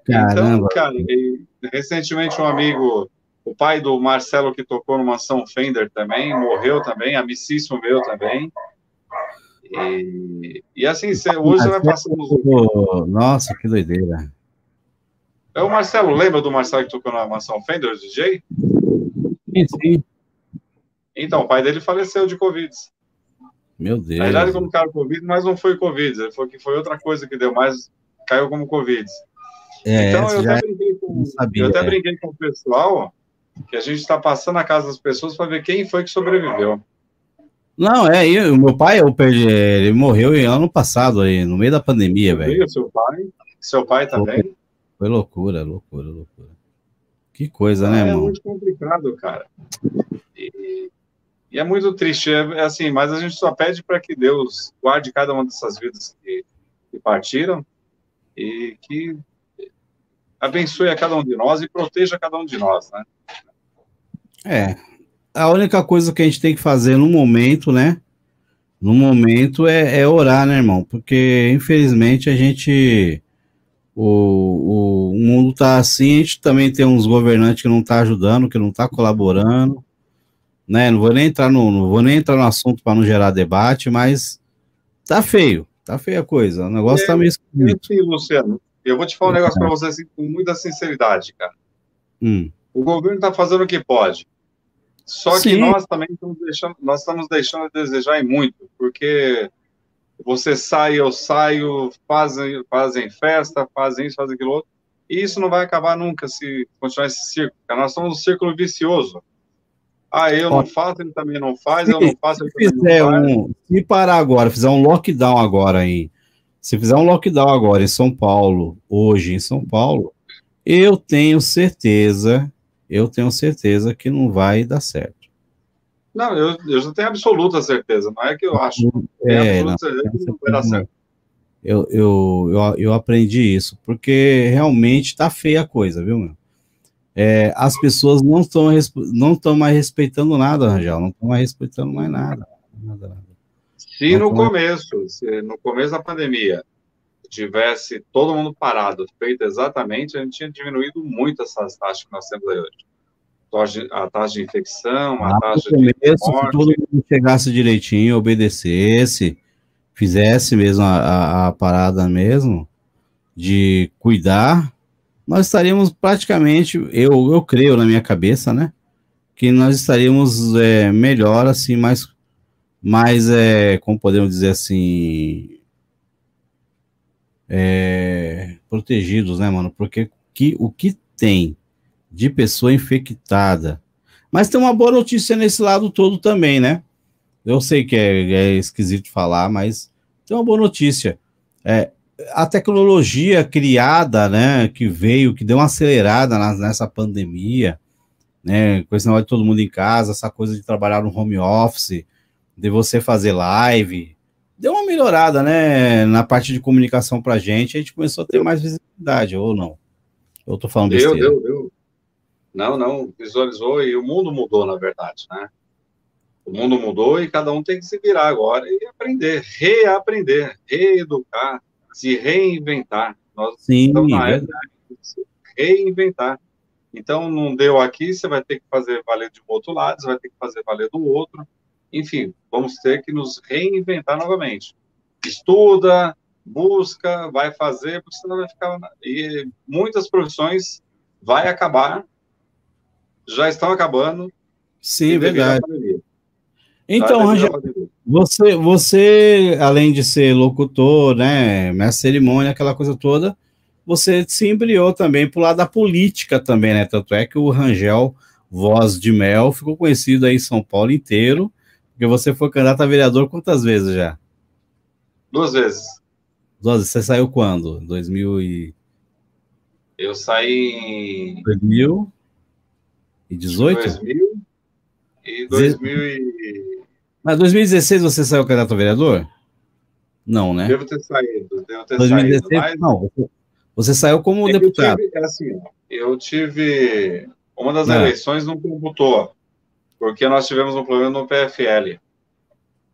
Caramba. Então, cara, recentemente um amigo, o pai do Marcelo que tocou numa ação Fender também, morreu também, amicíssimo meu também. E, e assim, cê, hoje você vai passando. Nossa, que doideira. É o Marcelo, lembra do Marcelo que tocou na mansão Fender, DJ? Sim, sim. Então, o pai dele faleceu de Covid. Meu Deus. Na verdade, como cara Covid, mas não foi Covid. Ele falou que foi outra coisa que deu mais, caiu como Covid. É, então, eu até, com, sabia, eu até, é. brinquei com, o pessoal que a gente está passando a casa das pessoas para ver quem foi que sobreviveu. Não, é, o meu pai, eu perdi, ele morreu ano passado, aí, no meio da pandemia, velho. Seu pai? Seu pai também? Foi loucura, loucura, loucura. Que coisa, né, é, É muito complicado, cara. E, e é muito triste, é, é, assim, mas a gente só pede para que Deus guarde cada uma dessas vidas que, que partiram e que abençoe a cada um de nós e proteja cada um de nós, né? É. A única coisa que a gente tem que fazer no momento, né? No momento é, é orar, né, irmão? Porque infelizmente a gente o, o, o, mundo está assim, a gente também tem uns governantes que não tá ajudando, que não tá colaborando, né? Não vou nem entrar no, não vou nem entrar no assunto para não gerar debate, mas tá feio, tá feia a coisa. O negócio é, tá meio esquisito. Sim, Luciano. Eu vou te falar um negócio para você assim, com muita sinceridade, cara. Hum. O governo está fazendo o que pode. Só Sim. que nós também estamos deixando, nós estamos deixando a desejar em muito, porque você sai, eu saio, fazem, fazem festa, fazem isso, fazem aquilo outro, e isso não vai acabar nunca se continuar esse círculo. Nós estamos num círculo vicioso. Ah, eu não faço, ele também não faz, se, eu não faço, ele se fizer um, Se parar agora, fizer um lockdown agora aí, se fizer um lockdown agora em São Paulo, hoje em São Paulo, eu tenho certeza, eu tenho certeza que não vai dar certo. Não, eu, eu já tenho absoluta certeza, não é que eu acho. É, não, não vai dar certo. Eu, eu, eu, eu aprendi isso, porque realmente tá feia a coisa, viu, meu? É, as pessoas não estão não mais respeitando nada, Rangel, não estão mais respeitando mais nada, nada. Se no começo, se no começo da pandemia tivesse todo mundo parado, feito exatamente, a gente tinha diminuído muito essas taxas que nós temos aí hoje a taxa de infecção, a ah, taxa começo, de morte. Se todo mundo chegasse direitinho, obedecesse, fizesse mesmo a, a, a, parada mesmo, de cuidar, nós estaríamos praticamente, eu, eu creio na minha cabeça, né? Que nós estaríamos é, melhor, assim, mais, mais é, como podemos dizer assim, é, protegidos, né, mano? Porque que, o que tem de pessoa infectada. Mas tem uma boa notícia nesse lado todo também, né? Eu sei que é, é esquisito falar, mas tem uma boa notícia. É, a tecnologia criada, né, que veio, que deu uma acelerada na, nessa pandemia, né, com esse negócio de todo mundo em casa, essa coisa de trabalhar no home office, de você fazer live, deu uma melhorada, né, na parte de comunicação pra gente, a gente começou a ter mais visibilidade, ou não? Eu tô falando deu, besteira. Deu, deu, não, não, visualizou e o mundo mudou, na verdade, né? O mundo mudou e cada um tem que se virar agora e aprender, reaprender, reeducar, se reinventar. Nós Sim, estamos na época de se reinventar. Então, não deu aqui, você vai ter que fazer valer de um outro lado, você vai ter que fazer valer do outro. Enfim, vamos ter que nos reinventar novamente. Estuda, busca, vai fazer, porque senão vai ficar. E muitas profissões vai acabar já estão acabando. Sim, verdade. Então, Rangel, você, você, além de ser locutor, né, mestre cerimônia, aquela coisa toda, você se embriou também pro lado da política também, né? Tanto é que o Rangel Voz de Mel ficou conhecido aí em São Paulo inteiro, porque você foi candidato a vereador quantas vezes já? Duas vezes. Duas vezes. Você saiu quando? 2000 e... Eu saí em... 2000? E 18? 2000 e 2000 e... Mas 2016 você saiu candidato a vereador? Não, né? Devo ter saído, devo ter 2016, saído. Mas... Não, você saiu como eu deputado. Tive, assim, eu tive... Uma das não. eleições não computou, porque nós tivemos um problema no PFL.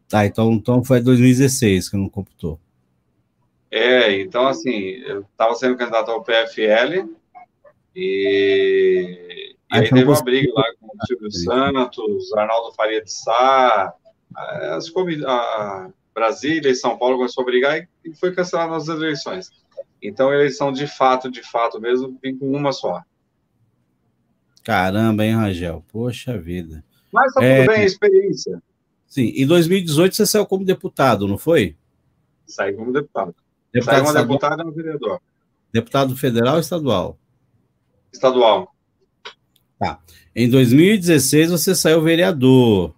Tá, então, então foi 2016 que não computou. É, então, assim, eu estava sendo candidato ao PFL e, e aí teve uma briga lá com o Silvio Santos, Arnaldo Faria de Sá, as a Brasília e São Paulo começou a brigar e foi cancelada as eleições. Então, a eleição de fato, de fato mesmo, vem com uma só. Caramba, hein, Rangel? Poxa vida. Mas tá é... tudo bem, a experiência. Sim, em 2018 você saiu como deputado, não foi? Saí como deputado. Deputado Saiu uma deputada e um vereador. Deputado federal ou estadual? Estadual. Tá. Em 2016 você saiu vereador.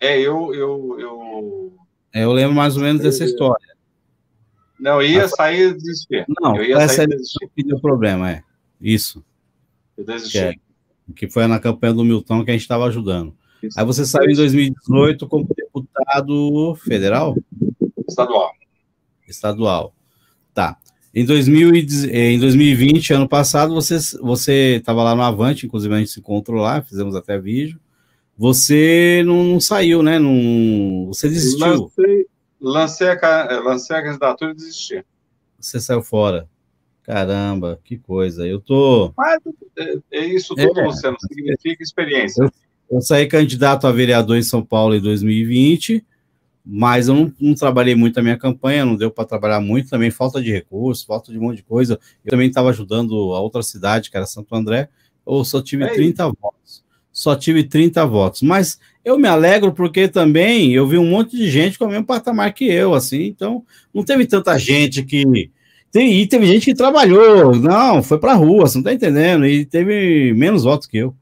É, eu. eu, eu... É, eu lembro mais ou menos dessa história. Não, eu ia sair e desistir. Não, eu ia sair desistir. que deu problema, é. Isso. Eu desisti. É, que foi na campanha do Milton que a gente estava ajudando. Isso. Aí você saiu em 2018 como deputado federal? Estadual. Estadual. Tá. Em, 2000, em 2020, ano passado, você estava lá no Avante, inclusive a gente se encontrou lá, fizemos até vídeo. Você não, não saiu, né? Não, você desistiu. Lancei, lancei, a, lancei a candidatura e desisti. Você saiu fora. Caramba, que coisa. Eu tô. Mas é, é isso tudo, é, Luciano, significa experiência. Eu, eu saí candidato a vereador em São Paulo em 2020 mas eu não, não, trabalhei muito a minha campanha, não deu para trabalhar muito, também falta de recursos, falta de um monte de coisa. Eu também estava ajudando a outra cidade, que era Santo André, eu só tive é 30 votos. Só tive 30 votos. Mas eu me alegro porque também eu vi um monte de gente com o mesmo patamar que eu, assim, então não teve tanta gente que. E teve gente que trabalhou, não, foi para rua, você não está entendendo, e teve menos votos que eu.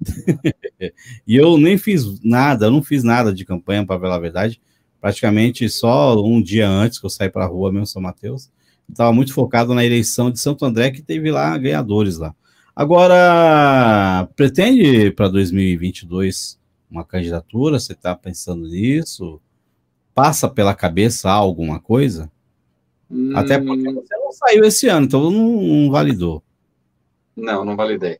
[LAUGHS] e eu nem fiz nada, eu não fiz nada de campanha, para falar a verdade praticamente só um dia antes que eu saí para a rua mesmo, São Mateus. Estava muito focado na eleição de Santo André, que teve lá ganhadores lá. Agora, pretende para 2022 uma candidatura? Você está pensando nisso? Passa pela cabeça alguma coisa? Hum... Até porque você não saiu esse ano, então não, não validou. Não, não validei.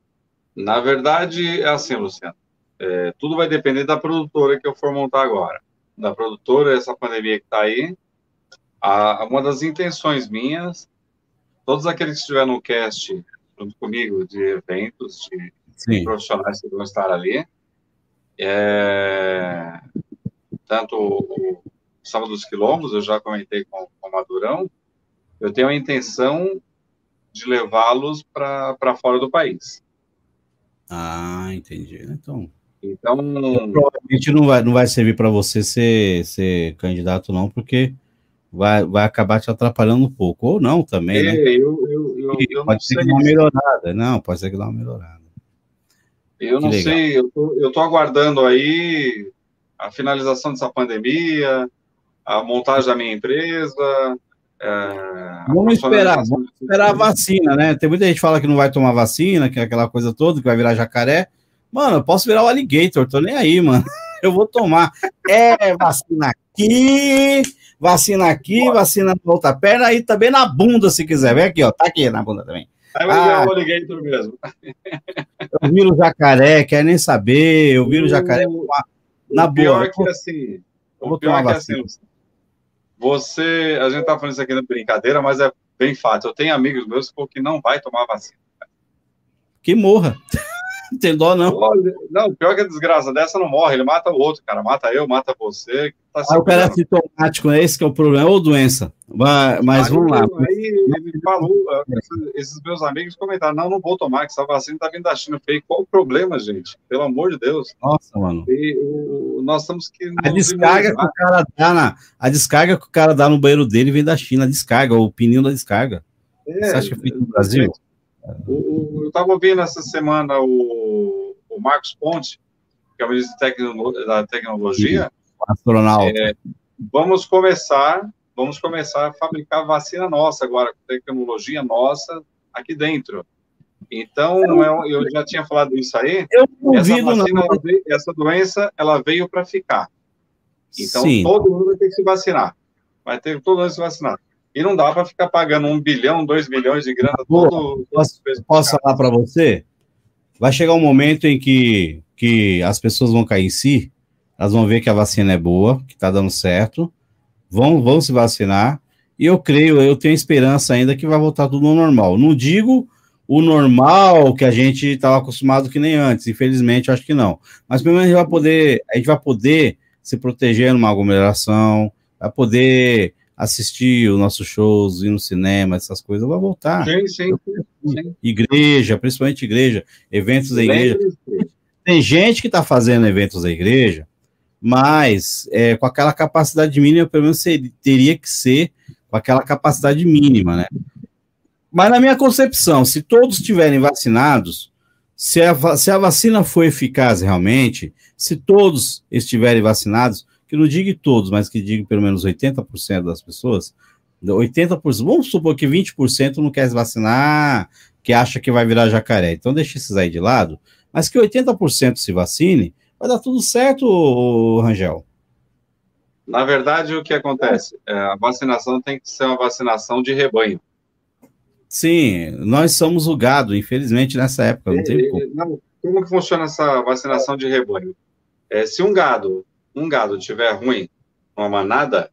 Na verdade, é assim, Luciano. É, tudo vai depender da produtora que eu for montar agora da produtora, essa pandemia que está aí, a, uma das intenções minhas, todos aqueles que estiveram no cast junto comigo de eventos, de, de profissionais que vão estar ali, é, tanto o Samba dos Quilombos, eu já comentei com, com o Madurão, eu tenho a intenção de levá-los para fora do país. Ah, entendi. Então, então, provavelmente não vai, não vai servir para você ser, ser candidato, não, porque vai, vai acabar te atrapalhando um pouco. Ou não também, né? é, né? Eu, eu, eu, eu pode ser que dê uma melhorada. Não, pode ser que dê uma melhorada. Eu que não legal. sei, eu tô, eu tô aguardando aí a finalização dessa pandemia, a montagem da minha empresa. É, vamos esperar, vamos esperar a vacina, né? Tem muita gente que fala que não vai tomar vacina, que é aquela coisa toda, que vai virar jacaré. Mano, eu posso virar o alligator, tô nem aí, mano. [LAUGHS] Eu vou tomar. É, vacina aqui, vacina aqui, vacina na outra perna e também na bunda, se quiser. Vem aqui, ó. Tá aqui na bunda também. Aí vai ah, o alligator mesmo. Eu viro jacaré, quer nem saber. Eu viro jacaré. Na boa. Pior que assim. O pior que assim. Você. A gente tá falando isso aqui na brincadeira, mas é bem fato. Eu tenho amigos meus que não vai tomar vacina. Que morra. Não tem dó, não. Não, pior que a desgraça dessa não morre, ele mata o outro, cara. Mata eu, mata você. Tá ah, o cara é sintomático, é esse que é o problema, ou doença. Mas, mas vamos lá. Aí ele falou, esses meus amigos comentaram: não, não vou tomar, que essa vacina tá vindo da China. Eu falei, qual o problema, gente? Pelo amor de Deus. Nossa, mano. E, o, nós estamos que. A descarga que o cara dá na. A descarga que o cara dá no banheiro dele vem da China, a descarga, o pneu da descarga. É, Você acha que é feito no Brasil? O, eu estava ouvindo essa semana o, o, Marcos Ponte, que é o ministro da Tecnologia. Astronauta. É, vamos começar, vamos começar a fabricar vacina nossa agora, com tecnologia nossa aqui dentro. Então, eu, eu já tinha falado isso aí. Eu essa, vacina, veio, essa doença, ela veio para ficar. Então, Sim. todo mundo vai ter que se vacinar. Vai ter todo mundo se vacinar. E não dá para ficar pagando um bilhão, dois bilhões de grana todo. Posso, posso falar para você? Vai chegar um momento em que, que as pessoas vão cair em si, elas vão ver que a vacina é boa, que está dando certo, vão, vão se vacinar, E eu creio, eu tenho esperança ainda que vai voltar tudo ao normal. Não digo o normal que a gente estava acostumado que nem antes, infelizmente, acho que não. Mas pelo menos a gente vai poder, a gente vai poder se proteger numa aglomeração, vai poder assistir os nossos shows, ir no cinema, essas coisas, vai voltar. Sim, sim, sim. Igreja, principalmente igreja, eventos da igreja. Tem gente que está fazendo eventos da igreja, mas é, com aquela capacidade mínima, pelo menos seria, teria que ser com aquela capacidade mínima, né? Mas na minha concepção, se todos estiverem vacinados, se a, se a vacina for eficaz realmente, se todos estiverem vacinados, que não diga todos, mas que diga pelo menos 80% das pessoas, 80%, vamos supor que 20% não quer se vacinar, que acha que vai virar jacaré. Então deixa esses aí de lado, mas que 80% se vacine, vai dar tudo certo, Rangel. Na verdade, o que acontece? É, a vacinação tem que ser uma vacinação de rebanho. Sim, nós somos o gado, infelizmente, nessa época. Não tem como. Não, como que funciona essa vacinação de rebanho? É, se um gado um gado tiver ruim, uma manada.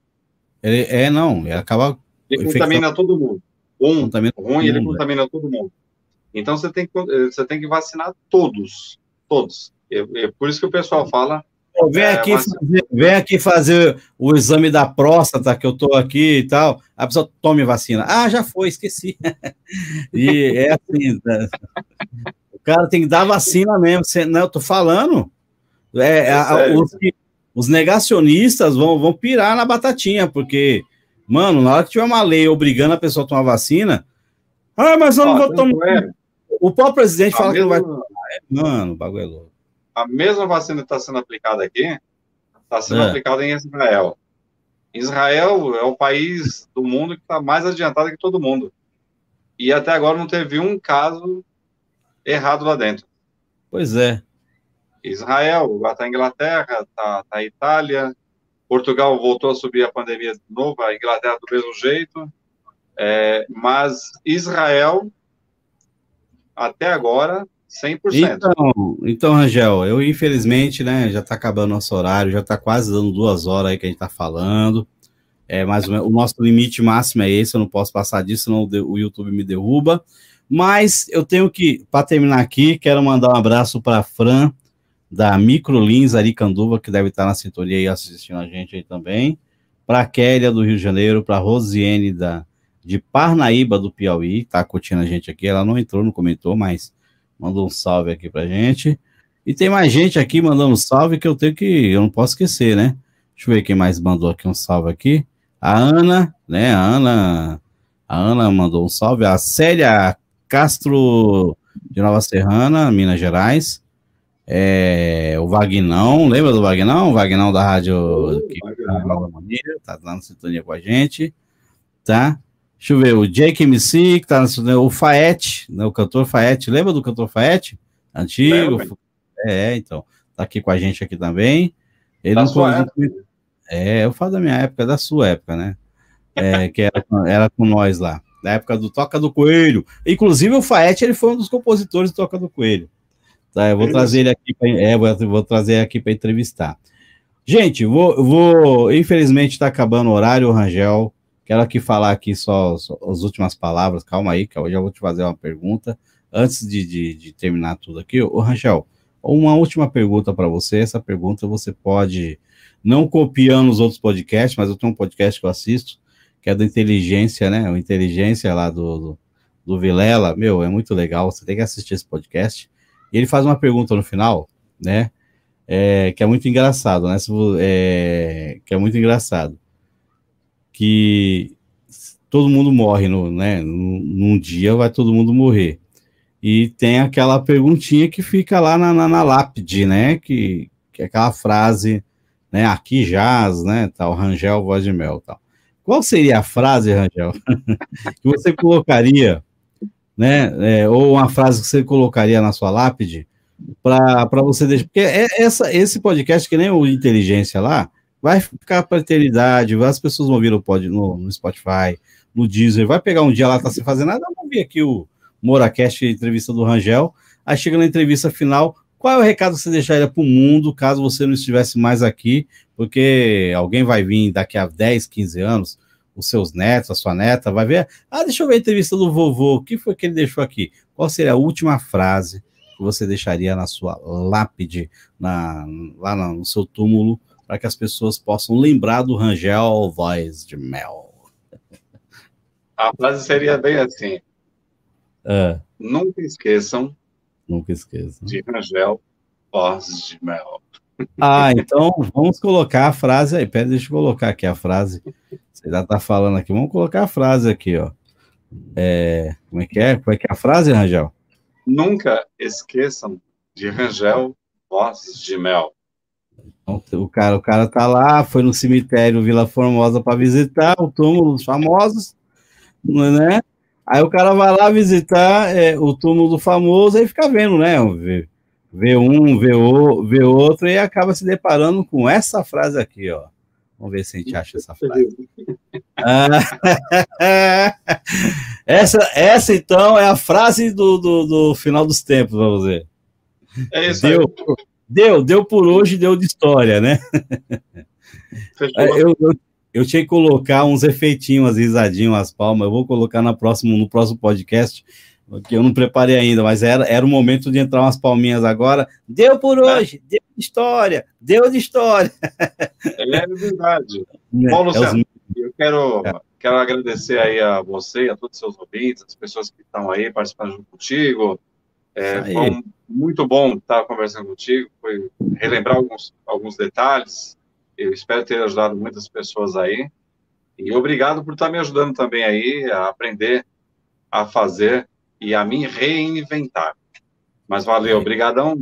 Ele, é, não, ele acaba. Ele contamina todo mundo. Um contamina ruim, ele contamina todo mundo. Então você tem, que, você tem que vacinar todos. Todos. É, é por isso que o pessoal fala. Vem, é, aqui fazer, vem aqui fazer o exame da próstata, que eu tô aqui e tal. A pessoa tome vacina. Ah, já foi, esqueci. [LAUGHS] e é assim. Né? o cara tem que dar vacina mesmo. Você, não, eu tô falando. É, é a, os, que, os negacionistas vão, vão pirar na batatinha, porque, mano, na hora que tiver uma lei obrigando a pessoa a tomar vacina, ah, mas eu não vou tomar. É. O próprio presidente a fala mesma... que não vai tomar. É, mano, o bagulho é louco. A mesma vacina que está sendo aplicada aqui, está sendo é. aplicada em Israel. Israel é o país do mundo que está mais adiantado que todo mundo. E até agora não teve um caso errado lá dentro. Pois é. Israel, agora está a Inglaterra, está tá a Itália, Portugal voltou a subir a pandemia de novo, a Inglaterra do mesmo jeito, é, mas Israel, até agora, 100%. Então, então, Rangel, eu infelizmente, né, já está acabando nosso horário, já está quase dando duas horas aí que a gente está falando, é, mas o, nosso limite máximo é esse, eu não posso passar disso, senão o YouTube me derruba, mas eu tenho que, para terminar aqui, quero mandar um abraço para Fran, da Microlins Aricanduva, que deve estar na sintonia e assistindo a gente aí também, para a Kélia do Rio de Janeiro, para a Rosiane da, de Parnaíba do Piauí, tá curtindo a gente aqui, ela não entrou, não comentou, mas mandou um salve aqui pra gente. E tem mais gente aqui mandando um salve que eu tenho que, eu não posso esquecer, né? Deixa eu ver quem mais mandou aqui um salve aqui. A Ana, né? A Ana, a Ana mandou um salve. A Célia Castro de Nova Serrana, Minas Gerais. É, o Vagnão, lembra do Vagnão? O Vagnão da rádio que Maneira, tá lá na sintonia com a gente, tá? Deixa eu ver, o Jake MC, que tá na sintonia, o Faete, né, o cantor Faete, lembra do cantor Faete? Antigo? Lembra. É, então, tá aqui com a gente aqui também. Ele da não época. É, eu falo da minha época, da sua época, né? É, que era, era com nós lá, da época do Toca do Coelho. Inclusive, o Faete, ele foi um dos compositores do Toca do Coelho. Tá, eu vou trazer ele aqui para é, vou, vou trazer aqui para entrevistar. Gente, vou, vou infelizmente está acabando o horário, Rangel. Quero aqui falar aqui só, só, as últimas palavras. Calma aí, que eu já vou te fazer uma pergunta antes de, de, de terminar tudo aqui. Ô, Rangel, uma última pergunta para você. Essa pergunta você pode não copiando os outros podcasts, mas eu tenho um podcast que eu assisto que é da inteligência, né? O inteligência lá do, do, do Vilela. Meu, é muito legal. Você tem que assistir esse podcast. Ele faz uma pergunta no final, né? É, que é muito engraçado, né? É, que é muito engraçado. Que todo mundo morre, no, né? Num dia vai todo mundo morrer. E tem aquela perguntinha que fica lá na, na, na lápide, né? Que, que é aquela frase, né? Aqui jaz, né? Tal, Rangel, voz de mel, tal. Qual seria a frase, Rangel, [LAUGHS] que você colocaria né? É, ou uma frase que você colocaria na sua lápide para você deixar. Porque é essa, esse podcast, que nem o Inteligência lá, vai ficar para eternidade. As pessoas vão vir pod, no, no, Spotify, no Deezer, vai pegar um dia lá, tá sem fazer nada, vamos ver aqui o Moracast, entrevista do Rangel. Aí chega na entrevista final. Qual é o recado que você deixaria para o mundo caso você não estivesse mais aqui? Porque alguém vai vir daqui a 10, 15 anos os seus netos, a sua neta, vai ver. Ah, deixa eu ver a entrevista do vovô. O que foi que ele deixou aqui? Qual seria a última frase que você deixaria na sua lápide, na, lá no seu túmulo, para que as pessoas possam lembrar do Rangel Voz de Mel? A frase seria bem assim: é. Nunca esqueçam. Nunca esqueçam. De Rangel Voz de Mel. [LAUGHS] Ah, então vamos colocar a frase aí. Pera, deixa eu colocar aqui a frase. Você já está falando aqui. Vamos colocar a frase aqui, ó. É, como é que é? Como é que é a frase, Rangel? Nunca esqueçam de Rangel Voz de Mel. Então, o cara, o cara tá lá, foi no cemitério Vila Formosa para visitar o túmulo dos famosos, né? Aí o cara vai lá visitar é, o túmulo do famoso e fica vendo, né? Vê, um, vê, o, vê outro e acaba se deparando com essa frase aqui, ó. Vamos ver se a gente acha essa frase. Ah, [LAUGHS] essa, essa, então, é a frase do, do, do final dos tempos, vamos ver. É isso deu, aí. Deu, deu por hoje, deu de história, né? Eu, eu, eu, tinha que colocar uns efeitinhos, umas risadinhas, umas palmas. Eu vou colocar na próximo, no próximo podcast, que eu não preparei ainda, mas era, era o momento de entrar umas palminhas agora. Deu por é. hoje, é. deu de história, deu de história. É verdade. [LAUGHS] É, Luciano, é os... eu quero, é. quero agradecer aí a você, a todos os seus ouvintes, as pessoas que estão aí participando junto contigo. É, foi muito bom estar conversando contigo, foi relembrar alguns, alguns detalhes. Eu espero ter ajudado muitas pessoas aí. E obrigado por estar me ajudando também aí a aprender a fazer e a me reinventar. Mas valeu, obrigadão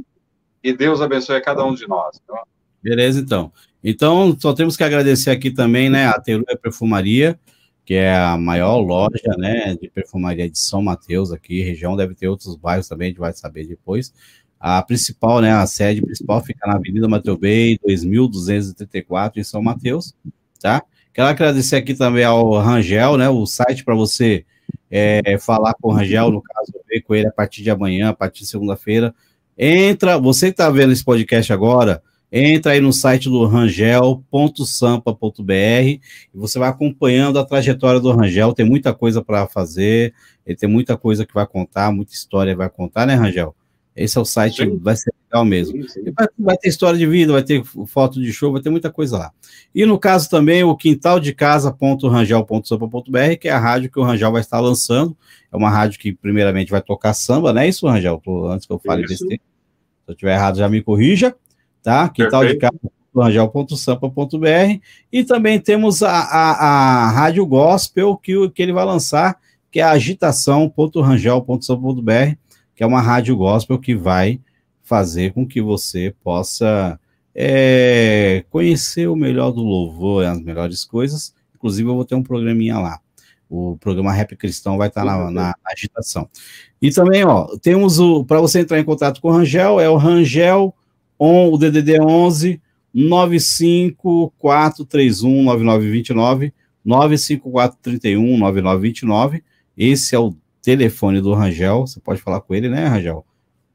e Deus abençoe a cada um de nós. Tá? Beleza, então. Então, só temos que agradecer aqui também, né, a Teruia Perfumaria, que é a maior loja, né, de perfumaria de São Mateus aqui, região, deve ter outros bairros também, a gente vai saber depois. A principal, né, a sede principal fica na Avenida Mateu Bay, 2234, em São Mateus, tá? Quero agradecer aqui também ao Rangel, né, o site para você é, falar com o Rangel, no caso, ver com ele a partir de amanhã, a partir de segunda-feira. Entra, você que está vendo esse podcast agora, entra aí no site do rangel.sampa.br e você vai acompanhando a trajetória do Rangel. Tem muita coisa para fazer, ele tem muita coisa que vai contar, muita história vai contar, né, Rangel? Esse é o site, sim. vai ser legal mesmo. Sim, sim. Vai, vai, ter história de vida, vai ter foto de show, vai ter muita coisa lá. E no caso também, o quintaldecasa.rangel.sampa.br, que é a rádio que o Rangel vai estar lançando. É uma rádio que, primeiramente, vai tocar samba, não é isso, Rangel? Antes que eu fale tempo. Se eu estiver errado, já me corrija tá? Quintal de casa rangel.sampa.br e também temos a, a, a Rádio Gospel que, que ele vai lançar, que é a agitação.rangel.sampa.br, que é uma rádio gospel que vai fazer com que você possa é, conhecer o melhor do louvor, as melhores coisas. Inclusive, eu vou ter um programinha lá. O programa Rap Cristão vai estar na, na, na agitação. E também, ó, temos o. Para você entrar em contato com o Rangel, é o Rangel on, o DDD 11 95431 9929 95431 9929. Esse é o telefone do Rangel. Você pode falar com ele, né, Rangel?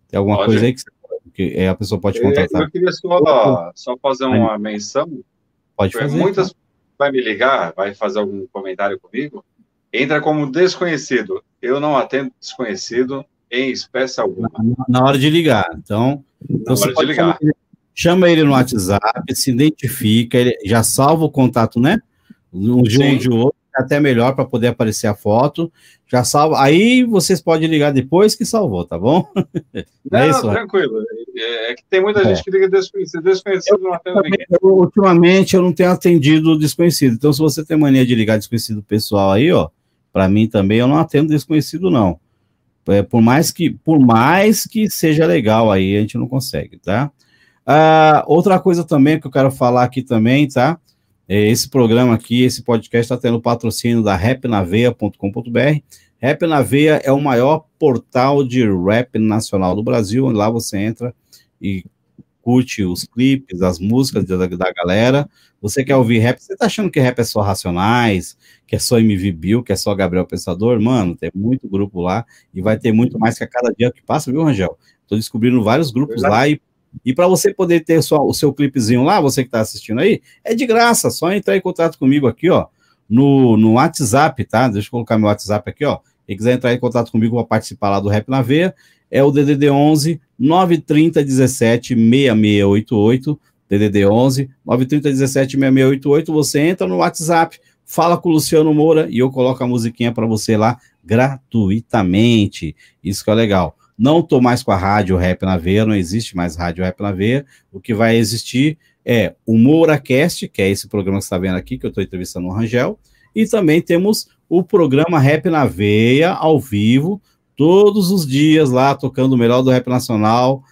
Tem alguma pode. coisa aí que, você, que é, a pessoa pode contratar? Eu queria só, só fazer uma menção. Pode fazer. Muitas tá? vai me ligar, vai fazer algum comentário comigo. Entra como desconhecido. Eu não atendo desconhecido em espécie alguma. Na, na hora de ligar. Então, então você pode ligar. Chama ele no WhatsApp, se identifica, ele já salva o contato, né? Um de um de outro, é até melhor para poder aparecer a foto. Já salva. Aí vocês podem ligar depois que salvou, tá bom? [LAUGHS] Não, é isso, tranquilo. É, é, que tem muita é. gente que liga desconhecido. Desconhecido não atende ninguém. Ultimamente eu não tenho atendido desconhecido. Então, se você tem mania de ligar desconhecido pessoal aí, ó, para mim também eu não atendo desconhecido, não. É, por mais que por mais que seja legal aí, a gente não consegue, tá? Ah, outra coisa também que eu quero falar aqui também, tá? É, esse programa aqui, esse podcast está tendo patrocínio da rapnaveia.com.br. Rap na Veia é o maior portal de rap nacional do Brasil, lá você entra e curte os clipes, as músicas da, da galera. Você quer ouvir rap? Você tá achando que rap é só Racionais, que é só MV Bill, que é só Gabriel Pensador? Mano, tem muito grupo lá e vai ter muito mais que a cada dia que passa, viu, Rangel? Tô descobrindo vários grupos lá e e para você poder ter sua, o seu clipezinho lá, você que está assistindo aí, é de graça, só entrar em contato comigo aqui, ó, no, no WhatsApp, tá? Deixa eu colocar meu WhatsApp aqui, ó. Quem quiser entrar em contato comigo para participar lá do Rap na Veia, é o DDD 11 930 17 6688. DDD 11 930 17 6688. Você entra no WhatsApp, fala com o Luciano Moura e eu coloco a musiquinha para você lá gratuitamente. Isso que é legal. Não tô mais com a rádio Rap na Veia, não existe mais rádio Rap na Veia. O que vai existir é o MouraCast, que é esse programa que você está vendo aqui, que eu estou entrevistando o Rangel, e também temos o programa Rap na Veia, ao vivo, todos os dias lá, tocando o melhor do rap nacional,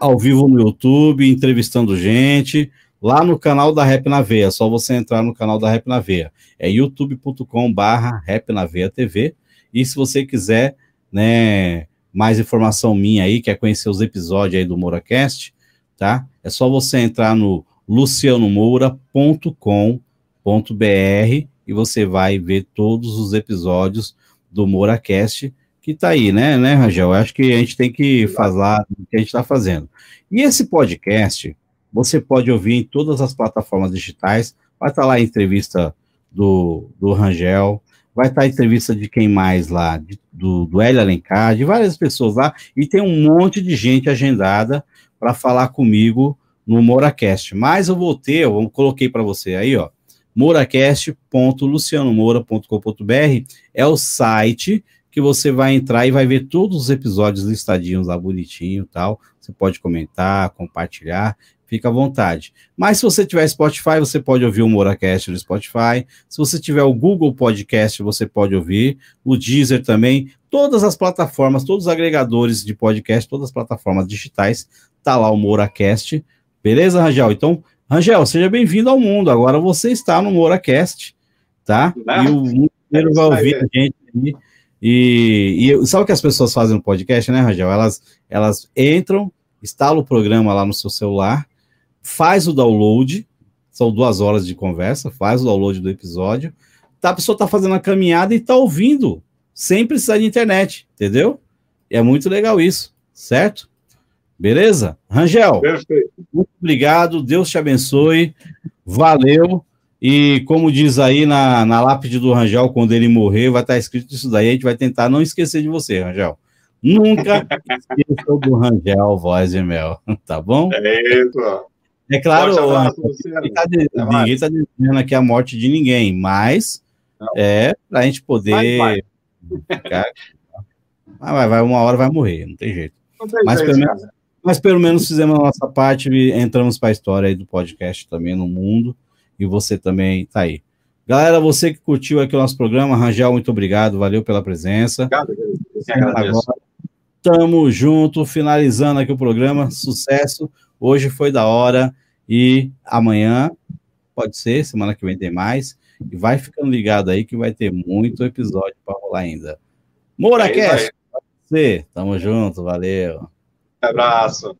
ao vivo no YouTube, entrevistando gente, lá no canal da Rap na Veia, só você entrar no canal da Rap na Veia, é youtube.com barra Rap na Veia TV, e se você quiser, né, mais informação minha aí, quer conhecer os episódios aí do MouraCast, tá? É só você entrar no lucianomoura.com.br e você vai ver todos os episódios do MouraCast, que tá aí, né, né, Rangel? Eu acho que a gente tem que falar o que a gente está fazendo. E esse podcast, você pode ouvir em todas as plataformas digitais, vai estar tá lá a entrevista do, do Rangel, vai estar a entrevista de quem mais lá, de, do, do Hélio Alencar, de várias pessoas lá, e tem um monte de gente agendada para falar comigo no Moracast. Mas eu vou ter, eu coloquei para você aí, ó, moracast.lucianomoura.com.br é o site que você vai entrar e vai ver todos os episódios listadinhos lá bonitinho tal. Você pode comentar, compartilhar fica à vontade. Mas se você tiver Spotify, você pode ouvir o Moracast no Spotify. Se você tiver o Google Podcast, você pode ouvir. O Deezer também. Todas as plataformas, todos os agregadores de podcast, todas as plataformas digitais, tá lá o Moracast. Beleza, Rangel? Então, Rangel, seja bem-vindo ao mundo. Agora você está no Moracast, tá? e o mundo inteiro vai ouvir a gente aí. E, e sabe o que as pessoas fazem no podcast, né, Rangel? Elas, elas entram, instalam o programa lá no seu celular, faz o download, são duas horas de conversa, faz o download do episódio, tá, a pessoa tá fazendo a caminhada e tá ouvindo, sem precisar de internet, entendeu? E é muito legal isso, certo? Beleza? Rangel, Perfeito. muito obrigado, Deus te abençoe, valeu. E como diz aí na, na lápide do Rangel, quando ele morrer, vai estar escrito isso daí, a gente vai tentar não esquecer de você, Rangel. Nunca [LAUGHS] esqueça do Rangel, voz de mel, [LAUGHS] tá bom? É isso, ó. É claro, ninguém está tá dizendo aqui a morte de ninguém, mas Não. é para a gente poder. Vai, vai. vai, vai, uma hora vai morrer, não tem jeito. Não tem mas, jeito pelo menos, mas pelo menos fizemos a nossa parte e entramos para a história aí do podcast também no mundo. E você também está aí. Galera, você que curtiu aqui o nosso programa, Rangel, muito obrigado, valeu pela presença. Obrigado, Agora, tamo junto, finalizando aqui o programa, sucesso. Hoje foi da hora e amanhã, pode ser, semana que vem tem mais. E vai ficando ligado aí que vai ter muito episódio para rolar ainda. MouraCast, você, tamo junto, valeu. abraço.